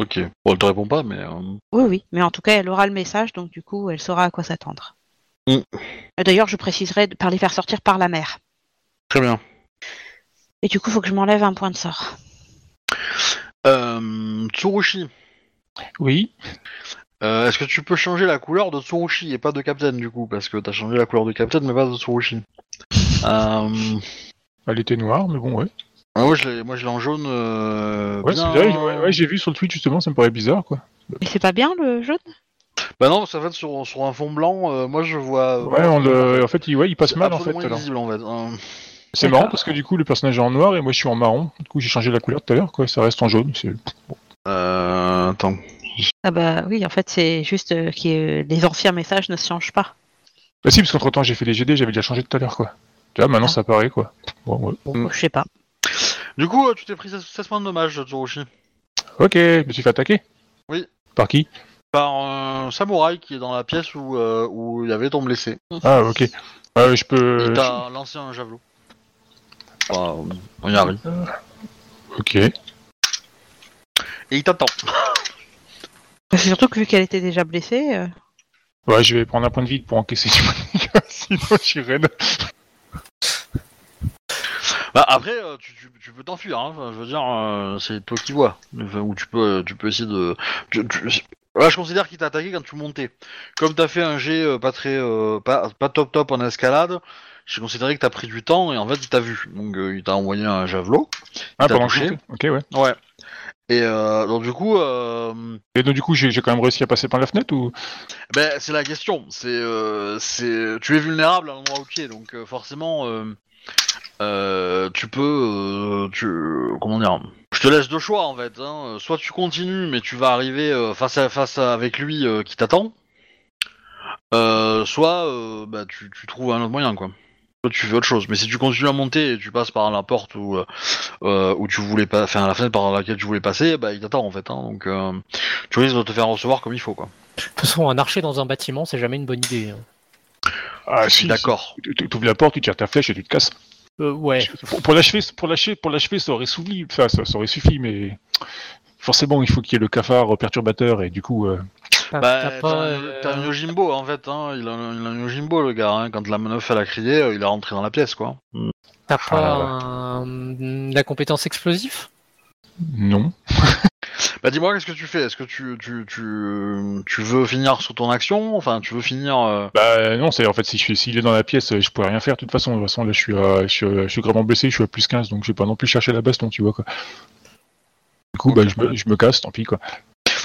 Speaker 1: Ok. Bon, elle te répond pas, mais. euh,
Speaker 3: Oui, oui, mais en tout cas, elle aura le message, donc du coup, elle saura à quoi s'attendre.
Speaker 1: Mm.
Speaker 3: Et D'ailleurs, je préciserai de- par les faire sortir par la mer.
Speaker 1: Très bien.
Speaker 3: Et du coup, il faut que je m'enlève un point de sort.
Speaker 1: Euh, Tsurushi.
Speaker 4: Oui.
Speaker 1: Euh, Est-ce que tu peux changer la couleur de Tsurushi et pas de Captain du coup? Parce que t'as changé la couleur de Captain mais pas de Tsurushi. Euh...
Speaker 4: Elle était noire, mais bon, ouais.
Speaker 1: Ah, moi je l'ai moi, je l'ai en jaune. Euh...
Speaker 4: Ouais,
Speaker 1: bien-
Speaker 4: c'est vrai, ouais, ouais, j'ai vu sur le tweet justement, ça me paraît bizarre, quoi.
Speaker 3: Mais c'est pas bien le jaune?
Speaker 1: Bah non, qu'en fait sur, sur un fond blanc, euh, moi je vois.
Speaker 4: Ouais, on le... en fait, il, ouais, il passe
Speaker 1: C'est
Speaker 4: mal, en fait.
Speaker 1: absolument
Speaker 4: alors.
Speaker 1: illisible, en fait. Euh,
Speaker 4: C'est
Speaker 3: D'accord.
Speaker 4: marrant parce que du coup, le personnage est en noir et moi je suis en marron. Du coup, j'ai changé la couleur tout à l'heure, quoi. Ça reste en jaune. c'est-
Speaker 1: euh, Attends.
Speaker 3: Ah bah oui, en fait, c'est juste euh, que les anciens messages ne se changent pas.
Speaker 4: Bah si, parce qu'entre temps, j'ai fait les GD, j'avais déjà changé tout à l'heure, quoi. Tu vois, maintenant
Speaker 3: Ah.
Speaker 4: ça apparaît, quoi. Bon, ouais.
Speaker 3: Bon,
Speaker 1: Mm.
Speaker 3: je sais pas.
Speaker 1: Du coup, euh, tu t'es pris 16 16 points de dommage, Tsurushi.
Speaker 4: Ok, je me suis fait attaquer.
Speaker 1: Oui.
Speaker 4: Par qui?
Speaker 1: Par un samouraï qui est dans la pièce où euh, où il y avait ton blessé.
Speaker 4: Ah, ok. Euh, je peux.
Speaker 1: Il t'a lancé un javelot. Enfin, on y arrive.
Speaker 4: Ok.
Speaker 1: Et il t'attend.
Speaker 3: C'est surtout que vu qu'elle était déjà blessée, euh,
Speaker 4: Ouais, je vais prendre un point de vie pour encaisser du sinon je suis raide.
Speaker 1: Bah après, euh, tu, tu- tu peux t'enfuir. Hein. Enfin, je veux dire, euh, c'est toi qui vois. Enfin, ou tu peux, tu peux essayer de. tu- tu- Là, je considère qu'il t'a attaqué quand tu montais. Comme t'as fait un jet euh, pas très, euh, pas, pas top top en escalade, j'ai considéré que t'as pris du temps et en fait il t'a vu. Donc euh, il t'a envoyé un javelot.
Speaker 4: Ah, pendant que
Speaker 1: touché
Speaker 4: Ok, ouais.
Speaker 1: Ouais. Et euh, donc du coup, euh,
Speaker 4: Et donc, du coup, j'ai j'ai quand même réussi à passer par la fenêtre ou?
Speaker 1: Ben c'est la question. C'est, euh, c'est, tu es vulnérable à l'endroit où tu es, donc euh, forcément, euh, euh, tu peux, euh, tu, comment dire, je te laisse deux choix en fait. Hein. Soit tu continues, mais tu vas arriver euh, face à face avec lui qui t'attend. Soit bah, tu, trouves un autre moyen quoi. Soit tu fais autre chose. Mais si tu continues à monter et tu passes par la porte où, où tu voulais pas, enfin la fenêtre par laquelle tu voulais passer, bah il t'attend en fait. Hein. Donc tu risques de te faire recevoir comme il faut quoi.
Speaker 2: De toute façon, un archer dans un bâtiment, c'est jamais une bonne idée. hein.
Speaker 4: Ah, si.
Speaker 1: D'accord.
Speaker 4: Tu ouvres la porte, tu tires ta flèche et tu te casses.
Speaker 2: Euh, ouais.
Speaker 4: Pour, pour l'achever, pour l'achever, pour l'achever, ça aurait suffi. Enfin, ça, ça aurait suffi, mais forcément, il faut qu'il y ait le cafard perturbateur et du coup, euh,
Speaker 2: T'as-
Speaker 1: Bah,
Speaker 2: t'as pas,
Speaker 1: un,
Speaker 2: euh,
Speaker 1: t'as un Yojimbo en fait, hein. il, a, il a un Yojimbo le gars, hein. quand la meuf elle a crié, euh, il est rentré dans la pièce quoi.
Speaker 2: t'as
Speaker 4: Ah,
Speaker 2: pas un- la compétence explosif
Speaker 4: non.
Speaker 1: Bah dis-moi qu'est-ce que tu fais? Est-ce que tu, tu, tu, tu veux finir sous ton action? Enfin tu veux finir... euh,
Speaker 4: Bah non, c'est en fait si je suis s'il est dans la pièce, je pourrais rien faire de toute façon. De toute façon là, je suis, je suis, je suis gravement blessé, je suis à plus 15, donc je vais pas non plus chercher la baston, tu vois quoi. Du coup, bah je me, je me casse, tant pis quoi.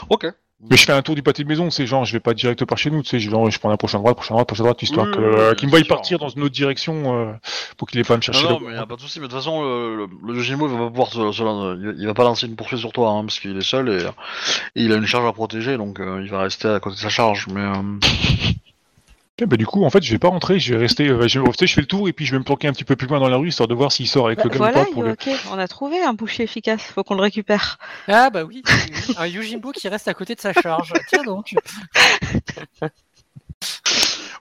Speaker 1: Ok.
Speaker 4: Mais je fais un tour du pâté de maison, c'est genre je vais pas direct par chez nous, tu sais, je, vais- je prends la prochaine droite, prochaine droite, prochaine droite, histoire
Speaker 1: Oui,
Speaker 4: que,
Speaker 1: oui,
Speaker 4: euh,
Speaker 1: oui,
Speaker 4: qu'il me voie partir dans une autre direction euh, pour qu'il ait pas à me chercher.
Speaker 1: Non, mais a pas de souci. Mais de toute façon, le, le, le Yojimbo il va pas pouvoir se, se- il- il va pas lancer une poursuite sur toi, hein, parce qu'il est seul et, et il a une charge à protéger, donc euh, il va rester à côté de sa charge. Mais euh,
Speaker 4: Ok, bah du coup, en fait, je vais pas rentrer, je vais rester, euh, je, vais- fais le tour et puis je vais me planquer un petit peu plus loin dans la rue histoire de voir s'il sort avec
Speaker 3: bah,
Speaker 4: le gars
Speaker 3: voilà,
Speaker 4: ou pas pour le...
Speaker 3: ok, on a trouvé un boucher efficace, faut qu'on le récupère.
Speaker 2: Ah bah oui, un Yojimbo qui reste à côté de sa charge. Tiens donc.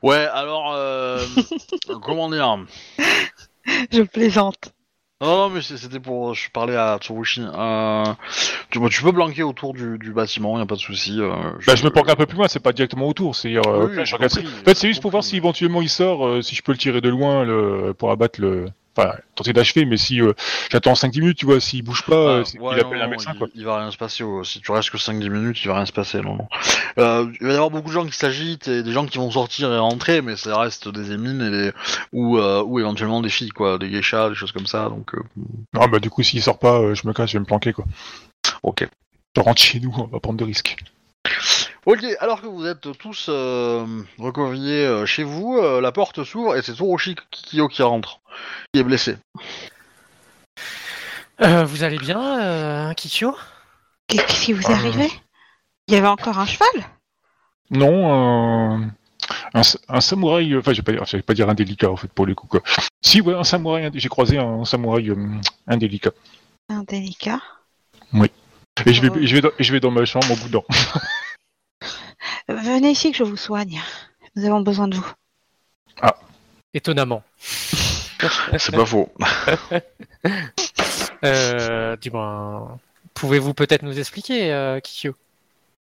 Speaker 1: ouais, alors euh, comment dire?
Speaker 3: Je plaisante.
Speaker 1: Non, non, mais c'était pour. Je parlais à Tsurushi. Euh, tu, bon, tu peux blanquer autour du, du bâtiment, y a pas de souci. euh,
Speaker 4: Bah, je me planque un peu plus loin, c'est pas directement autour, c'est euh,
Speaker 1: Oui,
Speaker 4: je En fait, c'est juste pour voir si éventuellement il sort, euh, si je peux le tirer de loin le... pour abattre le. Enfin, tenter d'achever, mais si euh, j'attends 5-10 minutes, tu vois, s'il bouge pas,
Speaker 1: Ah,
Speaker 4: euh,
Speaker 1: ouais,
Speaker 4: il
Speaker 1: non,
Speaker 4: appelle un
Speaker 1: non,
Speaker 4: médecin,
Speaker 1: il,
Speaker 4: quoi.
Speaker 1: il va rien se passer. oh, Si tu restes que 5-10 minutes, il va rien se passer. Non, non. euh, il va y avoir beaucoup de gens qui s'agitent et des gens qui vont sortir et rentrer, mais ça reste des émines et des... ou, euh, ou éventuellement des filles, quoi, des geishas, des choses comme ça. Donc,
Speaker 4: Ah bah du coup, s'il sort pas, je me casse, je vais me planquer quoi.
Speaker 1: ok.
Speaker 4: Je rentre chez nous, on va prendre de risques.
Speaker 1: Ok, alors que vous êtes tous euh, euh, chez vous, euh, la porte s'ouvre et c'est Tsurushi Kikyo qui rentre, qui est blessé.
Speaker 2: Euh, vous allez bien, euh, Kikyo?
Speaker 3: Qu'est-ce qui vous
Speaker 4: Ah.
Speaker 3: arrivait Il y avait encore un cheval?
Speaker 4: Non, euh, un, samouraï, euh, enfin, je vais pas, dire- je vais pas dire indélicat en fait pour le coup quoi. Si ouais, un samouraï, indé- j'ai croisé un samouraï euh, indélicat.
Speaker 3: Indélicat.
Speaker 4: Et je vais,
Speaker 3: Oh.
Speaker 4: je vais, dans, et je vais dans ma chambre au bout d'un.
Speaker 3: Euh, Venez ici que je vous soigne. Nous avons besoin de vous.
Speaker 2: Étonnamment.
Speaker 1: C'est pas faux.
Speaker 2: Euh, Dis-moi, pouvez-vous peut-être nous expliquer, euh, Kikyo?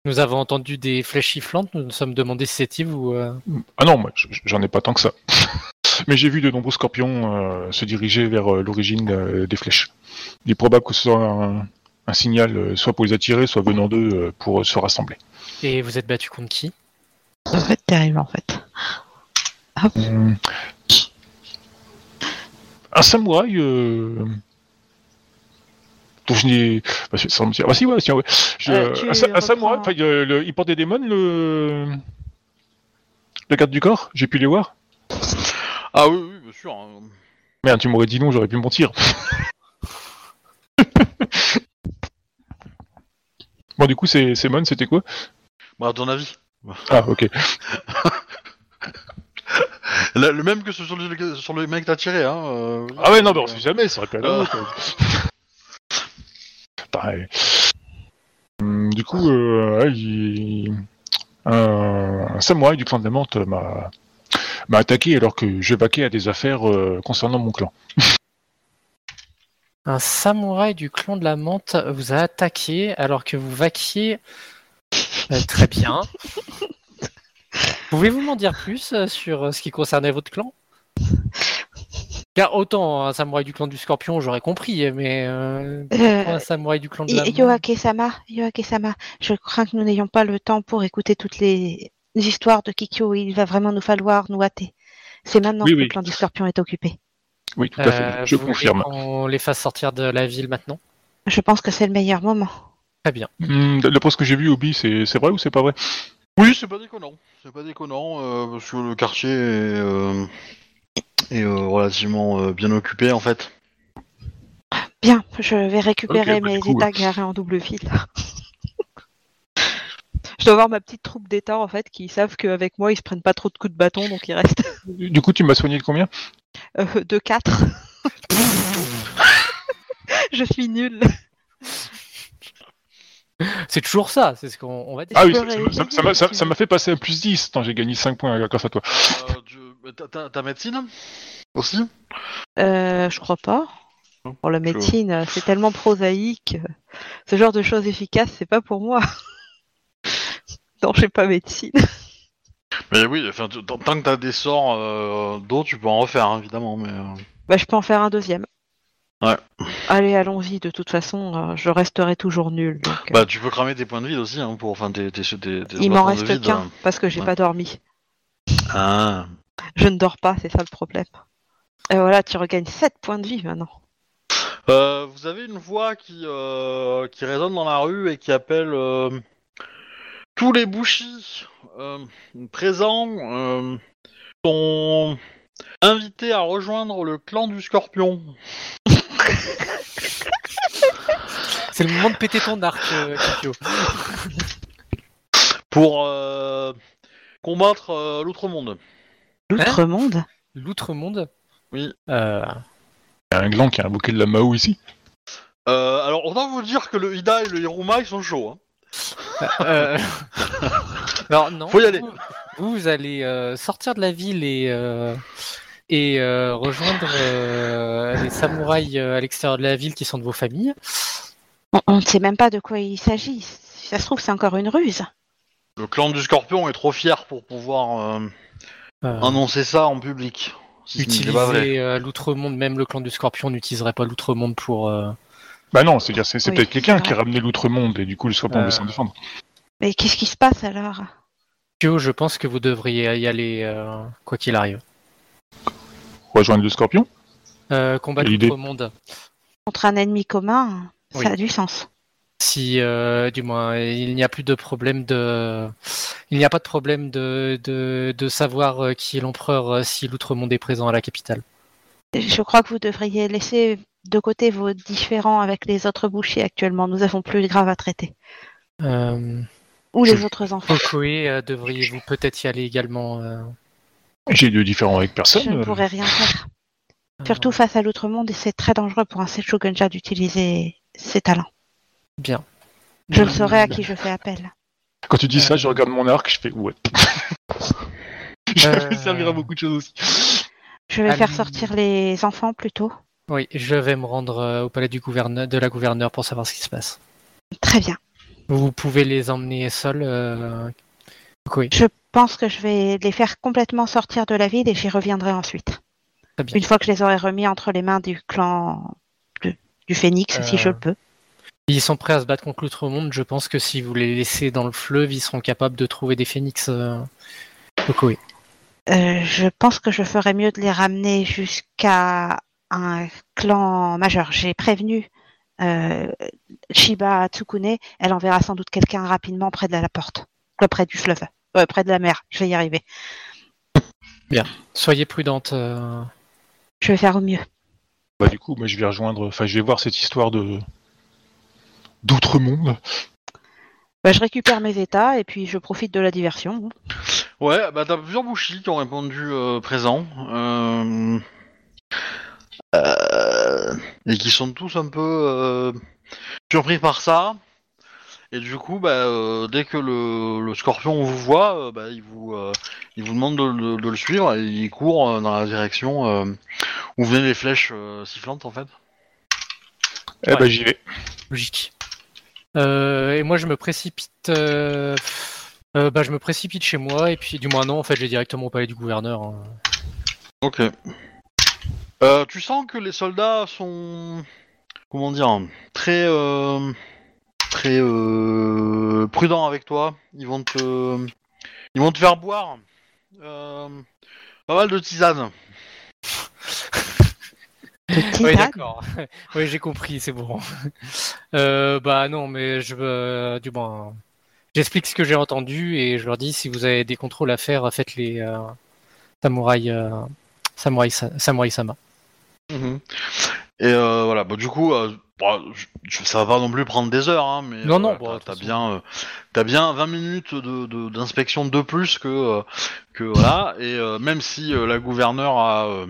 Speaker 2: Nous avons entendu des flèches chifflantes, nous nous sommes demandé si c'était vous. euh.
Speaker 4: Ah non, moi, j'en ai pas tant que ça. Mais j'ai vu de nombreux scorpions euh, se diriger vers euh, l'origine euh, des flèches. Il est probable que ce soit un, un signal, euh, soit pour les attirer, soit venant d'eux euh, pour euh, se rassembler.
Speaker 2: Et vous êtes battu contre qui?
Speaker 3: Ça va être terrible en fait.
Speaker 4: Hum. Un samouraï. Euh... dont je n'ai. Bah, c'est- sans me dire- bah, si, ouais, si, ouais. Je-
Speaker 3: Euh,
Speaker 4: un, sa- un samouraï, euh, le- il porte des démons, le. Le garde du corps? J'ai pu les voir?
Speaker 1: Ah oui, oui, bien sûr. hein.
Speaker 4: Merde, tu m'aurais dit non, j'aurais pu mentir. bon, du coup, c'est c'est Mon, c'était quoi?
Speaker 1: Bah, à ton avis
Speaker 4: Ah, ok.
Speaker 1: Le, le même que ce- sur le, sur le mec que t'as tiré, hein. euh,
Speaker 4: Ah ouais, non, mais on sait jamais, ça aurait pu aller à l'autre. Pareil. Hum, Du coup, euh, ouais, il- un, un samouraï du clan de la menthe m'a m'a attaqué alors que je vaquais à des affaires euh, concernant mon clan.
Speaker 2: Un samouraï du clan de la menthe vous a attaqué alors que vous vaquiez. Euh, très bien. Pouvez-vous m'en dire plus euh, sur euh, ce qui concernait votre clan? Car autant un samouraï du clan du scorpion, j'aurais compris, mais euh,
Speaker 3: Euh,
Speaker 2: un samouraï du clan de la.
Speaker 3: Yoake-sama, Yoake-sama, je crains que nous n'ayons pas le temps pour écouter toutes les histoires de Kikyo. Il va vraiment nous falloir nous hâter. C'est maintenant
Speaker 4: Oui,
Speaker 3: que
Speaker 4: oui.
Speaker 3: le clan du scorpion est occupé.
Speaker 4: Oui, tout à fait,
Speaker 2: Euh,
Speaker 4: je
Speaker 2: vous voulez
Speaker 4: confirme.
Speaker 2: qu'on les fasse sortir de la ville maintenant?
Speaker 3: Je pense que c'est le meilleur moment.
Speaker 2: Très bien.
Speaker 4: D'après ce que j'ai vu, Obi, c'est vrai ou c'est pas vrai?
Speaker 1: Oui, c'est pas déconnant. C'est pas déconnant euh, parce que le quartier est, euh, est, euh, relativement euh, bien occupé en fait.
Speaker 3: Bien, je vais récupérer
Speaker 4: bah,
Speaker 3: mes
Speaker 4: coup,
Speaker 3: états garés en double fil. je dois avoir ma petite troupe d'états en fait qui savent qu'avec moi ils se prennent pas trop de coups de bâton donc ils restent
Speaker 4: Du coup, tu m'as soigné de combien?
Speaker 3: Euh, de 4. je suis nulle.
Speaker 2: C'est toujours ça, c'est ce qu'on on va dire.
Speaker 4: Ah oui, ça- ça-
Speaker 3: réessayer,
Speaker 4: ça ça m'a fait passer à plus 10. Attends, j'ai gagné 5 points grâce à toi.
Speaker 1: Euh, bah, t'as- t'as- ta médecine? Aussi?
Speaker 3: Euh, je crois pas. Pour la médecine, euh, c'est tellement prosaïque. euh, Ce genre de choses efficaces, c'est pas pour moi. non, j'ai pas médecine.
Speaker 1: Mais oui, enfin, tant que t'as des sorts euh, d'eau, tu peux en refaire hein, évidemment. Mais euh,
Speaker 3: Bah, je peux en faire un deuxième.
Speaker 1: Ouais.
Speaker 3: Allez, allons-y. De toute façon, euh, je resterai toujours nul. donc, euh,
Speaker 1: bah, tu peux cramer tes points de vie aussi hein, pour enfin tes, tes, tes- tes
Speaker 3: il m'en reste
Speaker 1: vide,
Speaker 3: qu'un
Speaker 1: hein.
Speaker 3: parce que j'ai
Speaker 1: Ouais.
Speaker 3: pas dormi.
Speaker 1: Ah.
Speaker 3: Je ne dors pas, c'est ça le problème. Et voilà, tu regagnes 7 points de vie maintenant.
Speaker 1: Euh, vous avez une voix qui, euh, qui résonne dans la rue et qui appelle euh, tous les bouchis euh, présents euh, sont invités à rejoindre le clan du scorpion.
Speaker 2: C'est le moment de péter ton arc, euh, Kikyo.
Speaker 1: pour euh, combattre euh, l'outre-monde.
Speaker 3: L'outre-monde
Speaker 2: L'outre-monde
Speaker 1: Oui.
Speaker 2: Euh,
Speaker 4: Il y a un gland qui a invoqué de la Mao ici.
Speaker 1: Euh, alors, autant vous dire que le Ida et le Hiruma, ils sont chauds. Hein.
Speaker 2: euh, Alors non.
Speaker 1: Faut y aller.
Speaker 2: Vous, vous allez euh, sortir de la ville et euh, et euh, rejoindre euh, les samouraïs euh, à l'extérieur de la ville qui sont de vos familles.
Speaker 3: on, ne sait même pas de quoi il s'agit. Si ça se trouve, c'est encore une ruse.
Speaker 1: Le clan du scorpion est trop fier pour pouvoir euh,
Speaker 2: Euh,
Speaker 1: annoncer ça en public. Si
Speaker 2: utiliser euh, l'outre-monde, même le clan du Scorpion n'utiliserait pas l'outre-monde pour. euh,
Speaker 4: Bah non, c'est-à-dire c'est c'est
Speaker 3: Oui,
Speaker 4: peut-être quelqu'un qui a ramené l'outre-monde et du coup le scorpion
Speaker 2: Euh.
Speaker 4: veut s'en défendre.
Speaker 3: Mais qu'est-ce qui se passe alors?
Speaker 2: Je pense que vous devriez y aller, euh, quoi qu'il arrive.
Speaker 4: Rejoindre le scorpion
Speaker 2: Euh, combattre
Speaker 4: idée.
Speaker 2: l'autre monde.
Speaker 3: Contre un ennemi commun, ça
Speaker 2: Oui.
Speaker 3: a du sens.
Speaker 2: Si, euh, du moins, il n'y a plus de problème de, il n'y a pas de problème de, de, de savoir euh, qui est l'empereur euh, si l'outre-monde est présent à la capitale.
Speaker 3: Je crois que vous devriez laisser de côté vos différends avec les autres bouchers actuellement. Nous avons plus grave à traiter.
Speaker 2: Euh,
Speaker 3: Ou les
Speaker 4: Je-
Speaker 3: autres enfants.
Speaker 2: Kokoe, euh, devriez-vous peut-être y aller également euh,
Speaker 4: J'ai de différents avec
Speaker 3: Je
Speaker 4: personne.
Speaker 3: ne
Speaker 4: euh,
Speaker 3: pourrais rien faire.
Speaker 2: euh,
Speaker 3: Surtout face à l'outre-monde, et c'est très dangereux pour un Setshogunja d'utiliser ses talents.
Speaker 2: Bien.
Speaker 3: Je le saurai à qui je fais appel.
Speaker 4: Quand tu dis ça,
Speaker 2: Euh.
Speaker 4: je regarde mon arc, je fais ouais. je
Speaker 2: Euh.
Speaker 4: vais servir à beaucoup de choses aussi.
Speaker 3: Je vais faire sortir les enfants plutôt.
Speaker 2: Oui, je vais me rendre euh, au palais du gouverneur, de la gouverneure pour savoir ce qui se passe.
Speaker 3: Très bien.
Speaker 2: Vous pouvez les emmener seuls. Euh... Kokoe.
Speaker 3: Je pense que je vais les faire complètement sortir de la ville et j'y reviendrai ensuite.
Speaker 2: Très bien.
Speaker 3: Une fois que je les aurai remis entre les mains du clan de- du Phénix, si
Speaker 2: Euh.
Speaker 3: je le peux.
Speaker 2: Ils sont prêts à se battre contre l'outre-monde. Je pense que si vous les laissez dans le fleuve, ils seront capables de trouver des phénix. Euh...
Speaker 3: Euh, je pense que je ferais mieux de les ramener jusqu'à un clan majeur. J'ai prévenu euh, Shiba Tsukune. Elle enverra sans doute quelqu'un rapidement près de la, porte, près du fleuve, Euh, près de la mer. Je vais y arriver.
Speaker 2: Soyez prudente. euh,
Speaker 3: Je vais faire au mieux.
Speaker 4: Bah du coup, moi je vais rejoindre, enfin je vais voir cette histoire de d'outre-monde.
Speaker 3: Bah, je récupère mes états et puis je profite de la diversion.
Speaker 1: Ouais, bah t'as plusieurs bouchis qui ont répondu euh, présent. Euh, euh, et qui sont tous un peu euh, surpris par ça. Et du coup, bah, euh, dès que le, le scorpion vous voit, euh, bah, il, vous, euh, il vous demande de, de- de le suivre et il court euh, dans la direction euh, où venaient les flèches euh, sifflantes en fait.
Speaker 4: Eh
Speaker 2: Ouais.
Speaker 4: bah j'y vais.
Speaker 2: logique. Euh, et moi, je me précipite. euh, euh, bah, je me précipite chez moi et puis, du moins non, en fait, je vais directement au palais du gouverneur. hein.
Speaker 1: Ok. Euh, tu sens que les soldats sont, comment dire, très, euh, très euh, prudents avec toi. Ils vont te, ils vont te faire boire euh, pas mal de tisane.
Speaker 2: Oui, d'accord. oui, j'ai compris, c'est bon. Euh, bah non, mais je veux, du moins, j'explique ce que j'ai entendu et je leur dis si vous avez des contrôles à faire, faites les euh, samouraï, euh, samouraï, sa- samouraï sama.
Speaker 1: Et euh, voilà. Bah, du coup, euh, bon, je- je- ça va pas non plus prendre des heures, hein, mais
Speaker 2: Non,
Speaker 1: euh,
Speaker 2: non, de toute
Speaker 1: t'as bien, euh, t'as bien 20 minutes de, de- d'inspection de plus que, euh, que voilà. Et euh, même si euh, la gouverneure a, euh,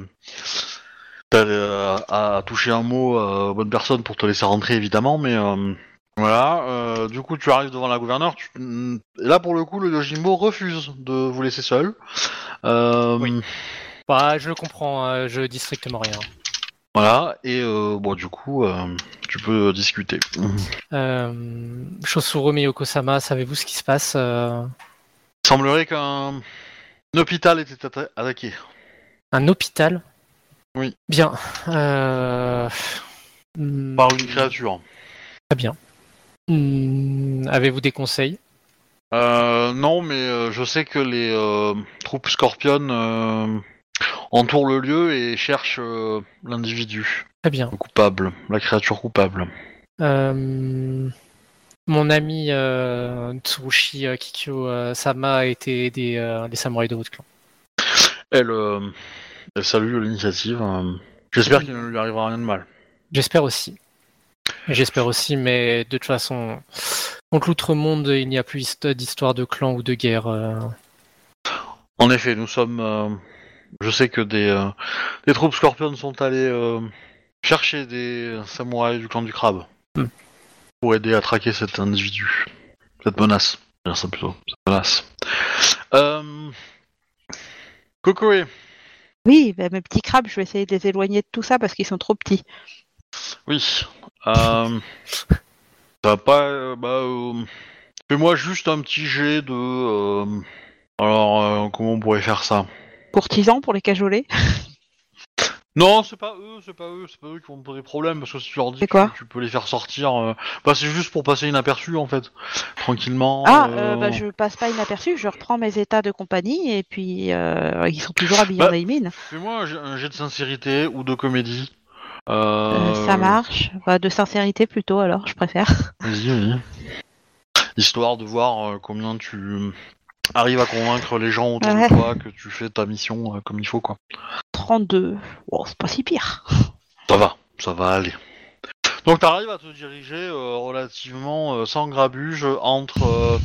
Speaker 1: euh, a touché un mot euh, aux bonnes personnes pour te laisser rentrer, évidemment, mais euh, voilà. euh, du coup, tu arrives devant la gouverneure. Tu... Et là, pour le coup, le Yojimbo refuse de vous laisser seul. Euh,
Speaker 2: Oui. Bah, je le comprends, euh, je dis strictement rien.
Speaker 1: Voilà. Et euh, bon, du coup, euh, tu peux discuter.
Speaker 2: Euh, Chosuro Miyoko-sama, savez-vous ce qui se passe euh,
Speaker 1: Il semblerait qu'un un hôpital était atta- attaqué.
Speaker 2: Un hôpital?
Speaker 1: Oui.
Speaker 2: Bien. Euh... hmm,
Speaker 1: Par une créature.
Speaker 2: Très bien. Hmm, Avez-vous des conseils?
Speaker 1: Euh, non, mais euh, je sais que les euh, troupes Scorpion entourent le lieu et cherchent euh, l'individu
Speaker 2: Très bien.
Speaker 1: le coupable, la créature coupable.
Speaker 2: Euh, Mon ami euh, Tsurushi Kikyo Sama a été euh, les samouraïs de votre clan.
Speaker 1: Elle, elle salue l'initiative. euh. J'espère qu'il ne lui arrivera rien de mal.
Speaker 2: J'espère aussi. J'espère aussi, mais de toute façon, contre l'outre-monde, il n'y a plus hist- d'histoire de clan ou de guerre.
Speaker 1: En effet, nous sommes. Je sais que des, euh, des troupes Scorpion sont allées euh, chercher des samouraïs du clan du crabe
Speaker 2: Hmm.
Speaker 1: pour aider à traquer cet individu, cette menace. Je vais dire ça plutôt, cette menace. Euh... Kokoe,
Speaker 3: Oui, bah, mes petits crabes, je vais essayer de les éloigner de tout ça parce qu'ils sont trop petits.
Speaker 1: oui. Euh... ça va pas. euh, bah, euh, Fais-moi juste un petit jet de. euh, Alors, euh, comment on pourrait faire ça?
Speaker 3: Courtisans pour les cajoler?
Speaker 1: Non, c'est pas eux, c'est pas eux, c'est pas eux qui vont te poser problème parce que si tu leur dis
Speaker 3: quoi?
Speaker 1: tu, tu peux les faire sortir, euh, bah c'est juste pour passer inaperçu en fait, tranquillement.
Speaker 3: Ah,
Speaker 1: euh,
Speaker 3: euh, bah, je passe pas inaperçu, je reprends mes états de compagnie et puis ils sont toujours habillés
Speaker 1: Bah,
Speaker 3: en Aimine.
Speaker 1: Fais-moi un jet- de sincérité ou de comédie.
Speaker 3: Ça marche. Bah, de sincérité plutôt alors, je préfère.
Speaker 1: Vas-y, vas-y. Histoire de voir combien tu arrives à convaincre les gens autour
Speaker 3: Ouais.
Speaker 1: de toi que tu fais ta mission euh, comme il faut quoi.
Speaker 3: 32. Bon, c'est pas si pire.
Speaker 1: Ça va, ça va aller. Donc tu arrives à te diriger euh, relativement euh, sans grabuge entre euh,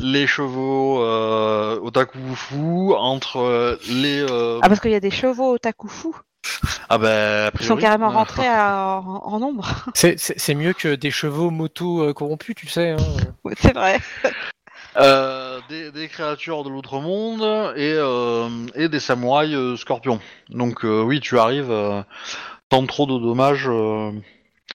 Speaker 1: les chevaux euh, otakufu, entre euh, les... euh,
Speaker 3: Ah, parce qu'il y a des chevaux fous.
Speaker 1: Ah bah... a
Speaker 3: Ils sont carrément
Speaker 1: euh,
Speaker 3: rentrés à- en, en nombre.
Speaker 2: C'est- mieux que des chevaux moto euh, corrompus, tu sais. Hein.
Speaker 3: Ouais, c'est vrai.
Speaker 1: Euh, des, créatures de l'autre monde et, euh, des samouraïs euh, scorpions. Donc oui, tu arrives sans trop de dommages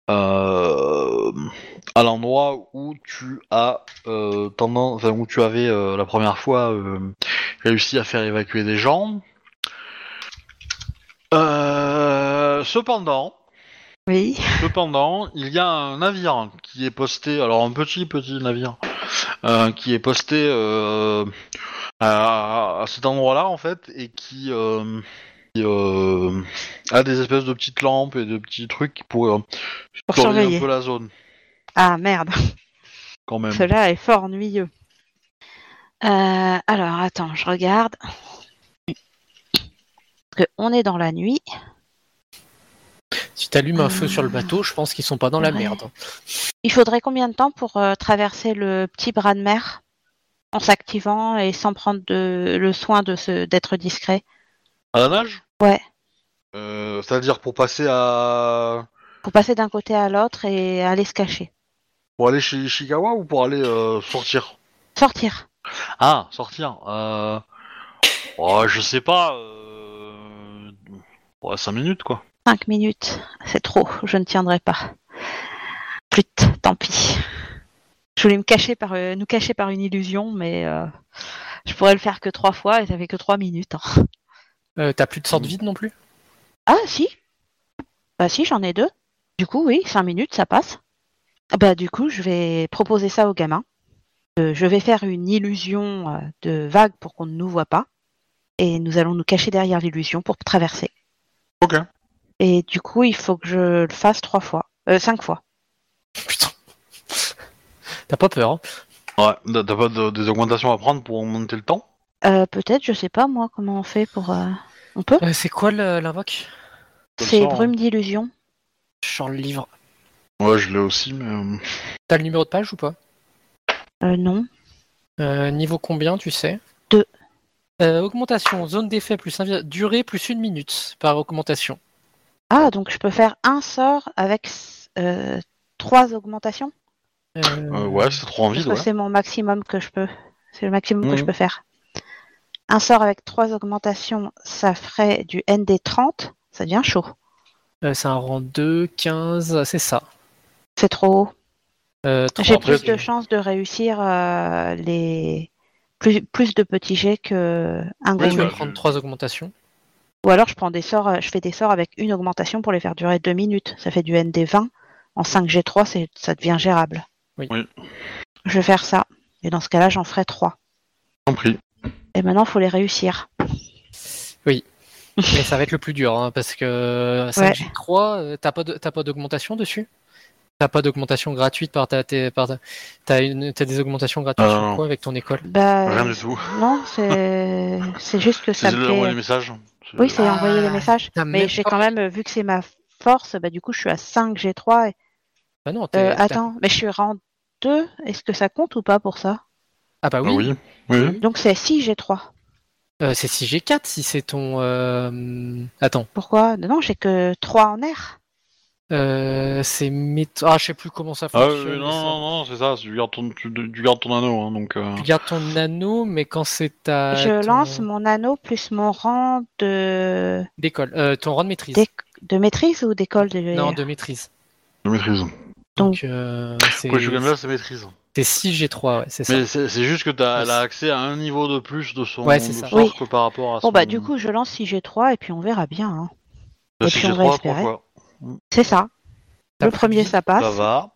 Speaker 1: à l'endroit où tu as où tu avais la première fois réussi à faire évacuer des gens. Cependant,
Speaker 3: Oui.
Speaker 1: Cependant, il y a un navire qui est posté, alors un petit petit navire, euh, qui est posté euh, à, à cet endroit-là en fait, et qui, euh, qui, a des espèces de petites lampes et de petits trucs pour,
Speaker 3: Pour
Speaker 1: surveiller un peu la zone,
Speaker 3: Ah, merde.
Speaker 1: quand même.
Speaker 3: Cela est fort ennuyeux. Alors, attends, je regarde. Parce qu'on est dans la nuit.
Speaker 2: Si t'allumes un feu sur le bateau, je pense qu'ils sont pas dans la
Speaker 3: Ouais.
Speaker 2: merde.
Speaker 3: Il faudrait combien de temps pour euh, traverser le petit bras de mer en s'activant et sans prendre de, le soin de se d'être discret?
Speaker 1: À la nage?
Speaker 3: Ouais.
Speaker 1: Euh, C'est-à-dire pour passer à,
Speaker 3: Pour passer d'un côté à l'autre et aller se cacher.
Speaker 1: pour aller chez Ishikawa ou pour aller euh, sortir?
Speaker 3: Sortir.
Speaker 1: Ah, sortir. Euh... Oh, je sais pas. Euh... Ouais, 5 minutes quoi.
Speaker 3: 5 minutes. C'est trop. Je ne tiendrai pas. Flûte, tant pis. Je voulais me cacher par, euh, nous cacher par une illusion, mais euh, je pourrais le faire que trois fois et ça fait que 3 minutes. hein.
Speaker 2: Euh, T'as plus de sorte vide non plus?
Speaker 3: Ah, si. Bah, si, j'en ai deux. Du coup, oui, 5 minutes, ça passe. Ah Bah, du coup, je vais proposer ça aux gamins. Euh, je vais faire une illusion de vague pour qu'on ne nous voit pas. Et nous allons nous cacher derrière l'illusion pour traverser.
Speaker 1: Ok.
Speaker 3: Et du coup, il faut que je le fasse trois fois. Euh, cinq fois.
Speaker 2: Putain. T'as pas peur, hein?
Speaker 1: Ouais, t'as pas de- des augmentations à prendre pour augmenter le temps?
Speaker 3: Euh, Peut-être, je sais pas moi comment on fait pour. euh, On peut?
Speaker 2: Euh, C'est quoi le- l'invoque?
Speaker 3: C'est
Speaker 1: ça,
Speaker 3: brume d'illusion.
Speaker 2: Sur le livre.
Speaker 1: Ouais, je l'ai aussi, mais. euh,
Speaker 2: T'as le numéro de page ou pas?
Speaker 3: Euh, non.
Speaker 2: Euh, Niveau combien, tu sais?
Speaker 3: Deux.
Speaker 2: Euh, augmentation, zone d'effet plus invi- durée plus une minute par augmentation.
Speaker 3: Ah, donc je peux faire un sort avec euh, trois augmentations?
Speaker 2: Euh,
Speaker 1: euh, ouais, c'est trop en vide, ouais.
Speaker 3: c'est mon maximum que je peux. C'est le maximum que je
Speaker 1: Mhm.
Speaker 3: peux faire. Un sort avec trois augmentations, ça ferait du ND 30. Ça devient chaud.
Speaker 2: euh, c'est un rang 2, 15, c'est ça.
Speaker 3: C'est trop haut.
Speaker 2: Euh,
Speaker 3: J'ai plus de chances de réussir euh, les plus, plus de petits jets que un
Speaker 1: Oui,
Speaker 3: gros
Speaker 2: tu vas
Speaker 3: jet.
Speaker 2: prendre
Speaker 1: je-
Speaker 2: trois augmentations.
Speaker 3: Ou alors je prends des sorts, euh, je fais des sorts avec une augmentation pour les faire durer deux minutes. Ça fait du ND 20. En 5G3, c'est, ça devient gérable.
Speaker 2: Oui.
Speaker 1: Oui.
Speaker 3: Je vais faire ça. Et dans ce cas-là, j'en ferai trois.
Speaker 1: Compris.
Speaker 3: Et maintenant, il faut les réussir.
Speaker 2: Mais ça va être le plus dur, hein, parce que 5G3, euh, t'as pas de- d'augmentation dessus? T'as pas d'augmentation gratuite par ta. tes- par ta- T'as des augmentations gratuites
Speaker 1: Euh,
Speaker 2: sur
Speaker 1: non.
Speaker 2: quoi avec ton école?
Speaker 3: Bah,
Speaker 1: Rien du tout.
Speaker 3: Non, c'est, juste que ça
Speaker 1: C'est
Speaker 3: me
Speaker 1: de envoyer
Speaker 3: fait. Oui, c'est
Speaker 2: Ah,
Speaker 3: envoyer les messages. Mais j'ai quand même, vu que c'est ma force, bah du coup, je suis à 5 G3. Et...
Speaker 2: Bah non,
Speaker 3: Euh, attends, mais je suis rang 2. Est-ce que ça compte ou pas pour ça?
Speaker 2: Ah bah
Speaker 1: Ah
Speaker 2: oui,
Speaker 1: oui.
Speaker 3: Donc c'est 6 G3.
Speaker 2: Euh, c'est 6G4 si c'est ton. euh, Attends,
Speaker 3: Pourquoi? Non, j'ai que 3 en air.
Speaker 2: Euh, c'est méth... Ah, je sais plus comment ça
Speaker 1: Ah
Speaker 2: fonctionne.
Speaker 1: oui, non,
Speaker 2: ça.
Speaker 1: non, non, c'est ça. Tu gardes ton, tu, tu gardes ton anneau, hein, donc. euh,
Speaker 2: Tu gardes ton anneau, mais quand c'est ta.
Speaker 3: je
Speaker 2: ton-
Speaker 3: lance mon anneau plus mon rang de,
Speaker 2: D'école. Euh, ton rang de maîtrise.
Speaker 3: De maîtrise ou d'école de...
Speaker 2: Non, de maîtrise.
Speaker 1: Je maîtrise.
Speaker 2: Donc, euh, c'est
Speaker 1: Pourquoi je gagne là, c'est maîtrise.
Speaker 2: c'est 6G3, ouais, c'est ça.
Speaker 1: Mais c'est c'est juste que t'as,
Speaker 2: Ouais,
Speaker 1: elle a accès à un niveau de plus de son
Speaker 2: Ouais, c'est
Speaker 1: de
Speaker 2: ça.
Speaker 3: Oui.
Speaker 1: que par rapport à
Speaker 3: Bon
Speaker 1: son...
Speaker 3: bah du coup je lance 6 G3 et puis on verra bien. hein. Et puis
Speaker 1: j'ai
Speaker 3: on va espérer.
Speaker 1: fois.
Speaker 3: C'est ça. Le premier, ça passe.
Speaker 1: Ça va.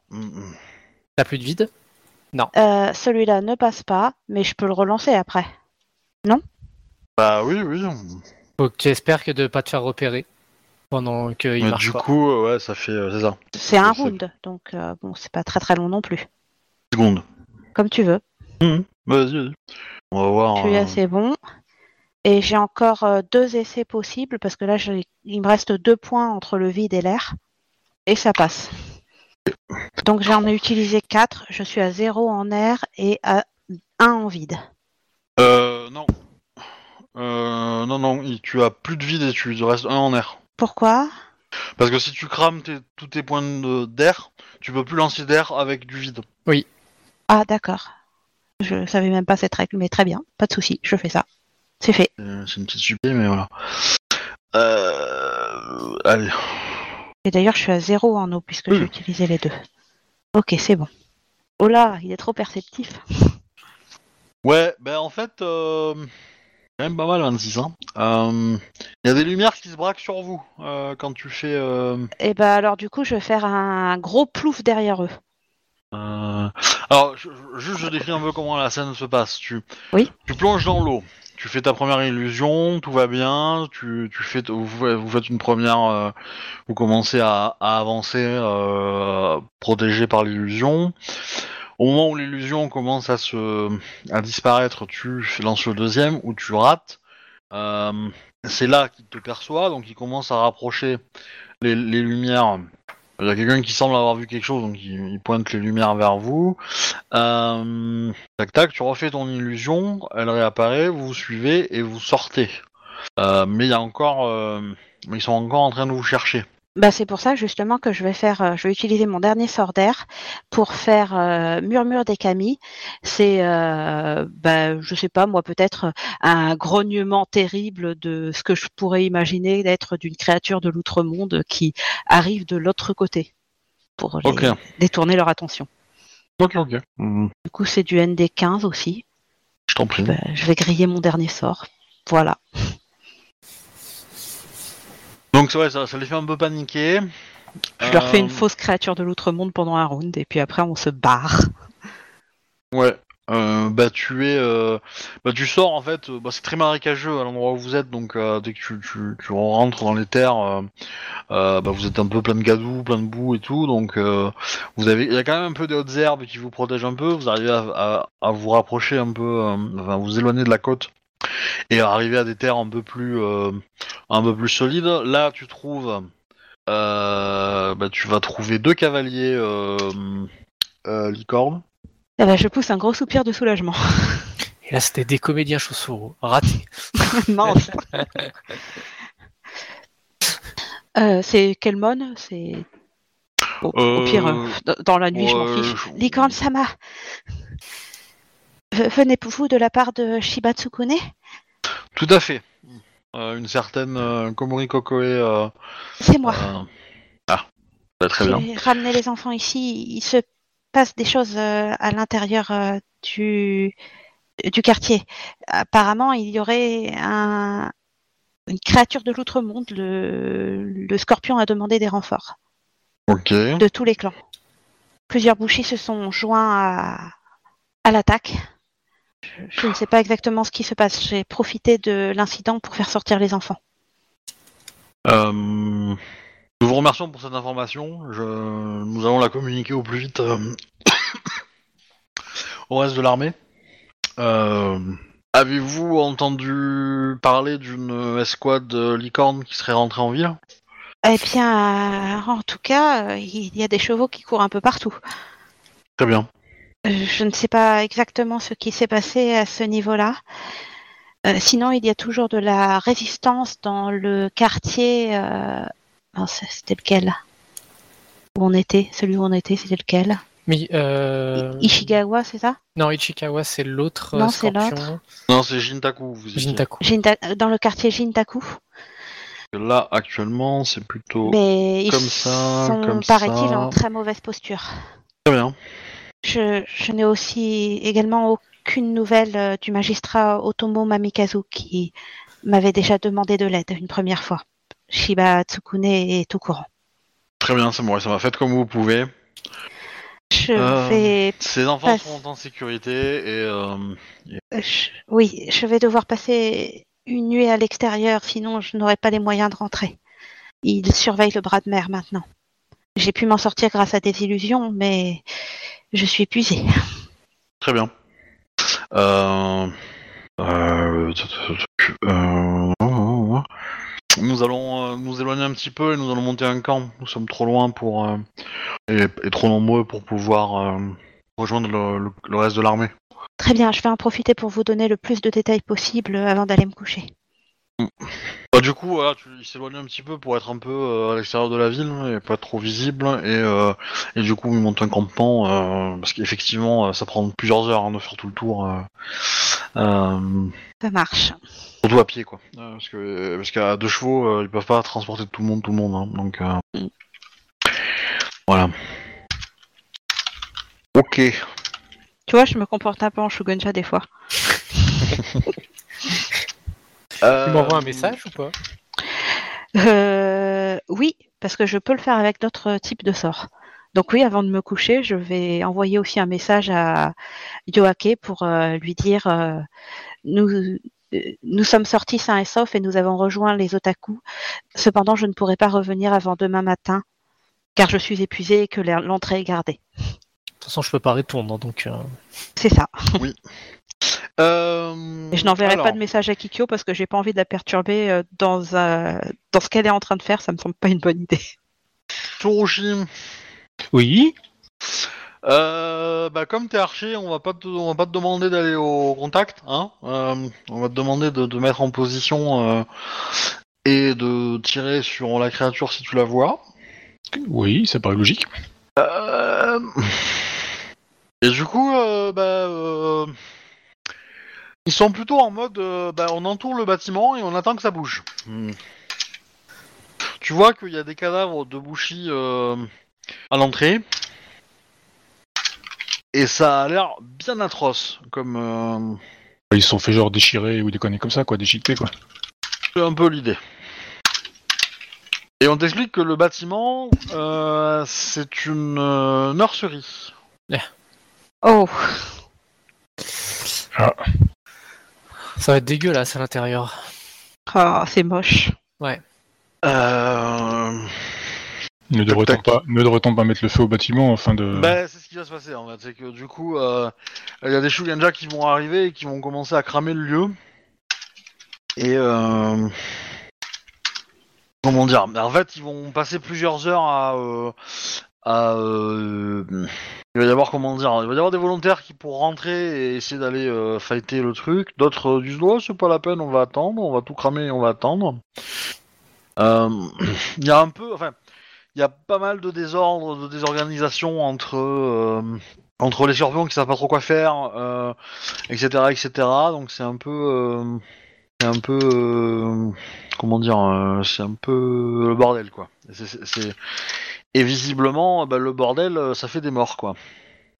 Speaker 2: T'as plus de vide?
Speaker 3: Euh, Celui-là ne passe pas, mais je peux le relancer après.
Speaker 1: Bah oui, oui.
Speaker 2: Faut que tu espères que de pas te faire repérer pendant qu'il marche
Speaker 1: du
Speaker 2: pas.
Speaker 1: coup, euh, ouais, ça fait. euh, c'est ça.
Speaker 3: C'est un round, donc euh, bon, c'est pas très très long non plus.
Speaker 1: Seconde.
Speaker 3: Comme tu veux.
Speaker 1: Mhm. Vas-y, vas-y. On va voir.
Speaker 3: Celui-là,
Speaker 1: euh,
Speaker 3: c'est bon. Et j'ai encore euh, deux essais possibles parce que là, il me reste deux points entre le vide et l'air. Et ça passe. Donc j'en ai utilisé quatre. Je suis à zéro en air et à 1 en vide.
Speaker 1: Euh, non. Euh, non, non, tu as plus de vide et tu te restes un en air.
Speaker 3: Pourquoi?
Speaker 1: Parce que si tu crames tes- tous tes points de- d'air, tu peux plus lancer d'air avec du vide.
Speaker 3: Ah, d'accord. Je savais même pas cette règle, mais très bien. Pas de souci, je fais ça. C'est fait.
Speaker 1: Euh, C'est une petite stupide, mais voilà. Euh, allez.
Speaker 3: Et d'ailleurs, je suis à zéro en eau puisque j'ai
Speaker 1: Hmm.
Speaker 3: utilisé les deux. Ok, c'est bon. Oh là, il est trop perceptif.
Speaker 1: Ouais, ben en fait, euh, quand même pas mal 26. hein. Euh, Il y a des lumières qui se braquent sur vous euh, quand tu fais.
Speaker 3: Et bah alors du coup, je vais faire un gros plouf derrière eux.
Speaker 1: Euh, Alors, je, je- juste je décris un peu comment la scène se passe. Tu,
Speaker 3: Oui.
Speaker 1: tu plonges dans l'eau, tu fais ta première illusion, tout va bien, tu, tu fais, vous faites une première, euh, vous commencez à, à avancer, euh, protégé par l'illusion. Au moment où l'illusion commence à se, à disparaître, tu lances le deuxième ou tu rates. Euh, c'est là qu'il te perçoit, donc il commence à rapprocher les, les lumières. Il y a quelqu'un qui semble avoir vu quelque chose, donc il, pointe les lumières vers vous. Euh, tac tac, tu refais ton illusion, elle réapparaît, vous vous suivez et vous sortez. Euh, mais il y a encore, euh, mais ils sont encore en train de vous chercher.
Speaker 3: Bah c'est pour ça justement que je vais faire, euh, je vais utiliser mon dernier sort d'air pour faire euh, murmure des camis. C'est, euh, bah, je sais pas moi peut-être un grognement terrible de ce que je pourrais imaginer d'être d'une créature de l'outre-monde qui arrive de l'autre côté pour les- détourner leur attention.
Speaker 1: Ok ok. Mhm.
Speaker 3: Du coup c'est du ND 15 aussi.
Speaker 1: Je t'en prie.
Speaker 3: Bah, je vais griller mon dernier sort. Voilà.
Speaker 1: Donc c'est vrai, ça, ça les fait un peu paniquer.
Speaker 3: Je leur fais une
Speaker 1: Euh,
Speaker 3: fausse créature de l'outre-monde pendant un round et puis après on se barre.
Speaker 1: Ouais. Euh, bah tu es, euh, bah tu sors en fait. Bah, c'est très marécageux à l'endroit où vous êtes, donc dès que tu, tu, tu rentres dans les terres, bah, vous êtes un peu plein de gadou, plein de boue et tout, donc vous avez, il y a quand même un peu de hautes herbes qui vous protègent un peu. Vous arrivez à, à, à vous rapprocher un peu, enfin vous éloigner de la côte et arriver à des terres un peu plus, euh, un peu plus solides. Là, tu trouves, euh, bah, tu vas trouver deux cavaliers euh, euh, licornes.
Speaker 3: Eh ben, je pousse un gros soupir de soulagement.
Speaker 2: Et là, c'était des comédiens chaussures. Raté.
Speaker 3: Mince. Euh, c'est quel mon C'est au, au pire euh, dans la nuit, je m'en fiche.
Speaker 1: je-
Speaker 3: Licorne Sama. Venez-vous de la part de Shiba Tsukune
Speaker 1: Tout à fait. Euh, une certaine euh, Komori Kokoe. euh,
Speaker 3: C'est moi.
Speaker 1: euh, Ah, bah, très bien.
Speaker 3: J'ai ramené les enfants ici. Il se passe des choses euh, à l'intérieur euh, du du quartier. Apparemment, il y aurait un une créature de l'outre-monde. Le... le scorpion a demandé des renforts.
Speaker 1: Ok.
Speaker 3: de tous les clans. Plusieurs bouchis se sont joints à, à l'attaque. Je, je ne sais pas exactement ce qui se passe. J'ai profité de l'incident pour faire sortir les enfants.
Speaker 1: Euh, nous vous remercions pour cette information. Je... Nous allons la communiquer au plus vite euh, au reste de l'armée. Euh, Avez-vous entendu parler d'une escouade licorne qui serait rentrée en ville?
Speaker 3: Eh bien, en tout cas, il y a des chevaux qui courent un peu partout.
Speaker 1: Très bien.
Speaker 3: Je ne sais pas exactement ce qui s'est passé à ce niveau-là. Euh, sinon, il y a toujours de la résistance dans le quartier. Euh... c'était lequel? Où on était Celui où on était, c'était lequel?
Speaker 2: Mais, euh...
Speaker 3: I- Ishigawa, c'est ça?
Speaker 2: Non, Ichikawa, c'est l'autre
Speaker 3: Non, c'est
Speaker 2: scorpion.
Speaker 1: Non, c'est Jintaku. Vous.
Speaker 2: Jintaku.
Speaker 3: Jinta- Dans le quartier Jintaku.
Speaker 1: Là, actuellement, c'est plutôt.
Speaker 3: Mais ils
Speaker 1: comme ça,
Speaker 3: sont,
Speaker 1: comme
Speaker 3: paraît-il, en très mauvaise posture.
Speaker 1: Très bien.
Speaker 3: Je, je n'ai aussi également aucune nouvelle euh, du magistrat Otomo Mamikazu qui m'avait déjà demandé de l'aide une première fois. Shiba Tsukune est au courant.
Speaker 1: Très bien, c'est bon, ça va. Faites comme vous pouvez.
Speaker 3: Je
Speaker 1: Euh,
Speaker 3: vais.
Speaker 1: Ces enfants
Speaker 3: passe-
Speaker 1: sont en sécurité et euh,
Speaker 3: je- Oui, je vais devoir passer une nuit à l'extérieur, sinon je n'aurai pas les moyens de rentrer. Il surveille le bras de mer maintenant. J'ai pu m'en sortir grâce à des illusions, mais je suis épuisée.
Speaker 1: très bien. Euh, euh, nous allons euh, nous éloigner un petit peu et nous allons monter un camp. Nous sommes trop loin pour et, et trop nombreux pour pouvoir rejoindre le, le- le reste de l'armée.
Speaker 3: Très bien, je vais en profiter pour vous donner le plus de détails possible avant d'aller me coucher.
Speaker 1: Bah, du coup, voilà, tu, il s'éloigne un petit peu pour être un peu euh, à l'extérieur de la ville et pas trop visible. Et, euh, et du coup, il monte un campement euh, parce qu'effectivement, ça prend plusieurs heures hein, de faire tout le tour.
Speaker 3: Ça marche.
Speaker 1: surtout à pied, quoi. Parce que parce qu'à deux chevaux, ils peuvent pas transporter tout le monde, tout le monde. hein, donc
Speaker 3: Mm.
Speaker 1: voilà. Ok.
Speaker 3: Tu vois, je me comporte un peu en Shugunja des fois.
Speaker 1: Euh,
Speaker 2: Tu m'envoies un message ou pas?
Speaker 3: Euh, oui, parce que je peux le faire avec d'autres types de sorts. Donc oui, avant de me coucher, je vais envoyer aussi un message à Yoake pour euh, lui dire euh, nous, euh, nous sommes sortis sains et saufs et nous avons rejoint les otaku. Cependant, je ne pourrai pas revenir avant demain matin car je suis épuisée et que l'entrée est gardée.
Speaker 2: De toute façon, je peux pas répondre, donc. euh,
Speaker 3: C'est ça.
Speaker 1: euh,
Speaker 3: Et je n'enverrai
Speaker 1: alors,
Speaker 3: pas de message à Kikyo parce que j'ai pas envie de la perturber euh, dans, un- dans ce qu'elle est en train de faire. Ça me semble pas une bonne idée.
Speaker 1: Tsurushi,
Speaker 4: Oui.
Speaker 1: Euh, bah comme t'es archer, on va pas te, on va pas te demander d'aller au contact, hein. Euh, on va te demander de te mettre en position euh, et de tirer sur la créature si tu la vois.
Speaker 4: Oui, ça paraît logique.
Speaker 1: Euh, Et du coup, euh, bah, euh, ils sont plutôt en mode, euh, bah, on entoure le bâtiment et on attend que ça bouge. Hmm. Tu vois qu'il y a des cadavres de Bushi euh, à l'entrée. Et ça a l'air bien atroce, comme euh,
Speaker 4: Ils se sont fait genre déchirer ou déconner comme ça, quoi, déchiqueter, quoi.
Speaker 1: c'est un peu l'idée. Et on t'explique que le bâtiment, euh, c'est une euh, nurserie.
Speaker 3: Oh,
Speaker 2: Ça va être dégueulasse à l'intérieur.
Speaker 3: oh c'est moche.
Speaker 1: Euh...
Speaker 4: Ne devrait-on pas, pas mettre le feu au bâtiment afin de.
Speaker 1: Bah, c'est ce qui va se passer en fait, c'est que du coup, euh, il y a des Shuganja qui vont arriver et qui vont commencer à cramer le lieu. Et euh, comment dire? En fait, ils vont passer plusieurs heures à, euh, euh, il va y avoir comment dire Il va y avoir des volontaires qui pour rentrer et essayer d'aller euh, fighter le truc. D'autres euh, disent c'est pas la peine, on va attendre, on va tout cramer, et on va attendre. Euh, Il y a un peu, enfin il y a pas mal de désordre, de désorganisation entre entre les scorpions qui savent pas trop quoi faire, etc., etc. Donc c'est un peu, c'est un peu, comment dire, c'est un peu le bordel quoi. Et visiblement, bah, le bordel, euh, ça fait des morts quoi.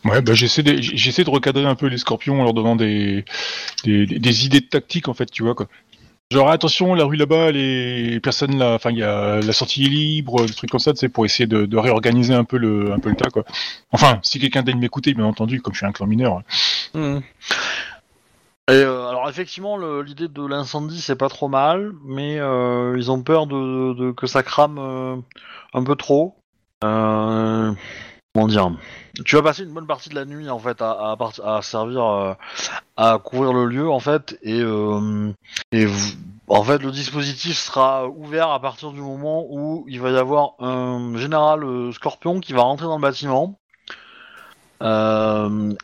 Speaker 4: Ouais, bah j'essaie de, j'essaie de recadrer un peu les scorpions en leur donnant des, des, des idées de tactique en fait, tu vois quoi. Genre attention, la rue là-bas, les personnes là, enfin il y a la sortie est libre, des trucs comme ça, sais, pour essayer de, de réorganiser un peu le, un peu le tas quoi. Enfin, si quelqu'un daigne m'écouter, bien entendu, comme je suis un clan mineur.
Speaker 1: Et euh, alors effectivement, l'idée de l'incendie c'est pas trop mal, mais euh, ils ont peur de, de- que ça crame euh, un peu trop. Euh, comment dire Tu vas passer une bonne partie de la nuit en fait à, à, servir euh, à couvrir le lieu en fait, et, euh, en fait le dispositif sera ouvert à partir du moment où il va y avoir un général Scorpion qui va rentrer dans le bâtiment.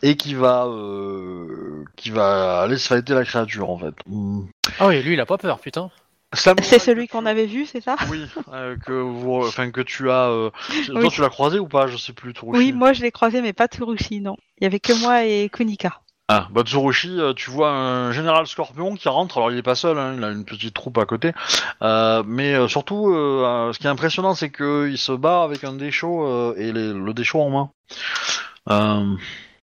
Speaker 1: Et qui va qui va aller se fighter la créature en fait.
Speaker 2: Ah oui, lui, il a pas peur, putain.
Speaker 3: C'est celui
Speaker 1: tu-
Speaker 3: qu'on avait vu, c'est ça?
Speaker 1: Oui, euh, que vous, enfin que tu as. euh, Toi, tu l'as croisé ou pas? Je sais plus. Tsurushi.
Speaker 3: Oui, moi je l'ai croisé, mais pas Tsurushi, non. Il y avait que moi et Kunika.
Speaker 1: Ah, bah Tsurushi, euh, tu vois un général Scorpion qui rentre. Alors il est pas seul, hein, il a une petite troupe à côté. Euh, mais euh, surtout, euh, euh, ce qui est impressionnant, c'est qu'il se bat avec un déchaud euh, et les- le déchaud en main. Euh,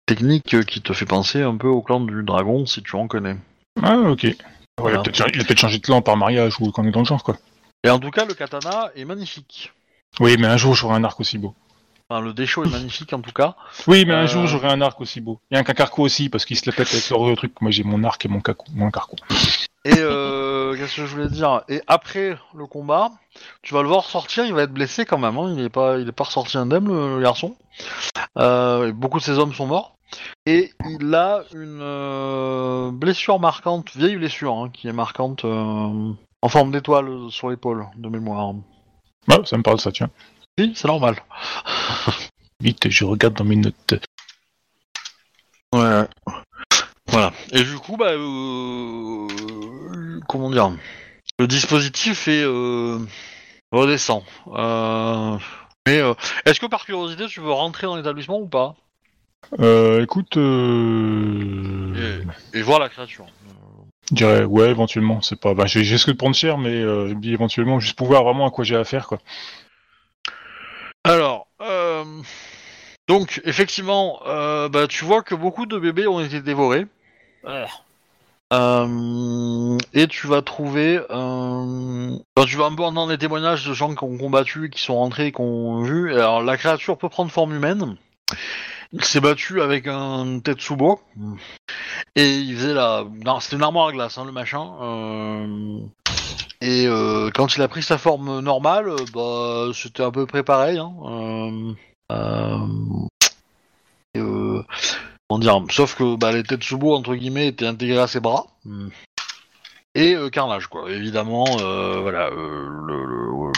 Speaker 1: technique qui te fait penser un peu au clan du dragon, si tu en connais.
Speaker 4: Ah ok. Ouais, il a peut-être changé- il a peut-être changé de clan par mariage ou qu'on est dans le genre quoi.
Speaker 1: Et en tout cas, le katana est magnifique.
Speaker 4: Oui, mais un jour j'aurai un arc aussi beau.
Speaker 1: Enfin, le déchaud est magnifique en tout cas.
Speaker 4: Oui, mais un
Speaker 1: Euh.
Speaker 4: jour j'aurai un arc aussi beau. Il y a un carco aussi, parce qu'il se la pète avec leur truc. Moi j'ai mon arc et mon, caco, mon carco.
Speaker 1: Et euh, qu'est-ce que je voulais dire? Et après le combat, tu vas le voir sortir, il va être blessé quand même. hein. Il est pas, il est pas ressorti indemne le, le garçon. Euh, et beaucoup de ses hommes sont morts. Et il a une euh, blessure marquante, vieille blessure, hein, qui est marquante euh, en forme d'étoile sur l'épaule de mémoire.
Speaker 4: Ouais, ça me parle ça, tiens.
Speaker 1: Oui, c'est normal.
Speaker 4: Vite, je regarde dans mes notes.
Speaker 1: Ouais. Voilà. Et du coup, bah, euh, comment dire, le dispositif est euh, redescend. Euh, mais euh, est-ce que par curiosité, tu veux rentrer dans l'établissement ou pas?
Speaker 4: Euh, écoute, euh...
Speaker 1: et, et voir la créature.
Speaker 4: je dirais ouais, éventuellement. C'est pas. Bah, j'ai ce que de prendre cher, mais euh, éventuellement juste pour voir vraiment à quoi j'ai affaire, quoi.
Speaker 1: Alors, euh, donc effectivement, euh, bah, tu vois que beaucoup de bébés ont été dévorés. Euh, et tu vas trouver, tu vas un peu entendre des témoignages de gens qui ont combattu, qui sont rentrés, qui ont vu. Alors la créature peut prendre forme humaine. Il s'est battu avec un Tetsubo et il faisait la, non, c'était une armoire à glace, hein, le machin. Euh, Et euh, quand il a pris sa forme normale, bah c'était à peu près pareil. Hein. Euh, et, comment dire Sauf que bah, les Tetsubo entre guillemets étaient intégrés à ses bras. Hmm. Et euh, carnage quoi. Évidemment, euh, voilà. euh, le, le-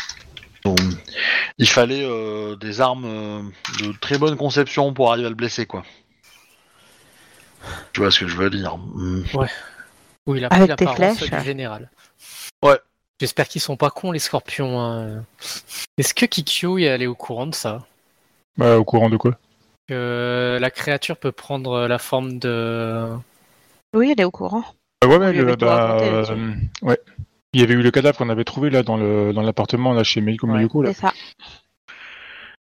Speaker 1: donc, il fallait euh, des armes euh, de très bonne conception pour arriver à le blesser quoi. Tu vois ce que je veux dire Hmm.
Speaker 2: Où il a
Speaker 3: Avec
Speaker 2: pris l'apparence du général.
Speaker 1: Ouais.
Speaker 2: J'espère qu'ils sont pas cons les scorpions. hein. Est-ce que Kikyo est allé au courant de ça?
Speaker 4: Bah, au courant de quoi?
Speaker 2: Que la créature peut prendre la forme de.
Speaker 3: Oui, elle est au courant.
Speaker 4: Ouais, le- bah, euh, ouais. Il y avait eu le cadavre qu'on avait trouvé là dans le dans l'appartement là chez Meiko
Speaker 2: Ouais.
Speaker 4: Là.
Speaker 3: C'est ça.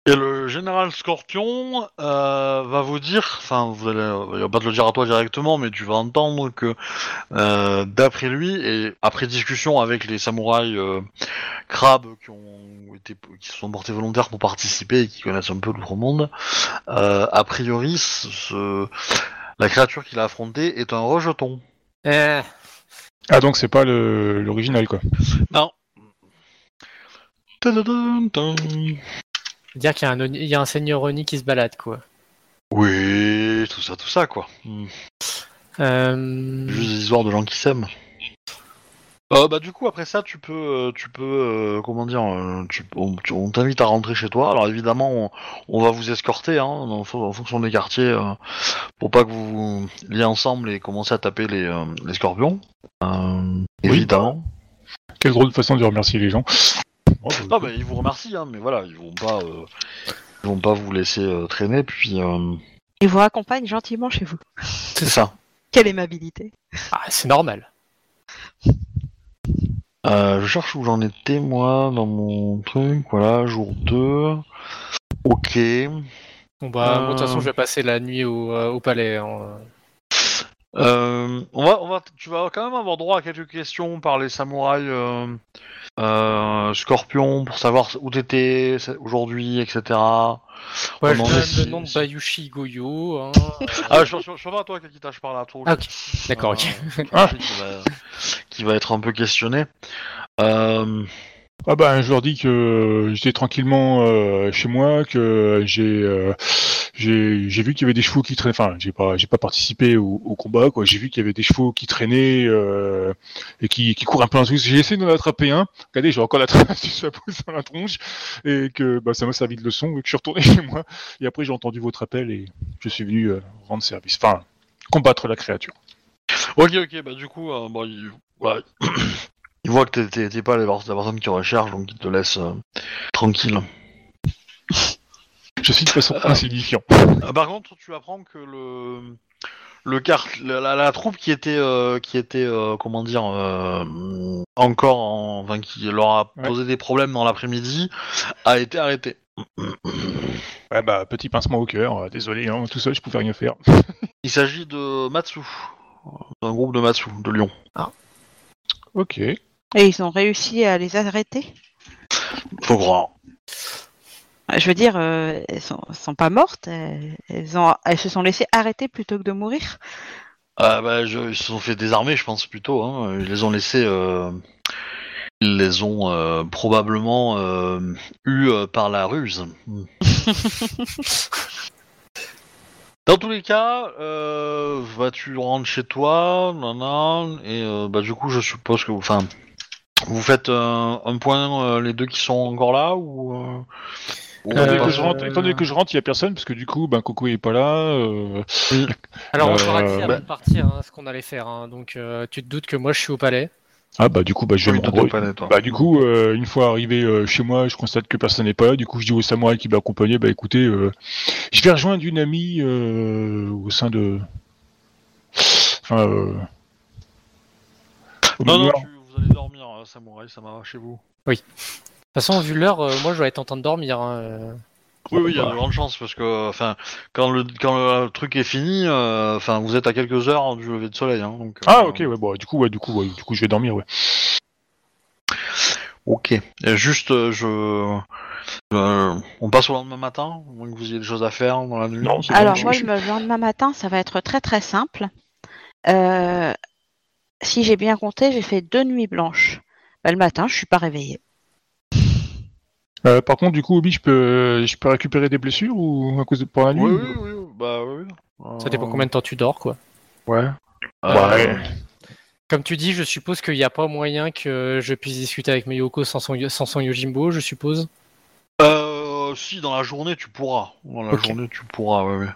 Speaker 1: Et le général Scorpion euh, va vous dire, enfin, vous allez, il va pas te le dire à toi directement, mais tu vas entendre que, euh, d'après lui, et après discussion avec les samouraïs euh, crabes qui ont été, qui se sont portés volontaires pour participer et qui connaissent un peu l'outre-monde, euh, a priori, ce- la créature qu'il a affrontée est un rejeton.
Speaker 2: Eh,
Speaker 4: Ah donc c'est pas l'original quoi.
Speaker 1: Non.
Speaker 2: Dire qu'il y, a un Oni- il y a un seigneur Oni qui se balade, quoi.
Speaker 1: Oui, tout ça, tout ça, quoi. Hmm.
Speaker 2: Euh,
Speaker 1: Juste des histoires de gens qui s'aiment. Euh, bah du coup après ça tu peux euh, tu peux euh, comment dire euh, tu, on, tu- on t'invite à rentrer chez toi alors évidemment on, on va vous escorter hein, en, fon- en fonction des quartiers euh, pour pas que vous vous liez ensemble et commencez à taper les, euh, les scorpions Euh,
Speaker 4: Oui.
Speaker 1: évidemment
Speaker 4: Quelle drôle de façon de remercier les gens. Oh, bah,
Speaker 1: non mais ils vous remercient hein, mais voilà ils vont pas euh, ils vont pas vous laisser euh, traîner puis euh,
Speaker 3: Il vous raccompagne gentiment chez vous.
Speaker 1: c'est ça
Speaker 3: Quelle aimabilité.
Speaker 2: ah, c'est normal.
Speaker 1: Euh, je cherche où j'en étais moi dans mon truc voilà jour 2 ok
Speaker 2: Bon, bah, moi, de toute façon, je vais passer la nuit au, euh, au palais. hein.
Speaker 1: Euh, on va, on va, tu vas quand même avoir droit à quelques questions par les samouraïs euh, euh, scorpions pour savoir où t'étais aujourd'hui, etc.
Speaker 2: Ouais, je donne
Speaker 1: si-
Speaker 2: le nom de Bayushi Goyo. hein.
Speaker 1: Ah, je, je, je, pas toi qui je parle à toi.
Speaker 2: Ah, ok. D'accord, ok.
Speaker 1: Euh,
Speaker 4: Ah.
Speaker 1: qui, va, qui va être un peu questionné. Euh,
Speaker 4: Ah bah je leur dis que j'étais tranquillement euh, chez moi, que j'ai euh, j'ai vu qu'il y avait des chevaux qui traînaient. Enfin, j'ai pas j'ai pas participé au, combat quoi. J'ai vu qu'il y avait des chevaux qui traînaient euh, et qui qui courent un peu en J'ai essayé d'en attraper un. Regardez, j'ai encore la trace du chapeau sur la tronche et que bah ça m'a servi de leçon. Et que je suis retourné chez moi. Et après j'ai entendu votre appel et je suis venu euh, rendre service. Enfin, combattre la créature.
Speaker 1: Ok, ok, bah du coup, euh, bon, il, voilà. il voit que t'es- t'es t'es pas la personne qui recherche, donc il te laisse euh, tranquille.
Speaker 4: Je suis de façon insignifiant.
Speaker 1: Euh, par contre, tu apprends que le le quart, la, la- la troupe qui était euh, qui était euh, comment dire euh, encore en, enfin qui leur a
Speaker 4: Ouais.
Speaker 1: posé des problèmes dans l'après-midi a été arrêtée.
Speaker 4: Ouais bah petit pincement au cœur. euh, Désolé, hein, tout seul je pouvais rien faire.
Speaker 1: Il s'agit de Matsu, d'un groupe de Matsu de Lyon.
Speaker 4: Ok.
Speaker 3: Et ils ont réussi à les arrêter
Speaker 1: Faut croire.
Speaker 3: Je veux dire, euh, elles sont, sont pas mortes, elles, elles ont, elles se sont laissées arrêter plutôt que de mourir.
Speaker 1: Ah bah, je, ils se sont fait désarmer, je pense plutôt. Hein. Ils les ont laissés. euh, Ils les ont euh, probablement euh, eus euh, par la ruse. Dans tous les cas, euh, bah, tu rentres chez toi, nana, et euh, bah, du coup, je suppose que, enfin, vous faites un, un point euh, les deux qui sont encore là ou. euh, ou
Speaker 4: Étant donné
Speaker 2: Euh,
Speaker 4: que je rentre, étant donné que je rentre, il y a personne parce que du coup, ben Coco est pas là. euh,
Speaker 2: Alors, on
Speaker 4: Euh,
Speaker 2: t'aura dit avant
Speaker 1: bah-
Speaker 2: de partir hein, ce qu'on allait faire. hein. Donc, euh, tu te doutes que moi, je suis au palais.
Speaker 4: Ah bah du coup, bah je vais
Speaker 1: Oui,
Speaker 4: me
Speaker 1: toi,
Speaker 4: rendre-
Speaker 1: t'es pas net, toi.
Speaker 4: Bah du coup, euh, une fois arrivé euh, chez moi, je constate que personne n'est pas là. Du coup, je dis au samouraï qui m'accompagnait, bah écoutez, euh, je vais rejoindre une amie euh, au sein de... Enfin, euh... au
Speaker 1: Non, non,
Speaker 4: manoir.
Speaker 1: tu- vous allez dormir, euh, samouraï, ça va chez vous.
Speaker 2: De toute façon, vu l'heure, euh, moi, je dois être en train de dormir. hein, euh.
Speaker 1: Oui, oui, il y a de grandes chances parce que, enfin, quand le quand le truc est fini, euh, enfin, vous êtes à quelques heures du lever de soleil, hein, donc.
Speaker 4: Ah
Speaker 1: euh,
Speaker 4: ok, ouais, bon, du coup, ouais, du coup, ouais, du coup, je vais dormir, ouais.
Speaker 1: Ok. Et juste, je, euh, on passe au lendemain matin, à moins que vous ayez des choses à faire dans la nuit.
Speaker 4: Non, bon,
Speaker 3: Alors
Speaker 4: je-
Speaker 3: moi,
Speaker 4: je-
Speaker 3: le lendemain matin, ça va être très très simple. Euh, si j'ai bien compté, j'ai fait deux nuits blanches. Bah, le matin, je suis pas réveillée.
Speaker 4: Euh, par contre, du coup, Obi, je peux, je peux récupérer des blessures ou à cause de pour la nuit
Speaker 1: Oui, oui, oui, oui, bah oui.
Speaker 2: Ça dépend combien de temps tu dors, quoi.
Speaker 1: Ouais.
Speaker 4: Ouais.
Speaker 1: Euh,
Speaker 2: Comme tu dis, je suppose qu'il n'y a pas moyen que je puisse discuter avec Miyoko sans son, sans son Yojimbo, je suppose.
Speaker 1: Euh, si, dans la journée, tu pourras. Dans la journée, tu pourras, ouais, ouais.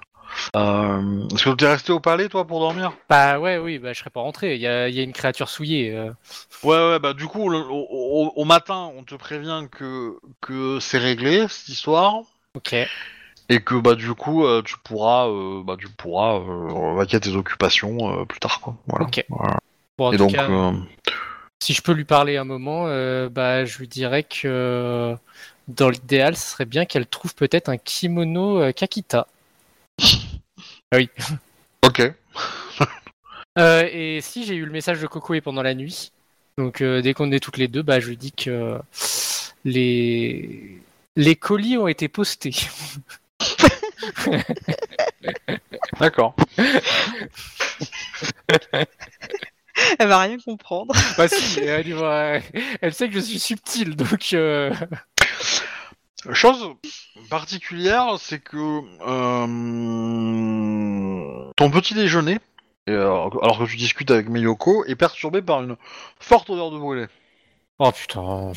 Speaker 1: Euh, Est-ce que t'es resté au palais, toi, pour dormir?
Speaker 2: Bah ouais, oui, bah, je serais pas rentré. Il y a, il y a une créature souillée. euh.
Speaker 1: Ouais, ouais, bah du coup, le- au, au- au matin, on te prévient que, que c'est réglé, cette histoire,
Speaker 2: Ok.
Speaker 1: et que, bah du coup, euh, tu pourras, euh, bah, tu pourras euh, vaquer à tes occupations euh, plus tard, quoi. Voilà.
Speaker 2: Ok.
Speaker 1: Voilà.
Speaker 2: Bon, en
Speaker 1: Et
Speaker 2: tout
Speaker 1: donc,
Speaker 2: cas,
Speaker 1: euh,
Speaker 2: si je peux lui parler un moment, euh, bah, je lui dirais que euh, dans l'idéal, ce serait bien qu'elle trouve peut-être un kimono euh, Kakita.
Speaker 1: Ok.
Speaker 2: Euh, et si j'ai eu le message de Kokoe pendant la nuit, donc euh, dès qu'on est toutes les deux, bah, je lui dis que les, les colis ont été postés.
Speaker 1: D'accord.
Speaker 3: Elle va rien comprendre.
Speaker 2: bah si, elle, elle sait que je suis subtil, donc euh,
Speaker 1: Chose particulière, c'est que euh, ton petit déjeuner, euh, alors que tu discutes avec Miyoko, est perturbé par une forte odeur de brûlé.
Speaker 2: oh putain.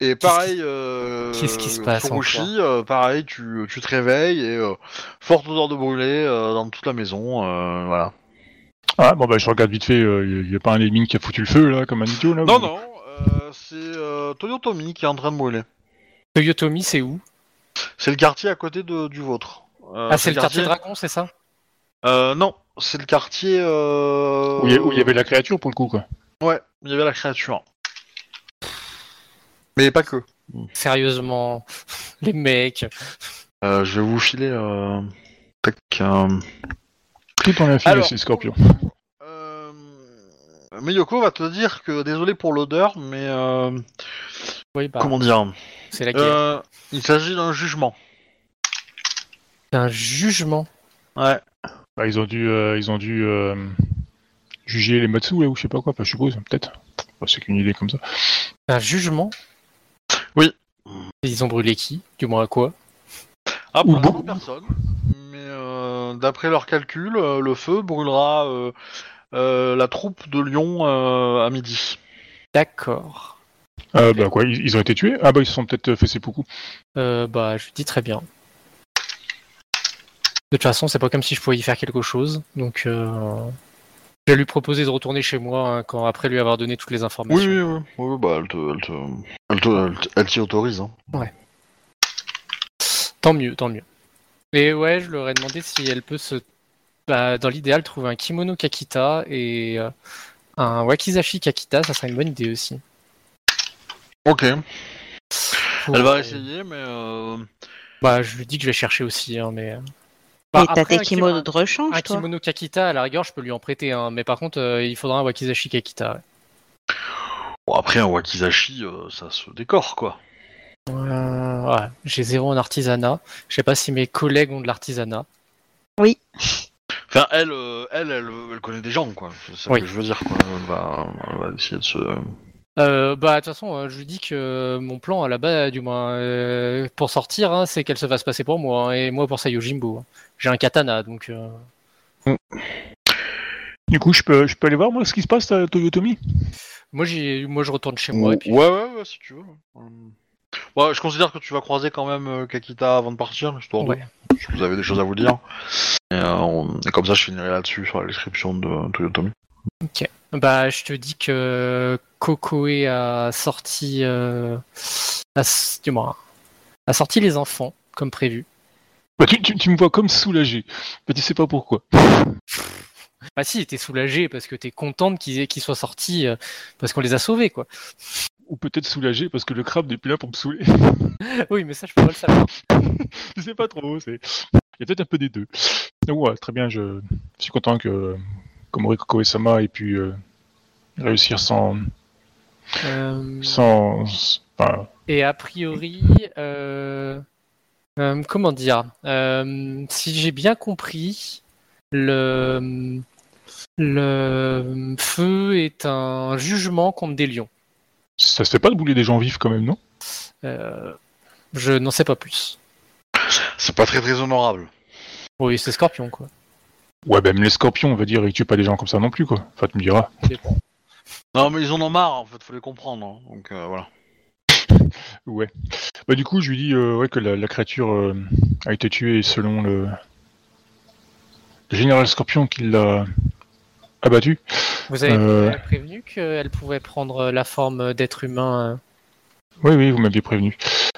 Speaker 1: Et pareil, euh,
Speaker 2: qu'est-ce qui se passe
Speaker 1: Furushi, euh, pareil, tu, tu te réveilles et euh, forte odeur de brûlé euh, dans toute la maison, euh, voilà.
Speaker 4: Ah, bon, bah, je regarde vite fait, il y a pas un Lemming qui a foutu le feu, là, comme un idiot, là
Speaker 1: Non,
Speaker 4: ou-
Speaker 1: non, euh, c'est euh, Toyotomi qui est en train de brûler.
Speaker 2: Toyotomi, c'est où?
Speaker 1: C'est le quartier à côté de, du vôtre. Euh,
Speaker 2: Ah, c'est le quartier dragon, c'est ça?
Speaker 1: Euh, non, c'est le quartier. Euh...
Speaker 4: Où il y a- où il y avait la créature, pour le coup, quoi.
Speaker 1: Ouais, il y avait la créature. Mais pas que.
Speaker 2: Sérieusement, les mecs.
Speaker 1: Euh, je vais vous filer. Euh... tac, euh,
Speaker 4: Tout en infini,
Speaker 1: Alors-
Speaker 4: c'est Scorpion.
Speaker 1: Euh, Miyoko va te dire que désolé pour l'odeur, mais euh,
Speaker 2: Oui, bah,
Speaker 1: comment dire
Speaker 2: c'est la guerre.
Speaker 1: euh, Il s'agit d'un jugement.
Speaker 2: C'est un jugement.
Speaker 1: Ouais.
Speaker 4: Bah, ils ont dû, euh, ils ont dû euh, juger les Matsu, là, ou je sais pas quoi, enfin, je suppose, peut-être. Bah, c'est qu'une idée comme ça.
Speaker 2: Un jugement
Speaker 1: Oui.
Speaker 2: Et ils ont brûlé qui Du moins à quoi
Speaker 1: Ah,
Speaker 4: Ou
Speaker 1: pour
Speaker 4: beaucoup.
Speaker 1: l'instant, personne. Mais euh, d'après leurs calculs, le feu brûlera la troupe de Lyon euh, à midi.
Speaker 2: D'accord.
Speaker 4: Euh, bah, quoi, ils, ils ont été tués? Ah, bah, ils se sont peut-être fait seppuku.
Speaker 2: Euh, bah, je lui dis très bien. De toute façon, c'est pas comme si je pouvais y faire quelque chose. Donc, euh, je vais lui proposer de retourner chez moi hein, quand après lui avoir donné toutes les informations.
Speaker 1: Oui, oui, oui. oui bah, elle te, elle te, elle te- elle te- elle t'y autorise. Hein.
Speaker 2: Tant mieux, tant mieux. Et ouais, je leur ai demandé si elle peut se, bah, dans l'idéal, trouver un kimono Kakita et euh, un wakizashi Kakita, ça serait une bonne idée aussi.
Speaker 1: Ok.
Speaker 2: Pour-
Speaker 1: Elle va essayer, mais euh,
Speaker 2: Bah, je lui dis que je vais chercher aussi, hein, mais. euh,
Speaker 3: Et
Speaker 2: bah,
Speaker 3: t'as tes
Speaker 2: un
Speaker 3: kimonos
Speaker 2: kimo-
Speaker 3: de rechange,
Speaker 2: Un
Speaker 3: toi
Speaker 2: kimono Kakita, à la rigueur, je peux lui en prêter un, mais par contre, euh, il faudra un wakizashi Kakita. ouais.
Speaker 1: Bon, après, un wakizashi, euh, ça se décore, quoi.
Speaker 2: Euh, ouais, j'ai zéro en artisanat. Je sais pas si mes collègues ont de l'artisanat.
Speaker 1: Enfin, elle, euh, elle, elle, elle connaît des gens, quoi. C'est ça
Speaker 2: Oui.
Speaker 1: que je veux dire, quoi. Elle va, elle va essayer de se...
Speaker 2: Euh, bah, de toute façon, euh, je lui dis que mon plan, à la base, du moins, euh, pour sortir, hein, c'est qu'elle se fasse passer pour moi, hein, et moi pour ça Yojimbo. hein. J'ai un katana, donc. euh,
Speaker 4: Du coup, je peux, je peux aller voir moi ce qui se passe à Toyotomi?
Speaker 2: Moi, j'ai, moi, je retourne chez moi. Et puis...
Speaker 1: Ouais, ouais, ouais, si tu veux. Je considère que tu vas croiser quand même euh, Kakita avant de partir, histoire de...
Speaker 2: Ouais.
Speaker 1: si vous avez des choses à vous dire. Et, euh, on- et comme ça, je finirai là-dessus, sur la description de Toyotomi.
Speaker 2: Bah, je te dis que Kokoe a sorti, euh, a, s- du moins, a sorti les enfants comme prévu.
Speaker 4: bah, tu, tu- tu me vois comme soulagé. Bah, tu sais pas pourquoi.
Speaker 2: Bah si, t'es soulagé parce que t'es contente qu'ils aient- qu'ils soient sortis euh, parce qu'on les a sauvés, quoi.
Speaker 4: Ou peut-être soulagé parce que le crabe n'est plus là pour me saouler.
Speaker 2: Oui, mais ça, je peux pas le savoir.
Speaker 4: je sais pas trop. c'est- Il y a peut-être un peu des deux. Donc, ouais, très bien. Je, je suis content que Komori Kokoe-sama ait pu euh, réussir sans.
Speaker 2: Euh,
Speaker 4: sans enfin,
Speaker 2: Et a priori, euh, comment dire, si j'ai bien compris, le, le feu est un jugement contre des lions.
Speaker 4: Ça se fait pas de bouler des gens vifs quand même, non?
Speaker 2: Euh, je n'en sais pas plus.
Speaker 1: C'est pas très très honorable.
Speaker 2: Oui, c'est Scorpion, quoi.
Speaker 4: Ouais, même les scorpions, on va dire, ils tuent pas des gens comme ça non plus, quoi. Enfin, tu me diras.
Speaker 1: Non, mais ils en ont marre, en fait, faut les comprendre. hein. Donc, euh, voilà.
Speaker 4: Ouais. Bah, du coup, je lui dis euh, ouais, que la, la créature euh, a été tuée selon le, le général Scorpion qui l'a abattu.
Speaker 2: Vous avez
Speaker 4: Euh.
Speaker 2: prévenu qu'elle pouvait prendre la forme d'être humain. euh,
Speaker 4: Oui, oui, vous m'aviez prévenu.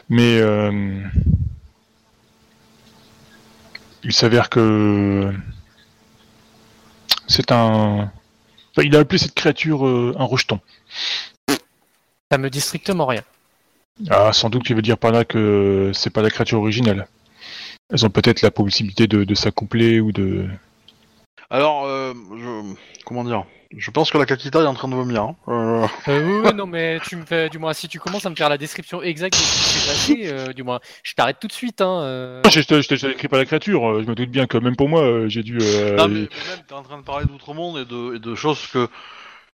Speaker 4: Mais euh, il s'avère que c'est un. Enfin, il a appelé cette créature euh, un rejeton.
Speaker 2: Ça me dit strictement rien.
Speaker 4: Ah, sans doute tu veux dire par là que c'est pas la créature originelle. Elles ont peut-être la possibilité de, de s'accoupler ou de.
Speaker 1: Alors, euh, je... comment dire? Je pense que la Kakita est en train de vomir. hein. Euh,
Speaker 2: Euh, oui, oui, non, mais tu me fais, du moins, si tu commences à me faire la description exacte de ce qui s'est passé, euh, du moins, je t'arrête tout de suite. Hein, euh.
Speaker 4: Je je- je t'ai écrit pas la créature, euh, je me doute bien que même pour moi, euh, j'ai dû. euh,
Speaker 1: Non, mais, mais même, t'es en train de parler d'outre-monde et de, et de choses que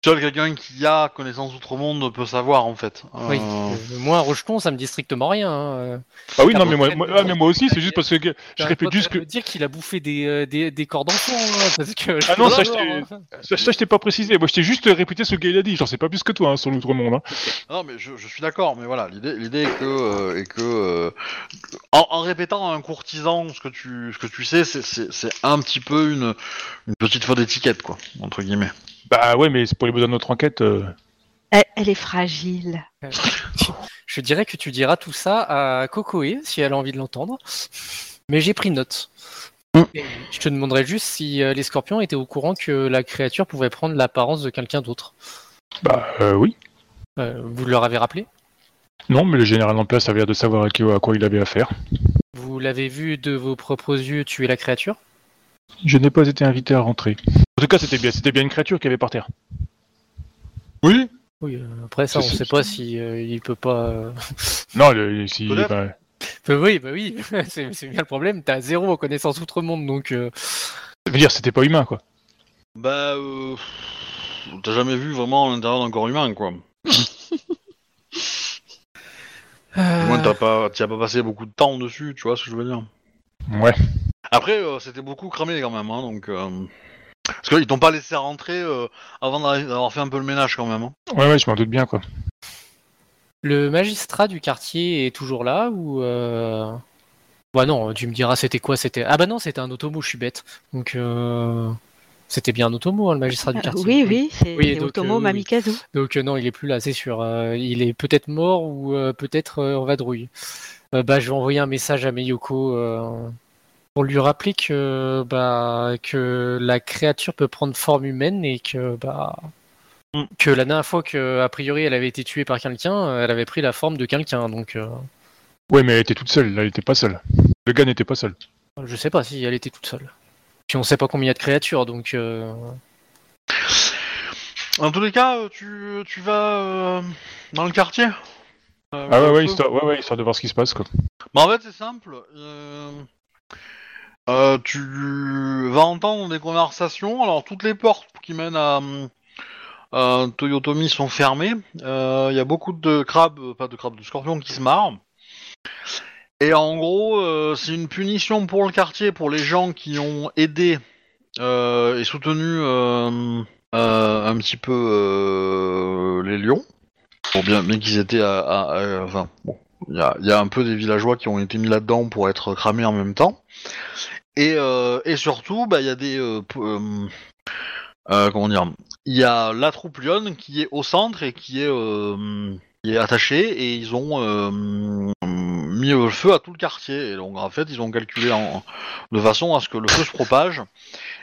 Speaker 1: seul quelqu'un qui a connaissance d'outre-monde peut savoir, en fait.
Speaker 2: Oui,
Speaker 1: Euh,
Speaker 2: moi, un rejeton, ça me dit strictement rien. hein, euh.
Speaker 4: Ah oui, non, mais moi, ah, mais moi aussi, c'est juste parce que je répète juste que.
Speaker 2: dire qu'il a bouffé des, euh, des, des corps d'enfant, hein, parce que.
Speaker 4: Ah non, ça, je
Speaker 2: je
Speaker 4: t'ai- Ça, ça, je t'ai pas précisé. Moi, je t'ai juste répété ce que Gaël a dit. J'en sais pas plus que toi hein, sur l'outre-monde. Hein.
Speaker 1: Non, mais je, je suis d'accord, mais voilà, l'idée, l'idée est que, euh, est que euh, en, en répétant à un courtisan ce que tu, ce que tu sais, c'est, c'est, c'est un petit peu une, une petite faute d'étiquette, quoi, entre guillemets.
Speaker 4: Bah ouais, mais c'est pour les besoins de notre enquête. euh,
Speaker 3: Elle, elle est fragile.
Speaker 2: Je dirais que tu diras tout ça à Kokoe, si elle a envie de l'entendre. Mais j'ai pris note.
Speaker 1: Mm.
Speaker 2: Et je te demanderais juste si euh, les scorpions étaient au courant que la créature pouvait prendre l'apparence de quelqu'un d'autre.
Speaker 4: Bah euh, oui.
Speaker 2: Euh, vous leur avez rappelé?
Speaker 4: Non, mais le général en place avait l'air de savoir à, qui- à quoi il avait affaire.
Speaker 2: Vous l'avez vu de vos propres yeux tuer la créature?
Speaker 4: Je n'ai pas été invité à rentrer. En tout cas, c'était bien, c'était bien une créature qui avait par terre.
Speaker 1: Oui.
Speaker 2: Oui, euh, après ça, on
Speaker 4: C'est-
Speaker 2: sait pas si euh, il peut pas. euh,
Speaker 4: Non, le, si,
Speaker 1: Peut-être.
Speaker 4: bah,
Speaker 2: Bah oui, bah oui, c'est c'est bien le problème. T'as zéro connaissance outre-monde, donc. euh,
Speaker 4: ça veut dire c'était pas humain, quoi.
Speaker 1: Bah, euh, t'as jamais vu vraiment l'intérieur d'un corps humain, quoi. Du moins, t'as pas, t'y as pas passé beaucoup de temps dessus, tu vois ce que je veux dire.
Speaker 4: Ouais.
Speaker 1: Après, euh, c'était beaucoup cramé quand même, hein, donc. euh, Parce qu'ils t'ont pas laissé rentrer euh, avant d'avoir fait un peu le ménage quand même. hein.
Speaker 4: Ouais, ouais, je m'en doute bien, quoi.
Speaker 2: Le magistrat du quartier est toujours là ou euh... Bah non, tu me diras c'était quoi C'était ah bah non c'était un automo, je suis bête. Donc euh... c'était bien un automo hein, le magistrat du
Speaker 3: Euh,
Speaker 2: quartier.
Speaker 3: oui, oui, c'est
Speaker 2: Oui, euh, oui.
Speaker 3: Mamikazu.
Speaker 2: Donc euh, non il est plus là, c'est sûr. Euh, il est peut-être mort ou euh, peut-être euh, en vadrouille. Euh, bah je vais envoyer un message à Meyoko euh, pour lui rappeler que bah que la créature peut prendre forme humaine et que bah
Speaker 1: Mm.
Speaker 2: que la dernière fois que a priori elle avait été tuée par quelqu'un, elle avait pris la forme de quelqu'un. Donc euh,
Speaker 4: Ouais, mais elle était toute seule, là, elle était pas seule. Le gars n'était pas seul.
Speaker 2: Je sais pas si elle était toute seule. Puis on sait pas combien il y a de créatures, donc euh,
Speaker 1: En tous les cas, euh, tu, tu vas euh, dans le quartier? Euh,
Speaker 4: Ah ouais, ouais, histoire, ouais, ouais, histoire de voir ce qui se passe, quoi.
Speaker 1: Bah, en fait, c'est simple. euh, euh, tu vas entendre des conversations. Alors, toutes les portes qui mènent à, à Toyotomi sont fermées. Euh, Il y a beaucoup de crabes, euh, pas de crabes, de scorpions qui se marrent. Et en gros, euh, c'est une punition pour le quartier, pour les gens qui ont aidé euh, et soutenu euh, euh, un petit peu euh, les lions. Bon, bien, bien qu'ils étaient à, enfin, il y a un peu des villageois qui ont été mis là-dedans pour être cramés en même temps. Et, euh, et surtout, bah, il y a des. euh, euh, comment dire Il y a la troupe Lyon qui est au centre et qui est, qui est attachée, et ils ont mis le feu à tout le quartier. Et donc, en fait, ils ont calculé en, de façon à ce que le feu se propage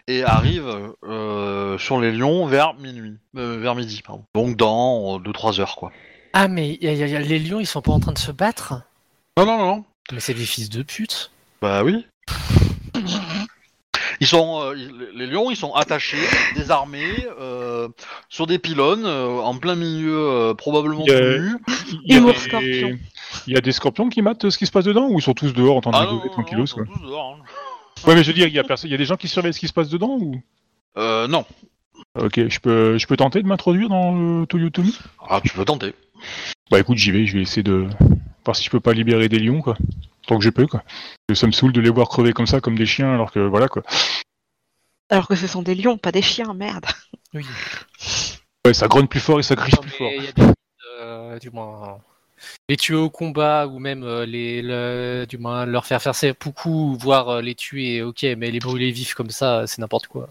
Speaker 1: et arrive euh, sur les lions vers minuit, euh, vers midi, pardon. Donc, dans 2-3 heures, quoi.
Speaker 2: Ah, mais y a- y a- y a- les lions, ils sont pas en train de se battre?
Speaker 1: Non, non, non, non.
Speaker 2: Mais c'est des fils de pute.
Speaker 1: Bah oui. Ils sont, euh, les lions, ils sont attachés, désarmés, euh, sur des pylônes, euh, en plein milieu, euh, probablement
Speaker 4: Il y a-
Speaker 1: tout nus.
Speaker 4: Il y, a
Speaker 3: Humour
Speaker 4: des... il y a des scorpions qui matent ce qui se passe dedans ou ils sont tous dehors en train de
Speaker 1: Ah
Speaker 4: rigoler tranquillos
Speaker 1: ils sont
Speaker 4: quoi
Speaker 1: tous dehors, hein.
Speaker 4: Ouais, mais je veux dire, il y a personne, il y a des gens qui surveillent ce qui se passe dedans ou?
Speaker 1: Euh, non.
Speaker 4: Ok, je peux, je peux tenter de m'introduire dans le Toyotomi
Speaker 1: Ah, tu peux tenter.
Speaker 4: Bah écoute, j'y vais, je vais essayer de voir si je peux pas libérer des lions quoi, tant que je peux quoi. Ça me saoule de les voir crever comme ça, comme des chiens, alors que voilà quoi.
Speaker 3: Alors que ce sont des lions, pas des chiens, merde.
Speaker 2: Oui.
Speaker 4: Ouais, ça grogne plus fort et ça griffe plus fort.
Speaker 2: y a des- euh, du moins, les tuer au combat ou même euh, les, le- du moins leur faire faire ses poucous, voire euh, les tuer, ok, mais les brûler vifs comme ça, c'est n'importe quoi.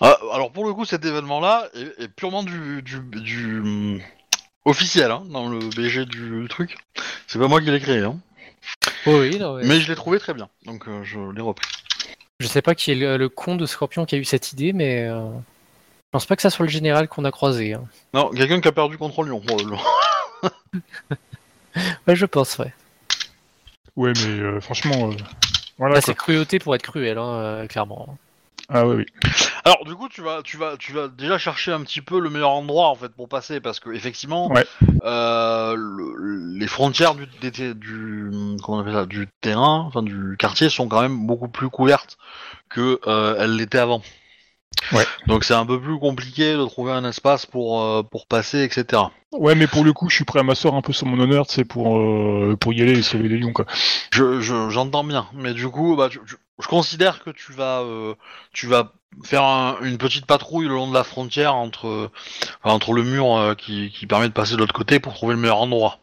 Speaker 1: Ah, alors pour le coup, cet événement-là est, est purement du, du, du, hum, officiel, hein, dans le BG du truc. C'est pas moi qui l'ai créé, hein.
Speaker 2: Oh oui, non, ouais.
Speaker 1: mais je l'ai trouvé très bien, donc euh, je l'ai repris.
Speaker 2: Je sais pas qui est le, le con de Scorpion qui a eu cette idée, mais euh, je pense pas que ça soit le général qu'on a croisé. hein.
Speaker 1: Non, quelqu'un qui a perdu contre Lyon, probablement.
Speaker 2: Ouais, je pense, ouais.
Speaker 4: Ouais, mais euh, franchement, euh, voilà
Speaker 2: Là,
Speaker 4: quoi.
Speaker 2: c'est cruauté pour être cruel, hein, euh, clairement.
Speaker 4: Ah ouais, oui.
Speaker 1: Alors du coup tu vas tu vas tu vas déjà chercher un petit peu le meilleur endroit en fait pour passer parce que effectivement
Speaker 4: Ouais.
Speaker 1: euh, le- les frontières du, des ter- du comment on appelle ça du terrain enfin du quartier sont quand même beaucoup plus couvertes que euh, elles l'étaient avant.
Speaker 4: Ouais.
Speaker 1: Donc c'est un peu plus compliqué de trouver un espace pour euh, pour passer etc.
Speaker 4: Ouais, mais pour le coup, je suis prêt à m'asseoir un peu sur mon honneur, c'est pour euh, pour y aller et sauver les lions quoi.
Speaker 1: Je je- j'entends bien mais du coup bah je considère que tu vas euh, tu vas faire un- une petite patrouille le long de la frontière entre enfin, entre le mur qui, qui permet de passer de l'autre côté pour trouver le meilleur endroit.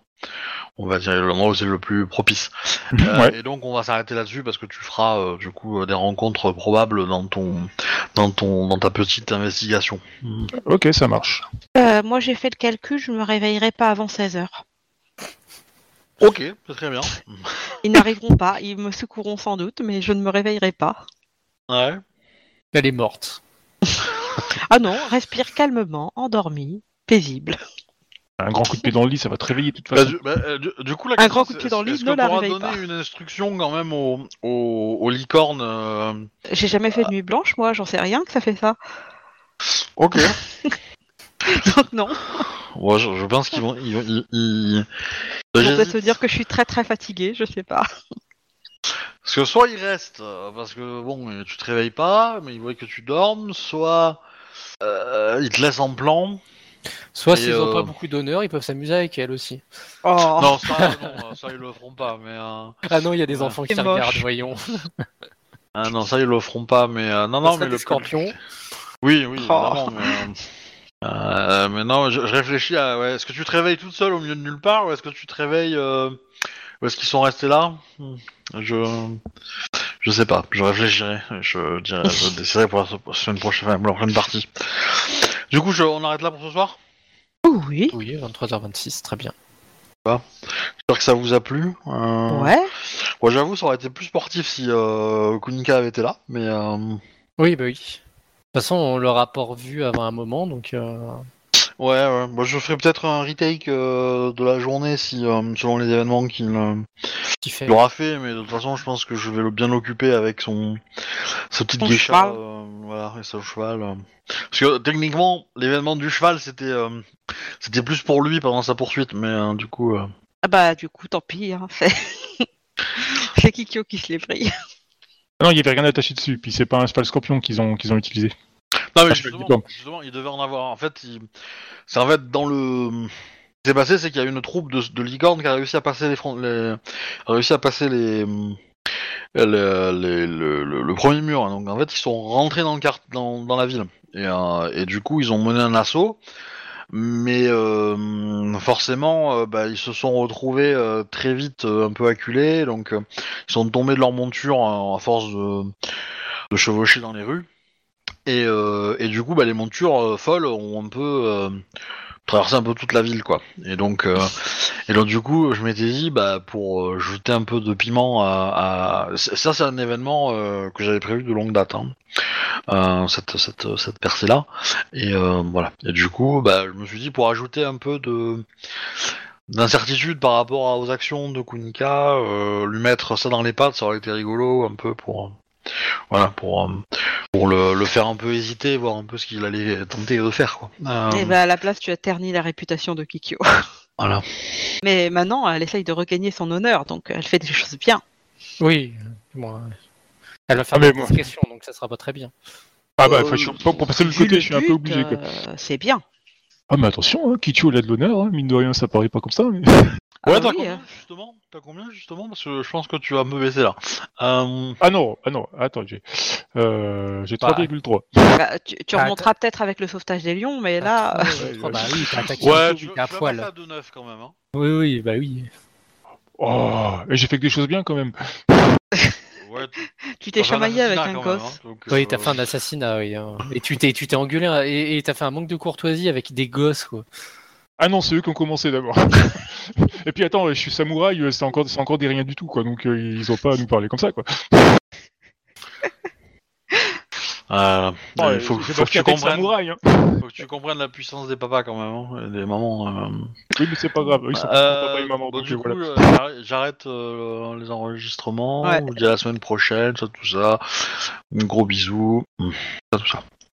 Speaker 1: On va dire l'endroit où c'est le plus propice. Euh,
Speaker 4: ouais.
Speaker 1: Et donc on va s'arrêter là-dessus parce que tu feras euh, du coup euh, des rencontres probables dans ton dans ton dans ta petite investigation.
Speaker 4: Ok, ça marche.
Speaker 3: Euh, moi, j'ai fait le calcul, je me réveillerai pas avant 16h.
Speaker 1: Ok, c'est très bien.
Speaker 3: Ils n'arriveront pas, ils me secourront sans doute, mais je ne me réveillerai pas.
Speaker 1: Ouais.
Speaker 2: Elle est morte.
Speaker 3: Ah non, respire calmement, endormi, paisible.
Speaker 4: Un grand coup de pied dans le lit, ça va te réveiller de toute
Speaker 1: Bah,
Speaker 4: façon.
Speaker 1: du, bah, euh, du- du coup, la
Speaker 3: Un
Speaker 1: question,
Speaker 3: grand coup de pied dans le lit
Speaker 1: est-ce
Speaker 3: ne la réveille pas.
Speaker 1: une instruction quand même aux au, au licornes euh,
Speaker 3: J'ai jamais fait de nuit blanche, moi, j'en sais rien que ça fait ça.
Speaker 1: Ok.
Speaker 3: Donc non,
Speaker 1: Ouais, je, je pense qu'ils vont. Ils, ils, ils-
Speaker 3: on peut
Speaker 1: j'hésite.
Speaker 3: se dire que je suis très très fatiguée, je sais pas.
Speaker 1: Parce que soit ils restent, euh, parce que bon, euh, tu te réveilles pas, mais ils voient que tu dormes, soit euh, ils te laissent en plan.
Speaker 2: Soit s'ils ont
Speaker 1: euh,
Speaker 2: pas beaucoup d'honneur, ils peuvent s'amuser avec elle aussi.
Speaker 3: Oh,
Speaker 1: Non, ça, non, euh, ça ils le feront pas, mais. euh,
Speaker 2: Ah non, il y a des
Speaker 1: Ouais.
Speaker 2: enfants qui regardent, voyons.
Speaker 1: Ah non, ça ils le feront pas, mais euh, non,
Speaker 2: Ça
Speaker 1: non,
Speaker 2: serait
Speaker 1: mais le
Speaker 2: scorpions.
Speaker 1: Oui, oui,
Speaker 3: Oh.
Speaker 1: mais. euh, euh, mais non, je, je réfléchis à. Ouais, est-ce que tu te réveilles toute seule au milieu de nulle part, ou est-ce que tu te réveilles. Euh, ou est-ce qu'ils sont restés là? Je. Je sais pas, je réfléchirai. Je déciderai pour la se- semaine prochaine, pour la prochaine partie. Du coup, je- on arrête là pour ce soir
Speaker 3: Oh oui,
Speaker 2: Oui, 23h26, très bien.
Speaker 1: J'espère que ça vous a plu. Euh,
Speaker 3: ouais.
Speaker 1: Moi, j'avoue, ça aurait été plus sportif si euh, Kunika avait été là, mais. euh,
Speaker 2: Oui, bah oui. De toute façon, on l'aura pas revu avant un moment, donc... euh,
Speaker 1: Ouais, ouais. Moi, je ferai peut-être un retake euh, de la journée si, euh, selon les événements qu'il euh,
Speaker 2: Qui fait.
Speaker 1: Mais de toute façon, je pense que je vais le bien l'occuper avec son sa petite
Speaker 3: Son
Speaker 1: geisha,
Speaker 3: cheval.
Speaker 1: euh, voilà, et son cheval. euh. Parce que techniquement, l'événement du cheval, c'était euh, c'était plus pour lui pendant sa poursuite, mais euh, du coup, euh,
Speaker 3: Ah bah du coup, tant pis. Hein, c'est c'est Kikyo qui se l'est pris.
Speaker 4: Non, il y avait rien attaché dessus. Puis c'est pas un le scorpion qu'ils ont qu'ils ont utilisé.
Speaker 1: Non mais
Speaker 4: Ah,
Speaker 1: justement, justement, il devait en avoir. En fait, il... c'est en fait dans le. Ce qui s'est passé, c'est qu'il y a une troupe de, de licornes qui a réussi à passer les, fron- les... a réussi à passer les. les- les- le, le- le premier mur. Donc en fait, ils sont rentrés dans le quart... dans, dans la ville et, euh, et du coup, ils ont mené un assaut. Mais euh, forcément, euh, bah, ils se sont retrouvés euh, très vite euh, un peu acculés, donc euh, ils sont tombés de leur monture euh, à force de, de chevaucher dans les rues. Et, euh, et du coup, bah, les montures euh, folles ont un peu euh, traversé un peu toute la ville, quoi. Et donc, et donc du coup, je m'étais dit, bah, pour jeter un peu de piment à, ça, c'est un événement que j'avais prévu de longue date, hein. Cette cette cette percée là. Et voilà. Et du coup, bah, je me suis dit pour ajouter un peu de d'incertitude par rapport aux actions de Kunika, lui mettre ça dans les pattes, ça aurait été rigolo un peu pour voilà pour euh, pour le, le faire un peu hésiter, voir un peu ce qu'il allait tenter de faire quoi. Euh,
Speaker 3: Et bah à la place, tu as terni la réputation de Kikyo.
Speaker 1: Voilà.
Speaker 3: Mais maintenant, elle essaye de regagner son honneur, donc elle fait des choses bien.
Speaker 2: Oui. Bon, euh, elle va faire
Speaker 4: Ah,
Speaker 2: des
Speaker 4: moi-
Speaker 2: questions, donc ça sera pas très bien.
Speaker 4: Ah bah,
Speaker 3: Euh,
Speaker 4: je suis- pour, pour passer de l'autre
Speaker 3: Vu
Speaker 4: côté,
Speaker 3: le
Speaker 4: je suis un peu obligé.
Speaker 3: Euh, c'est bien.
Speaker 4: Ah mais attention, hein, Kichu il a de l'honneur, hein, mine de rien, ça paraît pas comme ça. Mais...
Speaker 1: Ouais,
Speaker 3: Ah
Speaker 1: t'as
Speaker 3: oui,
Speaker 1: combien
Speaker 3: euh.
Speaker 1: justement T'as combien justement Parce que je pense que tu vas me baisser là. Euh,
Speaker 4: Ah non, ah non, attends, j'ai euh, j'ai
Speaker 2: Bah.
Speaker 4: 3,3.
Speaker 3: Bah, tu tu
Speaker 2: Ah,
Speaker 3: remonteras peut-être avec le sauvetage des lions, mais là,
Speaker 2: Ah,
Speaker 4: ouais,
Speaker 2: oh, bah
Speaker 4: ouais.
Speaker 2: oui, t'as attaqué
Speaker 1: Ouais,
Speaker 2: un
Speaker 1: tu,
Speaker 2: à poil.
Speaker 1: passer à 2-9 quand même. Hein.
Speaker 2: Oui, oui, bah oui.
Speaker 4: Oh, et j'ai fait que des choses bien quand même.
Speaker 1: Ouais, tu-
Speaker 3: t'es chamaillé avec un gosse.
Speaker 1: hein,
Speaker 2: Oui,
Speaker 1: euh,
Speaker 2: t'as fait un assassinat, oui. hein. Et tu t'es, tu t'es engueulé hein, et et t'as fait un manque de courtoisie avec des gosses, quoi.
Speaker 4: Ah non, c'est eux qui ont commencé d'abord. et puis attends, je suis samouraï, euh, c'est encore, c'est encore des rien du tout, quoi. Donc euh, ils ont pas à nous parler comme ça, quoi.
Speaker 1: Euh,
Speaker 4: Oh,
Speaker 1: il faut, que tu comprennes,
Speaker 4: samouraï, hein.
Speaker 1: faut que tu comprennes la puissance des papas quand même, hein, des mamans. euh.
Speaker 4: Oui, mais c'est pas grave, ils sont
Speaker 1: Euh,
Speaker 4: papa et maman,
Speaker 1: bon,
Speaker 4: donc
Speaker 1: du coup,
Speaker 4: voilà.
Speaker 1: j'arrête- euh, les enregistrements.
Speaker 3: Ouais.
Speaker 1: On vous dit à la semaine prochaine, ça, tout ça. Un gros bisou. Ça, tout ça.